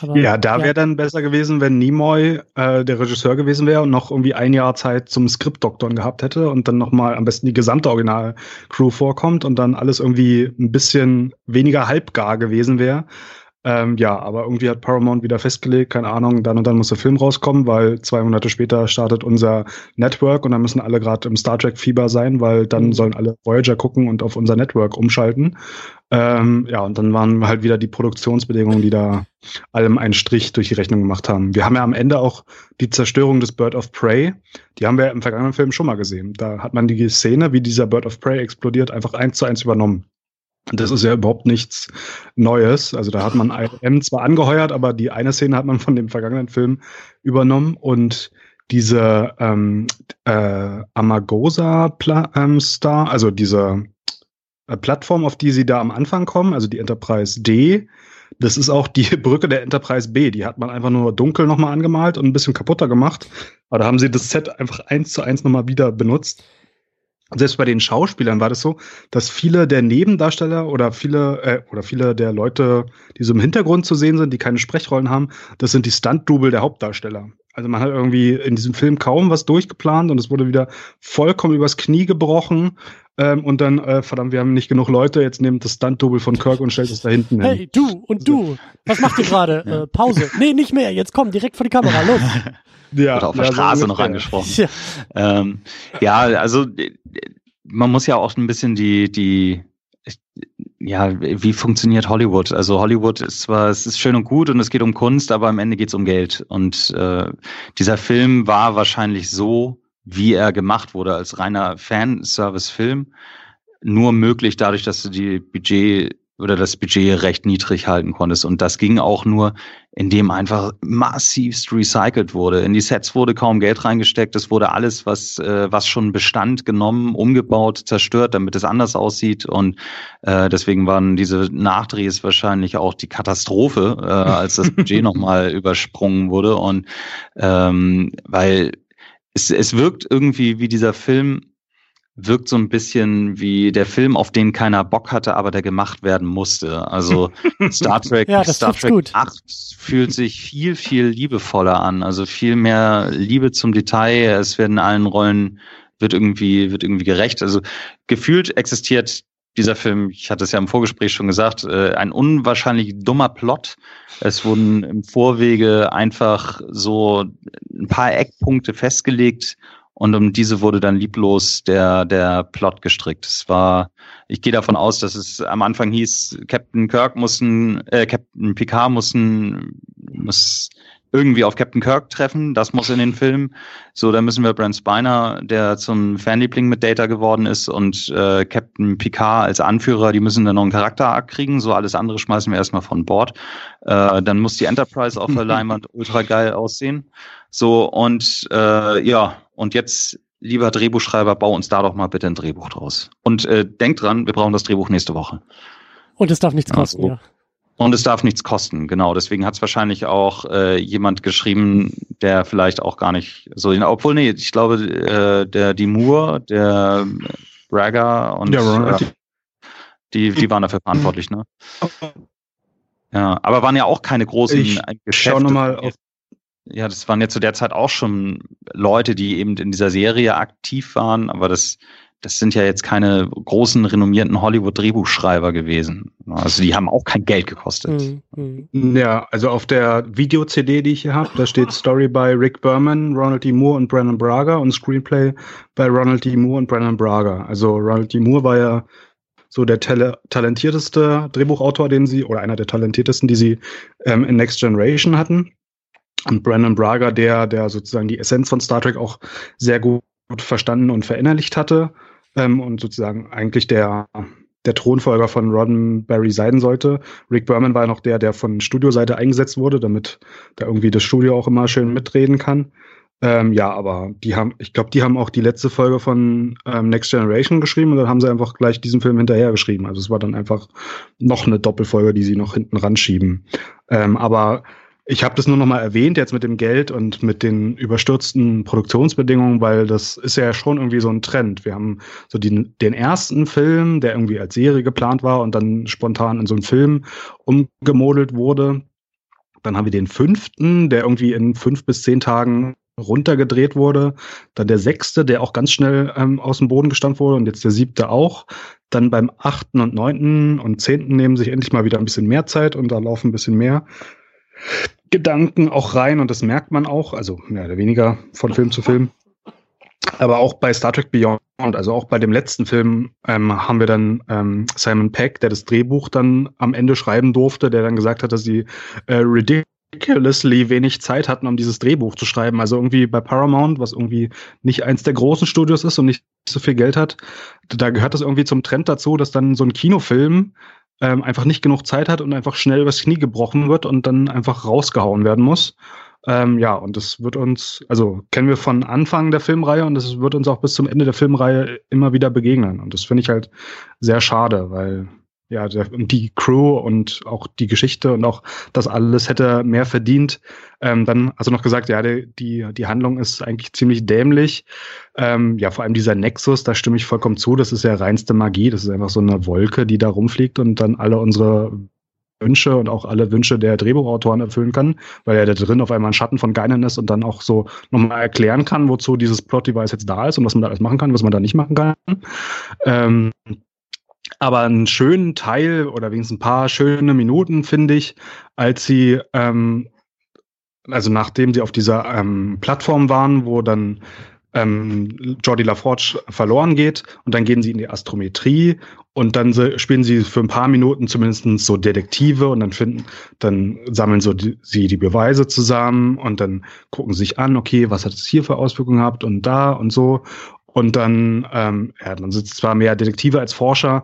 Aber, ja, da wäre ja. dann besser gewesen, wenn Nimoy äh, der Regisseur gewesen wäre und noch irgendwie ein Jahr Zeit zum Skriptdoktoren gehabt hätte und dann nochmal am besten die gesamte Original-Crew vorkommt und dann alles irgendwie ein bisschen weniger halbgar gewesen wäre. Ähm, ja, aber irgendwie hat Paramount wieder festgelegt, keine Ahnung, dann und dann muss der Film rauskommen, weil zwei Monate später startet unser Network und dann müssen alle gerade im Star Trek-Fieber sein, weil dann mhm. sollen alle Voyager gucken und auf unser Network umschalten. Ähm, ja, und dann waren halt wieder die Produktionsbedingungen, die da allem einen Strich durch die Rechnung gemacht haben. Wir haben ja am Ende auch die Zerstörung des Bird of Prey, die haben wir im vergangenen Film schon mal gesehen. Da hat man die Szene, wie dieser Bird of Prey explodiert, einfach eins zu eins übernommen. Das ist ja überhaupt nichts Neues. Also da hat man IM zwar angeheuert, aber die eine Szene hat man von dem vergangenen Film übernommen und diese ähm, äh, Amagosa Pla ähm, also diese äh, Plattform, auf die sie da am Anfang kommen, also die Enterprise D, das ist auch die Brücke der Enterprise B. Die hat man einfach nur dunkel nochmal angemalt und ein bisschen kaputter gemacht. Aber da haben sie das Set einfach eins zu eins nochmal wieder benutzt selbst bei den Schauspielern war das so, dass viele der Nebendarsteller oder viele äh, oder viele der Leute, die so im Hintergrund zu sehen sind, die keine Sprechrollen haben, das sind die Stunt-Double der Hauptdarsteller. Also man hat irgendwie in diesem Film kaum was durchgeplant und es wurde wieder vollkommen übers Knie gebrochen. Ähm, und dann, äh, verdammt, wir haben nicht genug Leute, jetzt nehmt das Stunt-Double von Kirk und stellt es da hinten hin. Hey, du und du, was macht ihr gerade? ja. äh, Pause. Nee, nicht mehr, jetzt komm, direkt vor die Kamera, los. ja, Oder auf der Straße so noch angesprochen. Ja. Ähm, ja, also man muss ja auch ein bisschen die, die, ja, wie funktioniert Hollywood? Also Hollywood ist zwar, es ist schön und gut und es geht um Kunst, aber am Ende geht es um Geld. Und äh, dieser Film war wahrscheinlich so, wie er gemacht wurde, als reiner Fanservice-Film, nur möglich dadurch, dass du die Budget oder das Budget recht niedrig halten konntest. Und das ging auch nur, indem einfach massivst recycelt wurde. In die Sets wurde kaum Geld reingesteckt. Es wurde alles, was, äh, was schon bestand, genommen, umgebaut, zerstört, damit es anders aussieht. Und äh, deswegen waren diese Nachdrehs wahrscheinlich auch die Katastrophe, äh, als das Budget nochmal übersprungen wurde. Und ähm, weil es, es wirkt irgendwie wie dieser Film wirkt so ein bisschen wie der Film, auf den keiner Bock hatte, aber der gemacht werden musste. Also Star Trek, ja, Star Trek gut. 8 fühlt sich viel, viel liebevoller an. Also viel mehr Liebe zum Detail. Es werden allen Rollen, wird irgendwie, wird irgendwie gerecht. Also gefühlt existiert dieser Film, ich hatte es ja im Vorgespräch schon gesagt, äh, ein unwahrscheinlich dummer Plot. Es wurden im Vorwege einfach so ein paar Eckpunkte festgelegt und um diese wurde dann lieblos der, der Plot gestrickt. Es war, ich gehe davon aus, dass es am Anfang hieß, Captain Kirk muss ein, äh, Captain Picard muss ein, muss irgendwie auf Captain Kirk treffen, das muss in den Film. So, dann müssen wir Brent Spiner, der zum Fanliebling mit Data geworden ist, und äh, Captain Picard als Anführer, die müssen dann noch einen Charakterarc kriegen. So, alles andere schmeißen wir erstmal von Bord. Äh, dann muss die Enterprise auf der Leinwand ultra geil aussehen. So, und äh, ja, und jetzt, lieber Drehbuchschreiber, bau uns da doch mal bitte ein Drehbuch draus. Und äh, denk dran, wir brauchen das Drehbuch nächste Woche. Und es darf nichts kosten, so. ja. Und es darf nichts kosten, genau. Deswegen hat es wahrscheinlich auch äh, jemand geschrieben, der vielleicht auch gar nicht so, obwohl nee, ich glaube, äh, der die Moore, der Braga und ja, äh, die, die waren dafür verantwortlich, ne? Ja, aber waren ja auch keine großen ich Geschäfte. Schau nochmal auf ja, das waren ja zu der Zeit auch schon Leute, die eben in dieser Serie aktiv waren, aber das, das sind ja jetzt keine großen, renommierten Hollywood-Drehbuchschreiber gewesen. Also die haben auch kein Geld gekostet. Mhm. Ja, also auf der Video-CD, die ich hier habe, da steht Story by Rick Berman, Ronald D. Moore und Brandon Braga und Screenplay bei Ronald D. Moore und Brandon Braga. Also Ronald D. Moore war ja so der tale talentierteste Drehbuchautor, den sie, oder einer der talentiertesten, die sie ähm, in Next Generation hatten. Und Brandon Braga, der, der sozusagen die Essenz von Star Trek auch sehr gut verstanden und verinnerlicht hatte ähm, und sozusagen eigentlich der, der Thronfolger von Roddenberry sein sollte. Rick Berman war noch der, der von Studioseite eingesetzt wurde, damit da irgendwie das Studio auch immer schön mitreden kann. Ähm, ja, aber die haben, ich glaube, die haben auch die letzte Folge von ähm, Next Generation geschrieben und dann haben sie einfach gleich diesen Film hinterher geschrieben. Also es war dann einfach noch eine Doppelfolge, die sie noch hinten ranschieben. Ähm, aber ich habe das nur noch mal erwähnt jetzt mit dem Geld und mit den überstürzten Produktionsbedingungen, weil das ist ja schon irgendwie so ein Trend. Wir haben so die, den ersten Film, der irgendwie als Serie geplant war und dann spontan in so einen Film umgemodelt wurde. Dann haben wir den fünften, der irgendwie in fünf bis zehn Tagen runtergedreht wurde. Dann der sechste, der auch ganz schnell ähm, aus dem Boden gestammt wurde und jetzt der siebte auch. Dann beim achten und neunten und zehnten nehmen sich endlich mal wieder ein bisschen mehr Zeit und da laufen ein bisschen mehr. Gedanken auch rein und das merkt man auch, also mehr oder weniger von Film zu Film. Aber auch bei Star Trek Beyond, also auch bei dem letzten Film, ähm, haben wir dann ähm, Simon Peck, der das Drehbuch dann am Ende schreiben durfte, der dann gesagt hat, dass sie äh, ridiculously wenig Zeit hatten, um dieses Drehbuch zu schreiben. Also irgendwie bei Paramount, was irgendwie nicht eins der großen Studios ist und nicht so viel Geld hat, da gehört das irgendwie zum Trend dazu, dass dann so ein Kinofilm ähm, einfach nicht genug Zeit hat und einfach schnell übers Knie gebrochen wird und dann einfach rausgehauen werden muss. Ähm, ja, und das wird uns, also kennen wir von Anfang der Filmreihe und das wird uns auch bis zum Ende der Filmreihe immer wieder begegnen. Und das finde ich halt sehr schade, weil ja, der, die Crew und auch die Geschichte und auch das alles hätte mehr verdient. Ähm, dann also noch gesagt, ja, die, die, die Handlung ist eigentlich ziemlich dämlich. Ähm, ja, vor allem dieser Nexus, da stimme ich vollkommen zu. Das ist ja reinste Magie. Das ist einfach so eine Wolke, die da rumfliegt und dann alle unsere Wünsche und auch alle Wünsche der Drehbuchautoren erfüllen kann, weil er da drin auf einmal ein Schatten von Geinen ist und dann auch so nochmal erklären kann, wozu dieses Plot-Device jetzt da ist und was man da alles machen kann, was man da nicht machen kann. Ähm, aber einen schönen Teil oder wenigstens ein paar schöne Minuten finde ich, als sie, ähm, also nachdem sie auf dieser ähm, Plattform waren, wo dann ähm, Jordi LaForge verloren geht und dann gehen sie in die Astrometrie und dann spielen sie für ein paar Minuten zumindest so Detektive und dann finden, dann sammeln so die, sie die Beweise zusammen und dann gucken sie sich an, okay, was hat es hier für Auswirkungen gehabt und da und so und dann, ähm, ja, man sitzt zwar mehr Detektive als Forscher,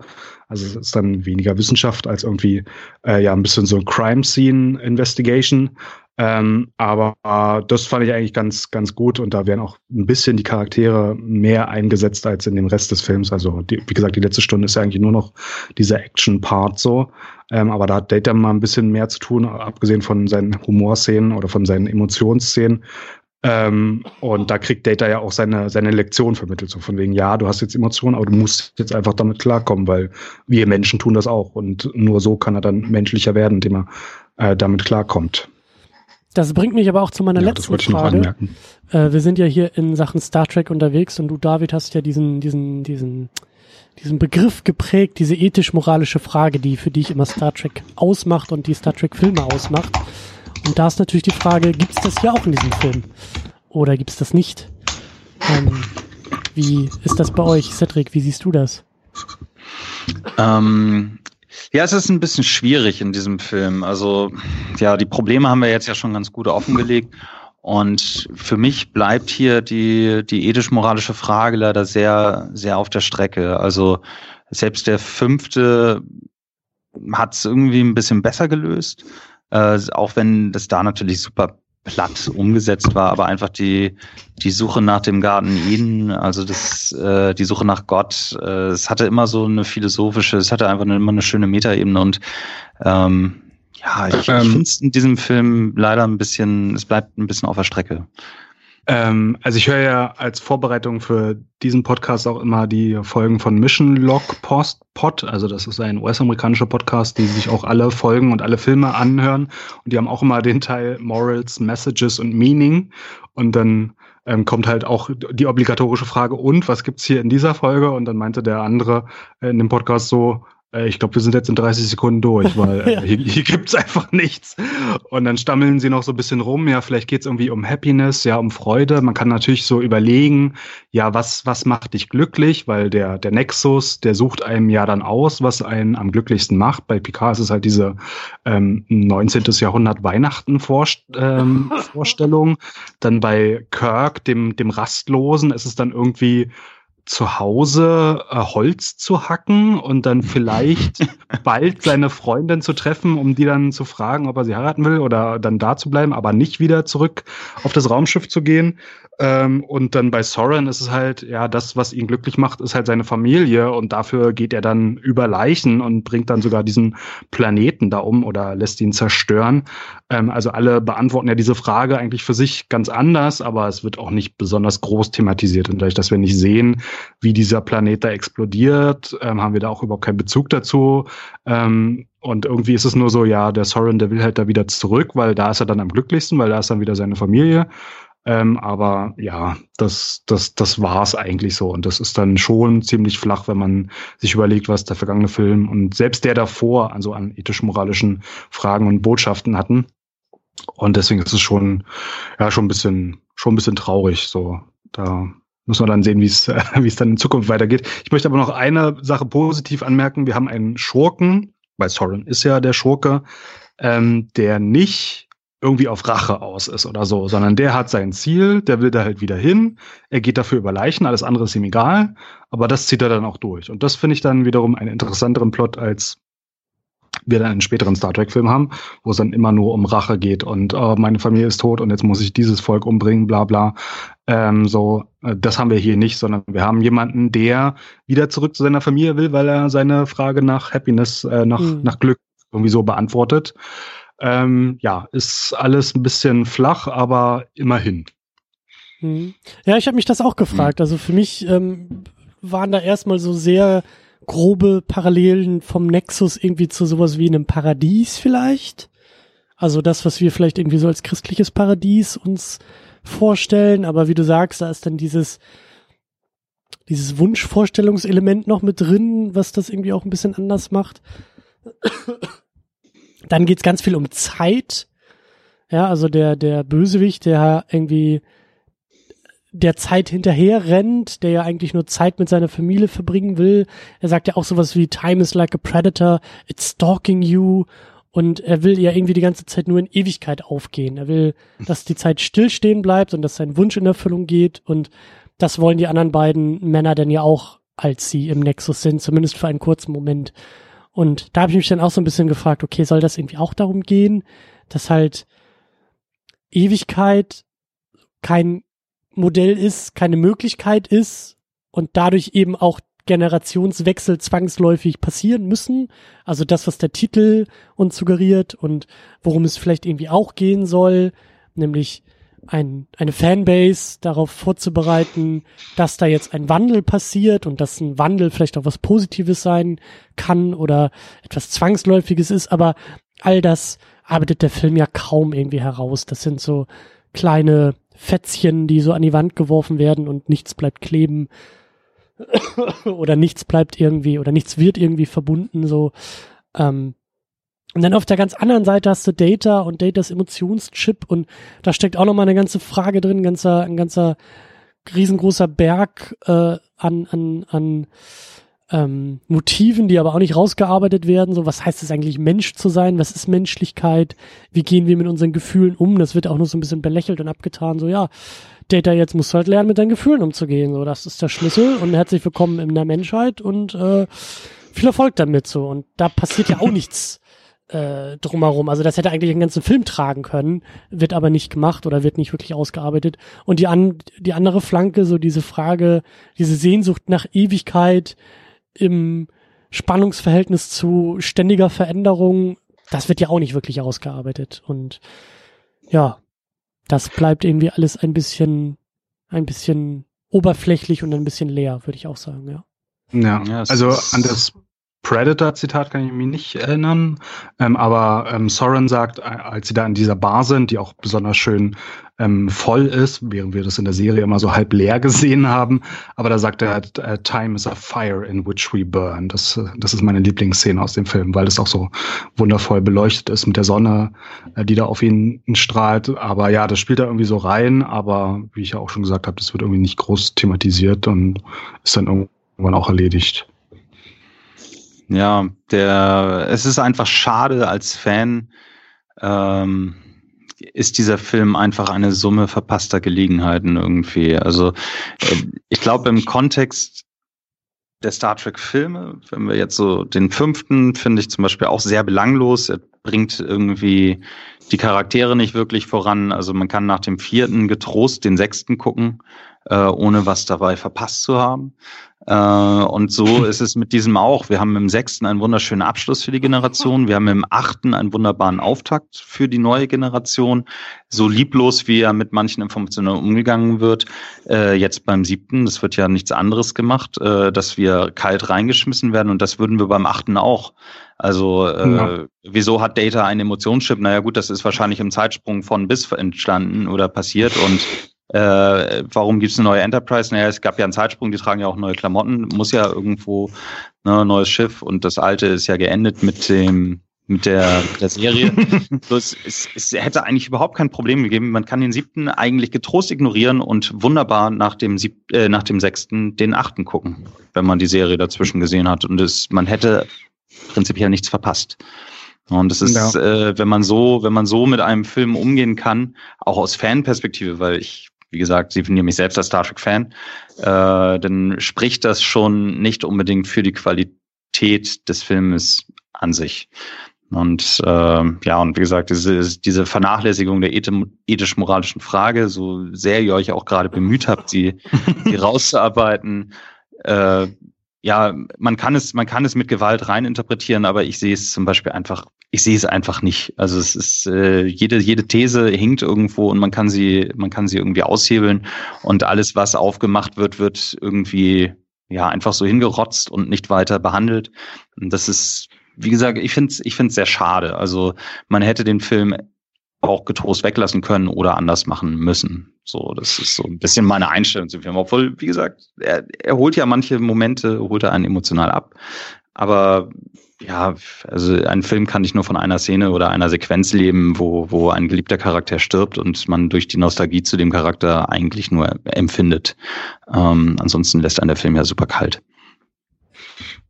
also es ist dann weniger Wissenschaft als irgendwie äh, ja ein bisschen so Crime Scene Investigation. Ähm, aber äh, das fand ich eigentlich ganz, ganz gut und da werden auch ein bisschen die Charaktere mehr eingesetzt als in dem Rest des Films. Also die, wie gesagt, die letzte Stunde ist ja eigentlich nur noch dieser Action-Part so. Ähm, aber da hat Data mal ein bisschen mehr zu tun, abgesehen von seinen Humorszenen oder von seinen Emotionsszenen. Ähm, und da kriegt Data ja auch seine, seine Lektion vermittelt. So von wegen, ja, du hast jetzt Emotionen, aber du musst jetzt einfach damit klarkommen, weil wir Menschen tun das auch. Und nur so kann er dann menschlicher werden, indem er äh, damit klarkommt. Das bringt mich aber auch zu meiner ja, letzten Frage. Äh, wir sind ja hier in Sachen Star Trek unterwegs und du, David, hast ja diesen, diesen, diesen, diesen Begriff geprägt, diese ethisch-moralische Frage, die für dich immer Star Trek ausmacht und die Star Trek-Filme ausmacht. Und da ist natürlich die Frage, gibt es das hier auch in diesem Film? Oder gibt es das nicht? Ähm, wie ist das bei euch, Cedric? Wie siehst du das? Ähm, ja, es ist ein bisschen schwierig in diesem Film. Also, ja, die Probleme haben wir jetzt ja schon ganz gut offengelegt. Und für mich bleibt hier die, die ethisch-moralische Frage leider sehr, sehr auf der Strecke. Also, selbst der fünfte hat es irgendwie ein bisschen besser gelöst. Äh, auch wenn das da natürlich super platt umgesetzt war, aber einfach die, die Suche nach dem Garten Eden, also das, äh, die Suche nach Gott, äh, es hatte immer so eine philosophische, es hatte einfach eine, immer eine schöne Metaebene und ähm, ja, ich, ähm, ich finde es in diesem Film leider ein bisschen, es bleibt ein bisschen auf der Strecke. Ähm, also ich höre ja als Vorbereitung für diesen Podcast auch immer die Folgen von Mission Log Post Pod. Also das ist ein US-amerikanischer Podcast, die sich auch alle Folgen und alle Filme anhören. Und die haben auch immer den Teil Morals, Messages und Meaning. Und dann ähm, kommt halt auch die obligatorische Frage, und was gibt's hier in dieser Folge? Und dann meinte der andere äh, in dem Podcast so, ich glaube, wir sind jetzt in 30 Sekunden durch, weil äh, hier, hier gibt's einfach nichts. Und dann stammeln sie noch so ein bisschen rum, ja, vielleicht geht's irgendwie um Happiness, ja, um Freude. Man kann natürlich so überlegen, ja, was, was macht dich glücklich? Weil der, der Nexus, der sucht einem ja dann aus, was einen am glücklichsten macht. Bei Picard ist es halt diese ähm, 19. Jahrhundert Weihnachten -Vorst ähm, Vorstellung. Dann bei Kirk, dem, dem Rastlosen, ist es dann irgendwie zu Hause äh, Holz zu hacken und dann vielleicht bald seine Freundin zu treffen, um die dann zu fragen, ob er sie heiraten will oder dann da zu bleiben, aber nicht wieder zurück auf das Raumschiff zu gehen. Ähm, und dann bei Soren ist es halt, ja, das, was ihn glücklich macht, ist halt seine Familie und dafür geht er dann über Leichen und bringt dann sogar diesen Planeten da um oder lässt ihn zerstören. Ähm, also alle beantworten ja diese Frage eigentlich für sich ganz anders, aber es wird auch nicht besonders groß thematisiert. Und dadurch, dass wir nicht sehen, wie dieser Planet da explodiert, ähm, haben wir da auch überhaupt keinen Bezug dazu. Ähm, und irgendwie ist es nur so, ja, der Soren, der will halt da wieder zurück, weil da ist er dann am glücklichsten, weil da ist dann wieder seine Familie. Ähm, aber ja, das, das, das war's eigentlich so. Und das ist dann schon ziemlich flach, wenn man sich überlegt, was der vergangene Film und selbst der davor also an ethisch-moralischen Fragen und Botschaften hatten. Und deswegen ist es schon, ja, schon ein bisschen, schon ein bisschen traurig. So, da muss man dann sehen, wie es, wie es dann in Zukunft weitergeht. Ich möchte aber noch eine Sache positiv anmerken. Wir haben einen Schurken, weil Soren ist ja der Schurke, ähm, der nicht irgendwie auf Rache aus ist oder so, sondern der hat sein Ziel, der will da halt wieder hin, er geht dafür über Leichen, alles andere ist ihm egal, aber das zieht er dann auch durch. Und das finde ich dann wiederum einen interessanteren Plot, als wir dann einen späteren Star Trek-Film haben, wo es dann immer nur um Rache geht und oh, meine Familie ist tot und jetzt muss ich dieses Volk umbringen, bla bla. Ähm, so, äh, das haben wir hier nicht, sondern wir haben jemanden, der wieder zurück zu seiner Familie will, weil er seine Frage nach Happiness, äh, nach, mhm. nach Glück irgendwie so beantwortet. Ähm, ja, ist alles ein bisschen flach, aber immerhin. Hm. Ja, ich habe mich das auch gefragt. Hm. Also für mich ähm, waren da erstmal so sehr grobe Parallelen vom Nexus irgendwie zu sowas wie einem Paradies vielleicht. Also das, was wir vielleicht irgendwie so als christliches Paradies uns vorstellen. Aber wie du sagst, da ist dann dieses, dieses Wunschvorstellungselement noch mit drin, was das irgendwie auch ein bisschen anders macht. Dann geht's ganz viel um Zeit. Ja, also der, der Bösewicht, der irgendwie der Zeit hinterher rennt, der ja eigentlich nur Zeit mit seiner Familie verbringen will. Er sagt ja auch sowas wie Time is like a predator, it's stalking you. Und er will ja irgendwie die ganze Zeit nur in Ewigkeit aufgehen. Er will, dass die Zeit stillstehen bleibt und dass sein Wunsch in Erfüllung geht. Und das wollen die anderen beiden Männer dann ja auch, als sie im Nexus sind, zumindest für einen kurzen Moment. Und da habe ich mich dann auch so ein bisschen gefragt, okay, soll das irgendwie auch darum gehen, dass halt Ewigkeit kein Modell ist, keine Möglichkeit ist und dadurch eben auch Generationswechsel zwangsläufig passieren müssen. Also das, was der Titel uns suggeriert und worum es vielleicht irgendwie auch gehen soll, nämlich ein, eine Fanbase darauf vorzubereiten, dass da jetzt ein Wandel passiert und dass ein Wandel vielleicht auch was Positives sein kann oder etwas Zwangsläufiges ist, aber all das arbeitet der Film ja kaum irgendwie heraus. Das sind so kleine Fätzchen, die so an die Wand geworfen werden und nichts bleibt kleben oder nichts bleibt irgendwie oder nichts wird irgendwie verbunden so. Ähm, und dann auf der ganz anderen Seite hast du Data und Datas Emotionschip und da steckt auch nochmal eine ganze Frage drin, ein ganzer, ein ganzer riesengroßer Berg äh, an, an, an ähm, Motiven, die aber auch nicht rausgearbeitet werden. So, was heißt es eigentlich, Mensch zu sein? Was ist Menschlichkeit? Wie gehen wir mit unseren Gefühlen um? Das wird auch nur so ein bisschen belächelt und abgetan. So, ja, Data, jetzt musst du halt lernen, mit deinen Gefühlen umzugehen. So, das ist der Schlüssel und herzlich willkommen in der Menschheit und äh, viel Erfolg damit so. Und da passiert ja auch nichts äh, drumherum. Also das hätte eigentlich einen ganzen Film tragen können, wird aber nicht gemacht oder wird nicht wirklich ausgearbeitet. Und die, an, die andere Flanke, so diese Frage, diese Sehnsucht nach Ewigkeit im Spannungsverhältnis zu ständiger Veränderung, das wird ja auch nicht wirklich ausgearbeitet. Und ja, das bleibt irgendwie alles ein bisschen, ein bisschen oberflächlich und ein bisschen leer, würde ich auch sagen, ja. Ja, ja also an das Predator-Zitat kann ich mich nicht erinnern, ähm, aber ähm, Soren sagt, äh, als sie da in dieser Bar sind, die auch besonders schön ähm, voll ist, während wir das in der Serie immer so halb leer gesehen haben, aber da sagt er, äh, Time is a fire in which we burn. Das, äh, das ist meine Lieblingsszene aus dem Film, weil es auch so wundervoll beleuchtet ist mit der Sonne, äh, die da auf ihn strahlt. Aber ja, das spielt da irgendwie so rein, aber wie ich ja auch schon gesagt habe, das wird irgendwie nicht groß thematisiert und ist dann irgendwann auch erledigt. Ja, der, es ist einfach schade als Fan, ähm, ist dieser Film einfach eine Summe verpasster Gelegenheiten irgendwie. Also äh, ich glaube im Kontext der Star Trek Filme, wenn wir jetzt so den fünften, finde ich zum Beispiel auch sehr belanglos. Er bringt irgendwie die Charaktere nicht wirklich voran. Also man kann nach dem vierten getrost den sechsten gucken, äh, ohne was dabei verpasst zu haben. Äh, und so ist es mit diesem auch. Wir haben im sechsten einen wunderschönen Abschluss für die Generation. Wir haben im achten einen wunderbaren Auftakt für die neue Generation. So lieblos, wie er mit manchen Informationen umgegangen wird. Äh, jetzt beim siebten, das wird ja nichts anderes gemacht, äh, dass wir kalt reingeschmissen werden. Und das würden wir beim achten auch. Also äh, ja. wieso hat Data einen Emotionschip? Naja gut, das ist wahrscheinlich im Zeitsprung von bis entstanden oder passiert und äh, warum gibt es eine neue Enterprise? Naja, es gab ja einen Zeitsprung, die tragen ja auch neue Klamotten, muss ja irgendwo ne, neues Schiff und das alte ist ja geendet mit dem mit der, der Serie. so, es, es, es hätte eigentlich überhaupt kein Problem gegeben. Man kann den siebten eigentlich getrost ignorieren und wunderbar nach dem sieb, äh, nach dem sechsten den achten gucken, wenn man die Serie dazwischen gesehen hat. Und es, man hätte prinzipiell nichts verpasst. Und es ist, ja. äh, wenn man so, wenn man so mit einem Film umgehen kann, auch aus Fanperspektive, weil ich wie gesagt, sie definiere mich selbst als Star Trek-Fan, äh, dann spricht das schon nicht unbedingt für die Qualität des Filmes an sich. Und äh, ja, und wie gesagt, diese, diese Vernachlässigung der ethisch-moralischen Frage, so sehr ihr euch auch gerade bemüht habt, sie, sie rauszuarbeiten, äh, ja, man kann es, man kann es mit Gewalt reininterpretieren, aber ich sehe es zum Beispiel einfach, ich sehe es einfach nicht. Also es ist äh, jede jede These hinkt irgendwo und man kann sie, man kann sie irgendwie aushebeln und alles, was aufgemacht wird, wird irgendwie ja einfach so hingerotzt und nicht weiter behandelt. Und das ist, wie gesagt, ich finde es, ich finde sehr schade. Also man hätte den Film auch getrost weglassen können oder anders machen müssen. So, das ist so ein bisschen meine Einstellung zum Film. Obwohl, wie gesagt, er, er holt ja manche Momente, holt er einen emotional ab. Aber ja, also ein Film kann nicht nur von einer Szene oder einer Sequenz leben, wo, wo ein geliebter Charakter stirbt und man durch die Nostalgie zu dem Charakter eigentlich nur empfindet. Ähm, ansonsten lässt einen der Film ja super kalt.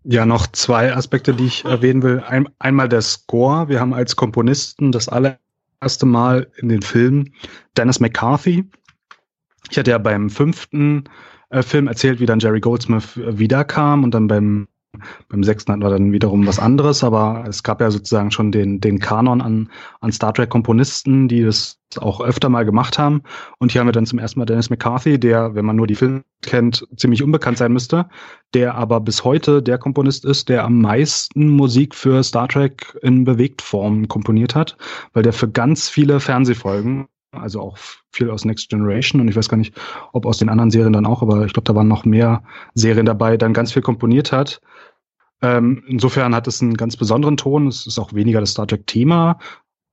Ja, noch zwei Aspekte, die ich erwähnen will. Ein, einmal der Score. Wir haben als Komponisten das allererste Mal in den Filmen Dennis McCarthy, ich hatte ja beim fünften äh, Film erzählt, wie dann Jerry Goldsmith äh, wiederkam und dann beim beim sechsten hatten wir dann wiederum was anderes, aber es gab ja sozusagen schon den, den Kanon an, an Star Trek-Komponisten, die das auch öfter mal gemacht haben. Und hier haben wir dann zum ersten Mal Dennis McCarthy, der, wenn man nur die Filme kennt, ziemlich unbekannt sein müsste, der aber bis heute der Komponist ist, der am meisten Musik für Star Trek in Bewegtform komponiert hat, weil der für ganz viele Fernsehfolgen also auch viel aus Next Generation und ich weiß gar nicht, ob aus den anderen Serien dann auch, aber ich glaube, da waren noch mehr Serien dabei, dann ganz viel komponiert hat. Ähm, insofern hat es einen ganz besonderen Ton. Es ist auch weniger das Star Trek-Thema,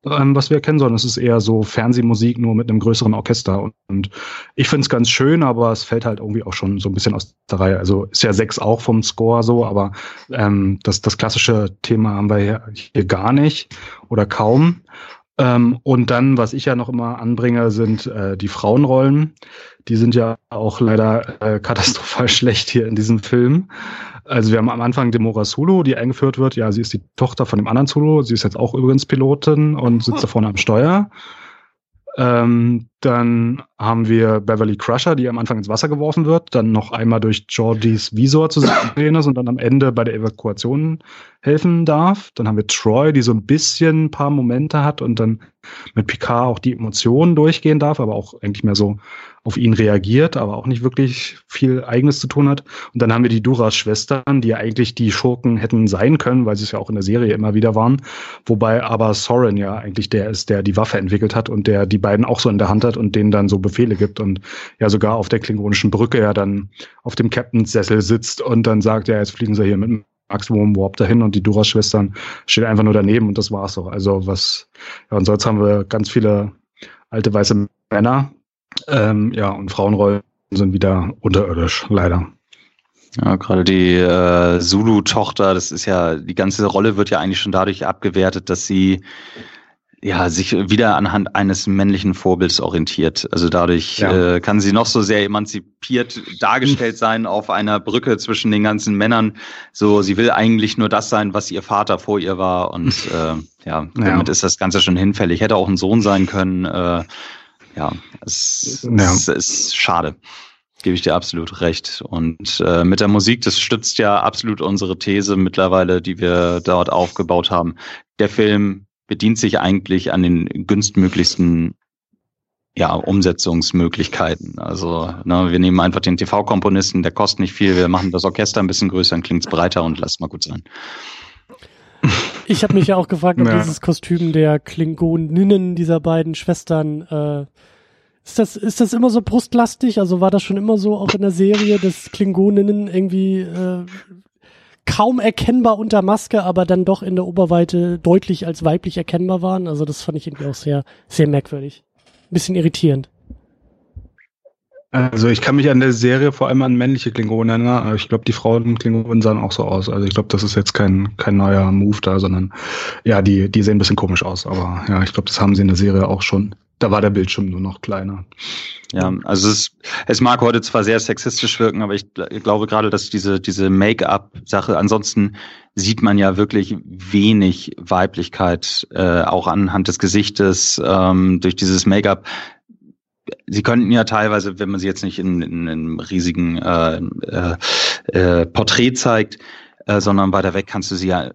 ähm, was wir kennen, sondern es ist eher so Fernsehmusik nur mit einem größeren Orchester. Und, und ich finde es ganz schön, aber es fällt halt irgendwie auch schon so ein bisschen aus der Reihe. Also ist ja sechs auch vom Score so, aber ähm, das, das klassische Thema haben wir hier, hier gar nicht oder kaum. Ähm, und dann, was ich ja noch immer anbringe, sind äh, die Frauenrollen. Die sind ja auch leider äh, katastrophal schlecht hier in diesem Film. Also wir haben am Anfang Demora Sulu, die eingeführt wird. Ja, sie ist die Tochter von dem anderen Sulu. Sie ist jetzt auch übrigens Pilotin und sitzt da vorne am Steuer. Ähm, dann haben wir Beverly Crusher, die am Anfang ins Wasser geworfen wird, dann noch einmal durch Georgies Visor zu sehen ist und dann am Ende bei der Evakuation helfen darf. Dann haben wir Troy, die so ein bisschen ein paar Momente hat und dann mit Picard auch die Emotionen durchgehen darf, aber auch eigentlich mehr so auf ihn reagiert, aber auch nicht wirklich viel Eigenes zu tun hat. Und dann haben wir die Duras-Schwestern, die eigentlich die Schurken hätten sein können, weil sie es ja auch in der Serie immer wieder waren. Wobei aber Soren ja eigentlich der ist, der die Waffe entwickelt hat und der die beiden auch so in der Hand hat und denen dann so Befehle gibt und ja sogar auf der klingonischen Brücke ja dann auf dem Captainsessel sitzt und dann sagt, ja, jetzt fliegen sie hier mit Maximum Warp dahin und die Duras-Schwestern stehen einfach nur daneben und das war's auch. Also was, ja, und sonst haben wir ganz viele alte weiße Männer, ähm, ja, und Frauenrollen sind wieder unterirdisch, leider. Ja, gerade die äh, Zulu-Tochter, das ist ja, die ganze Rolle wird ja eigentlich schon dadurch abgewertet, dass sie ja sich wieder anhand eines männlichen Vorbilds orientiert. Also dadurch ja. äh, kann sie noch so sehr emanzipiert dargestellt sein auf einer Brücke zwischen den ganzen Männern. So, sie will eigentlich nur das sein, was ihr Vater vor ihr war. Und äh, ja, damit ja. ist das Ganze schon hinfällig. Hätte auch ein Sohn sein können. Äh, ja, es, ja. es ist schade. Gebe ich dir absolut recht. Und äh, mit der Musik, das stützt ja absolut unsere These mittlerweile, die wir dort aufgebaut haben. Der Film bedient sich eigentlich an den günstmöglichsten ja, Umsetzungsmöglichkeiten. Also ne, wir nehmen einfach den TV-Komponisten, der kostet nicht viel, wir machen das Orchester ein bisschen größer, dann klingt's breiter und lass mal gut sein. Ich habe mich ja auch gefragt, ob ja. dieses Kostüm der Klingoninnen dieser beiden Schwestern äh, ist das, ist das immer so brustlastig? Also war das schon immer so auch in der Serie, dass Klingoninnen irgendwie äh, kaum erkennbar unter Maske, aber dann doch in der Oberweite deutlich als weiblich erkennbar waren? Also das fand ich irgendwie auch sehr, sehr merkwürdig. Ein bisschen irritierend. Also ich kann mich an der Serie vor allem an männliche Klingonen erinnern. Ich glaube, die Frauen Klingonen sahen auch so aus. Also ich glaube, das ist jetzt kein, kein neuer Move da, sondern ja, die, die sehen ein bisschen komisch aus. Aber ja, ich glaube, das haben sie in der Serie auch schon da war der Bildschirm nur noch kleiner. Ja, also es, es mag heute zwar sehr sexistisch wirken, aber ich glaube gerade, dass diese, diese Make-up-Sache, ansonsten sieht man ja wirklich wenig Weiblichkeit, äh, auch anhand des Gesichtes, ähm, durch dieses Make-up. Sie könnten ja teilweise, wenn man sie jetzt nicht in, in, in einem riesigen äh, äh, äh, Porträt zeigt, äh, sondern weiter weg kannst du sie ja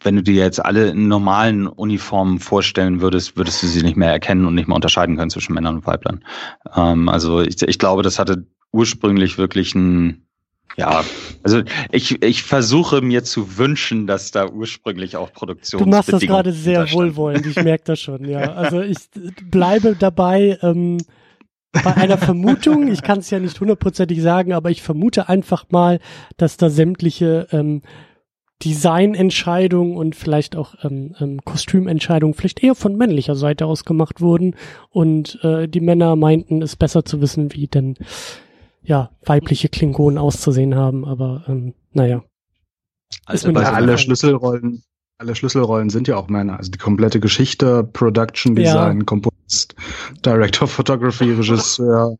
wenn du dir jetzt alle in normalen Uniformen vorstellen würdest, würdest du sie nicht mehr erkennen und nicht mehr unterscheiden können zwischen Männern und Weiblern. Ähm, also ich, ich glaube, das hatte ursprünglich wirklich ein ja, also ich, ich versuche mir zu wünschen, dass da ursprünglich auch Produktion. Du machst das gerade sehr wohlwollend, ich merke das schon, ja. Also ich bleibe dabei ähm, bei einer Vermutung, ich kann es ja nicht hundertprozentig sagen, aber ich vermute einfach mal, dass da sämtliche ähm, Designentscheidungen und vielleicht auch ähm, ähm, Kostümentscheidungen vielleicht eher von männlicher Seite aus gemacht wurden und äh, die Männer meinten, es besser zu wissen, wie denn ja weibliche Klingonen auszusehen haben, aber ähm, naja. Also ja, alle Schlüsselrollen, alle Schlüsselrollen sind ja auch Männer. Also die komplette Geschichte, Production Design, ja. Komponist, Director of Photography, Regisseur,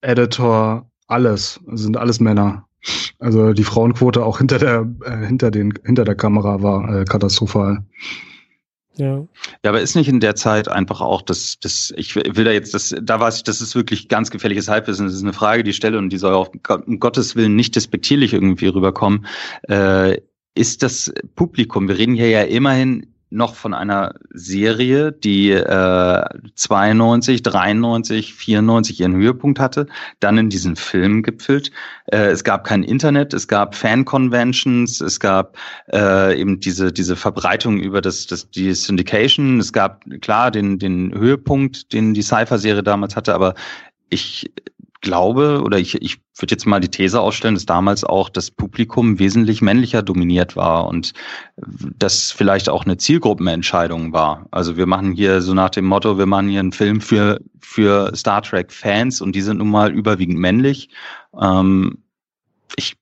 Editor, alles sind alles Männer. Also die Frauenquote auch hinter der, äh, hinter den, hinter der Kamera war äh, katastrophal. Ja. Ja, aber ist nicht in der Zeit einfach auch das, das, ich will da jetzt, das, da weiß ich, das ist wirklich ganz gefährliches Halbwissen. Das ist eine Frage, die ich stelle und die soll auch um Gottes Willen nicht despektierlich irgendwie rüberkommen. Äh, ist das Publikum, wir reden hier ja immerhin noch von einer Serie, die äh, 92, 93, 94 ihren Höhepunkt hatte, dann in diesen Film gipfelt. Äh, es gab kein Internet, es gab Fan-Conventions, es gab äh, eben diese, diese Verbreitung über das, das, die Syndication. Es gab klar den, den Höhepunkt, den die Cypher-Serie damals hatte, aber ich glaube, oder ich, ich würde jetzt mal die These ausstellen, dass damals auch das Publikum wesentlich männlicher dominiert war und das vielleicht auch eine Zielgruppenentscheidung war. Also wir machen hier so nach dem Motto, wir machen hier einen Film für, für Star Trek Fans und die sind nun mal überwiegend männlich. Ähm, ich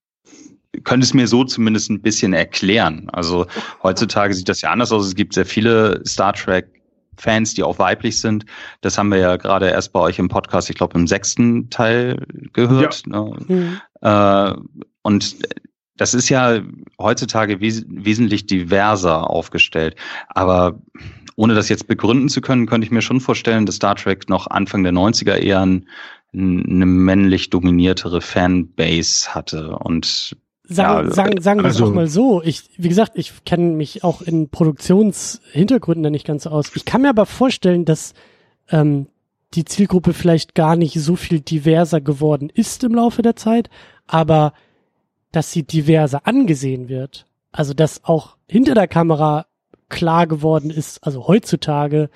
könnte es mir so zumindest ein bisschen erklären. Also heutzutage sieht das ja anders aus. Es gibt sehr viele Star Trek Fans, die auch weiblich sind. Das haben wir ja gerade erst bei euch im Podcast, ich glaube im sechsten Teil gehört. Ja. Ne? Mhm. Äh, und das ist ja heutzutage wes wesentlich diverser aufgestellt. Aber ohne das jetzt begründen zu können, könnte ich mir schon vorstellen, dass Star Trek noch Anfang der 90er eher ein, eine männlich dominiertere Fanbase hatte. Und Sagen, ja, sagen, sagen wir also, es auch mal so. Ich, wie gesagt, ich kenne mich auch in Produktionshintergründen da nicht ganz so aus. Ich kann mir aber vorstellen, dass ähm, die Zielgruppe vielleicht gar nicht so viel diverser geworden ist im Laufe der Zeit, aber dass sie diverser angesehen wird. Also dass auch hinter der Kamera klar geworden ist, also heutzutage,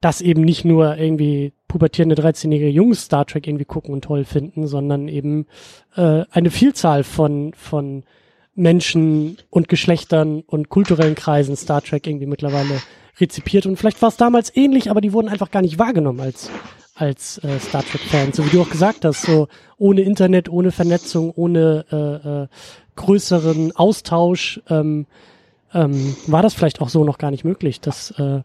dass eben nicht nur irgendwie pubertierende 13-jährige Jungs Star Trek irgendwie gucken und toll finden, sondern eben äh, eine Vielzahl von, von Menschen und Geschlechtern und kulturellen Kreisen Star Trek irgendwie mittlerweile rezipiert. Und vielleicht war es damals ähnlich, aber die wurden einfach gar nicht wahrgenommen als, als äh, Star Trek-Fans. So wie du auch gesagt hast, so ohne Internet, ohne Vernetzung, ohne äh, äh, größeren Austausch ähm, ähm, war das vielleicht auch so noch gar nicht möglich, dass äh,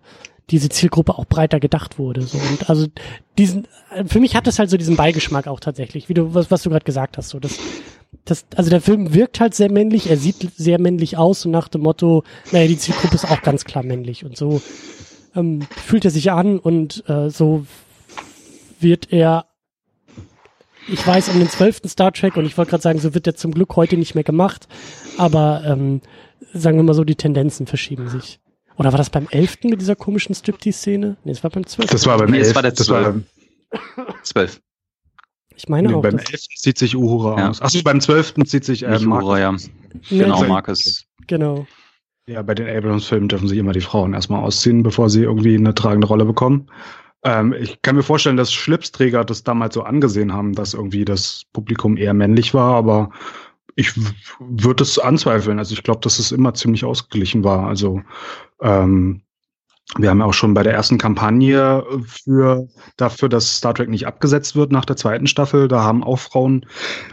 diese Zielgruppe auch breiter gedacht wurde. So. Und also diesen, für mich hat es halt so diesen Beigeschmack auch tatsächlich, wie du, was, was du gerade gesagt hast. So, das, das, also der Film wirkt halt sehr männlich, er sieht sehr männlich aus und nach dem Motto, naja, die Zielgruppe ist auch ganz klar männlich. Und so ähm, fühlt er sich an und äh, so wird er ich weiß um den zwölften Star Trek und ich wollte gerade sagen, so wird der zum Glück heute nicht mehr gemacht, aber ähm, sagen wir mal so, die Tendenzen verschieben sich. Oder war das beim 11. mit dieser komischen Striptease-Szene? Nee, es war beim 12. Das war beim nee, 11. Das war der 12. 12. Ich meine nee, auch. Beim 11. zieht sich Uhura ja. aus. Achso, beim 12. zieht sich äh, Uhura, ja. Genau, nee, Marcus. Genau. Ja, bei den Abrams-Filmen dürfen sich immer die Frauen erstmal ausziehen, bevor sie irgendwie eine tragende Rolle bekommen. Ähm, ich kann mir vorstellen, dass Schlipsträger das damals so angesehen haben, dass irgendwie das Publikum eher männlich war, aber ich würde es anzweifeln. Also ich glaube, dass es immer ziemlich ausgeglichen war. Also ähm, wir haben ja auch schon bei der ersten Kampagne für dafür, dass Star Trek nicht abgesetzt wird nach der zweiten Staffel, da haben auch Frauen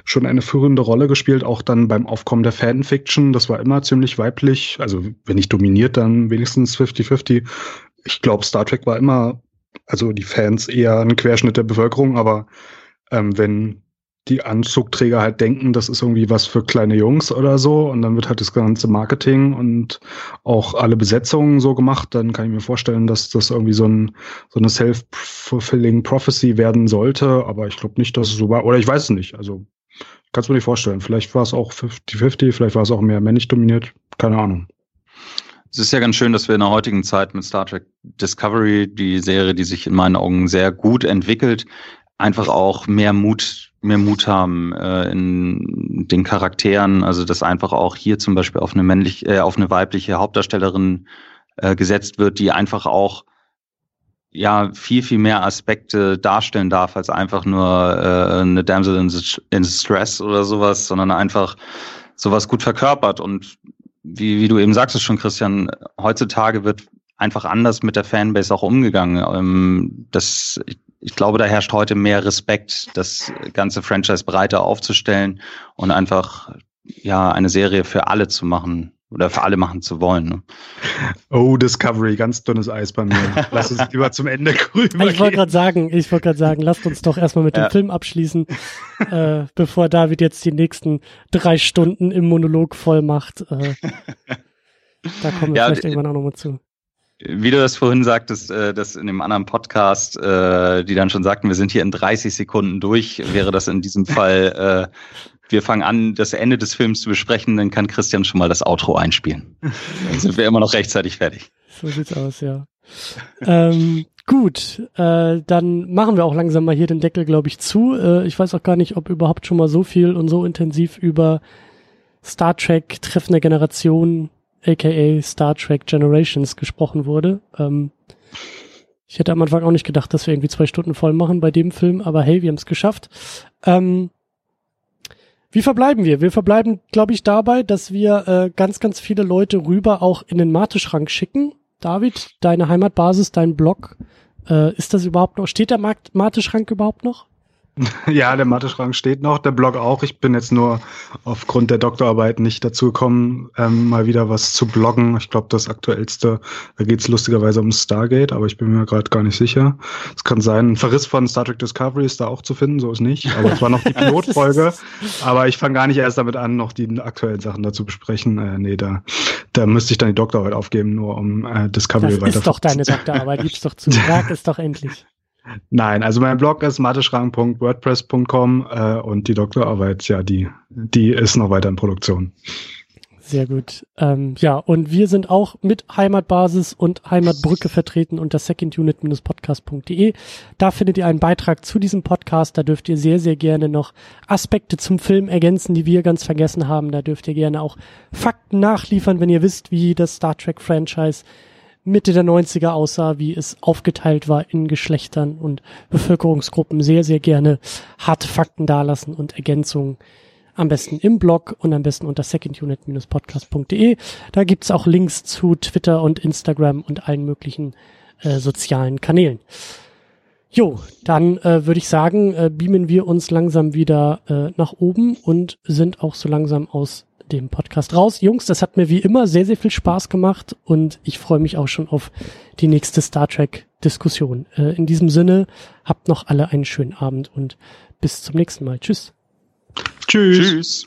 schon eine führende Rolle gespielt, auch dann beim Aufkommen der Fanfiction. Das war immer ziemlich weiblich, also wenn nicht dominiert, dann wenigstens 50-50. Ich glaube, Star Trek war immer, also die Fans eher ein Querschnitt der Bevölkerung, aber ähm, wenn die Anzugträger halt denken, das ist irgendwie was für kleine Jungs oder so. Und dann wird halt das ganze Marketing und auch alle Besetzungen so gemacht. Dann kann ich mir vorstellen, dass das irgendwie so, ein, so eine self-fulfilling Prophecy werden sollte. Aber ich glaube nicht, dass es so war. Oder ich weiß es nicht. Also kannst du mir nicht vorstellen. Vielleicht war es auch 50-50, vielleicht war es auch mehr männlich dominiert. Keine Ahnung. Es ist ja ganz schön, dass wir in der heutigen Zeit mit Star Trek Discovery, die Serie, die sich in meinen Augen sehr gut entwickelt, einfach auch mehr Mut, mehr Mut haben äh, in den Charakteren. Also dass einfach auch hier zum Beispiel auf eine männlich, äh, auf eine weibliche Hauptdarstellerin äh, gesetzt wird, die einfach auch ja viel viel mehr Aspekte darstellen darf als einfach nur äh, eine Damsel in, in Stress oder sowas, sondern einfach sowas gut verkörpert und wie, wie du eben sagtest schon, Christian, heutzutage wird einfach anders mit der Fanbase auch umgegangen. Ähm, das, ich glaube, da herrscht heute mehr Respekt, das ganze Franchise breiter aufzustellen und einfach ja eine Serie für alle zu machen oder für alle machen zu wollen. Ne? Oh, Discovery, ganz dünnes Eis bei mir. Lass uns lieber zum Ende rüber. Ich wollte gerade sagen, ich wollte gerade sagen, lasst uns doch erstmal mit dem ja. Film abschließen, äh, bevor David jetzt die nächsten drei Stunden im Monolog voll macht. Äh, da kommen wir ja, vielleicht irgendwann auch nochmal zu wie du das vorhin sagtest, äh, dass in dem anderen Podcast, äh, die dann schon sagten, wir sind hier in 30 Sekunden durch, wäre das in diesem Fall, äh, wir fangen an, das Ende des Films zu besprechen, dann kann Christian schon mal das Outro einspielen. Dann sind wir immer noch rechtzeitig fertig. So sieht's aus, ja. ähm, gut, äh, dann machen wir auch langsam mal hier den Deckel, glaube ich, zu. Äh, ich weiß auch gar nicht, ob überhaupt schon mal so viel und so intensiv über Star Trek treffende Generation aka Star Trek Generations gesprochen wurde. Ähm, ich hätte am Anfang auch nicht gedacht, dass wir irgendwie zwei Stunden voll machen bei dem Film, aber hey, wir haben es geschafft. Ähm, wie verbleiben wir? Wir verbleiben, glaube ich, dabei, dass wir äh, ganz, ganz viele Leute rüber auch in den Mate-Schrank schicken. David, deine Heimatbasis, dein Blog, äh, ist das überhaupt noch, steht der Mate-Schrank überhaupt noch? Ja, der Mathe-Schrank steht noch, der Blog auch. Ich bin jetzt nur aufgrund der Doktorarbeit nicht dazu gekommen, ähm, mal wieder was zu bloggen. Ich glaube, das aktuellste, da geht es lustigerweise um Stargate, aber ich bin mir gerade gar nicht sicher. Es kann sein, ein Verriss von Star Trek Discovery ist da auch zu finden, so ist nicht. Aber es war noch die Pilotfolge. aber ich fange gar nicht erst damit an, noch die aktuellen Sachen dazu besprechen. Äh, nee, da, da müsste ich dann die Doktorarbeit aufgeben, nur um äh, Discovery weiter. Das ist doch deine Doktorarbeit, gib's doch zu. Sag es doch endlich. Nein, also mein Blog ist mateschrank.wordpress.com äh, und die Doktorarbeit, ja, die, die ist noch weiter in Produktion. Sehr gut. Ähm, ja, und wir sind auch mit Heimatbasis und Heimatbrücke vertreten unter secondunit-podcast.de. Da findet ihr einen Beitrag zu diesem Podcast. Da dürft ihr sehr, sehr gerne noch Aspekte zum Film ergänzen, die wir ganz vergessen haben. Da dürft ihr gerne auch Fakten nachliefern, wenn ihr wisst, wie das Star Trek Franchise Mitte der 90er aussah, wie es aufgeteilt war in Geschlechtern und Bevölkerungsgruppen, sehr, sehr gerne harte Fakten dalassen und Ergänzungen. Am besten im Blog und am besten unter secondunit-podcast.de. Da gibt's auch Links zu Twitter und Instagram und allen möglichen äh, sozialen Kanälen. Jo, dann äh, würde ich sagen, äh, beamen wir uns langsam wieder äh, nach oben und sind auch so langsam aus dem Podcast raus. Jungs, das hat mir wie immer sehr, sehr viel Spaß gemacht und ich freue mich auch schon auf die nächste Star Trek Diskussion. Äh, in diesem Sinne, habt noch alle einen schönen Abend und bis zum nächsten Mal. Tschüss. Tschüss. Tschüss.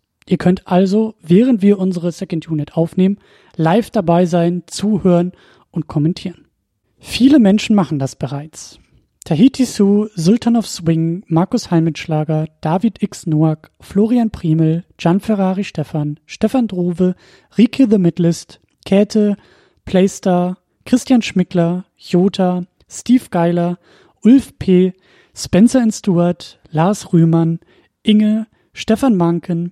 Ihr könnt also, während wir unsere Second Unit aufnehmen, live dabei sein, zuhören und kommentieren. Viele Menschen machen das bereits. Tahiti Su, Sultan of Swing, Markus Heimitschlager, David X. Noack, Florian Primel, Gian Ferrari Stefan, Stefan Drove, Rike The Midlist, Käthe, Playstar, Christian Schmickler, Jota, Steve Geiler, Ulf P., Spencer Stewart, Lars Rühmann, Inge, Stefan Manken,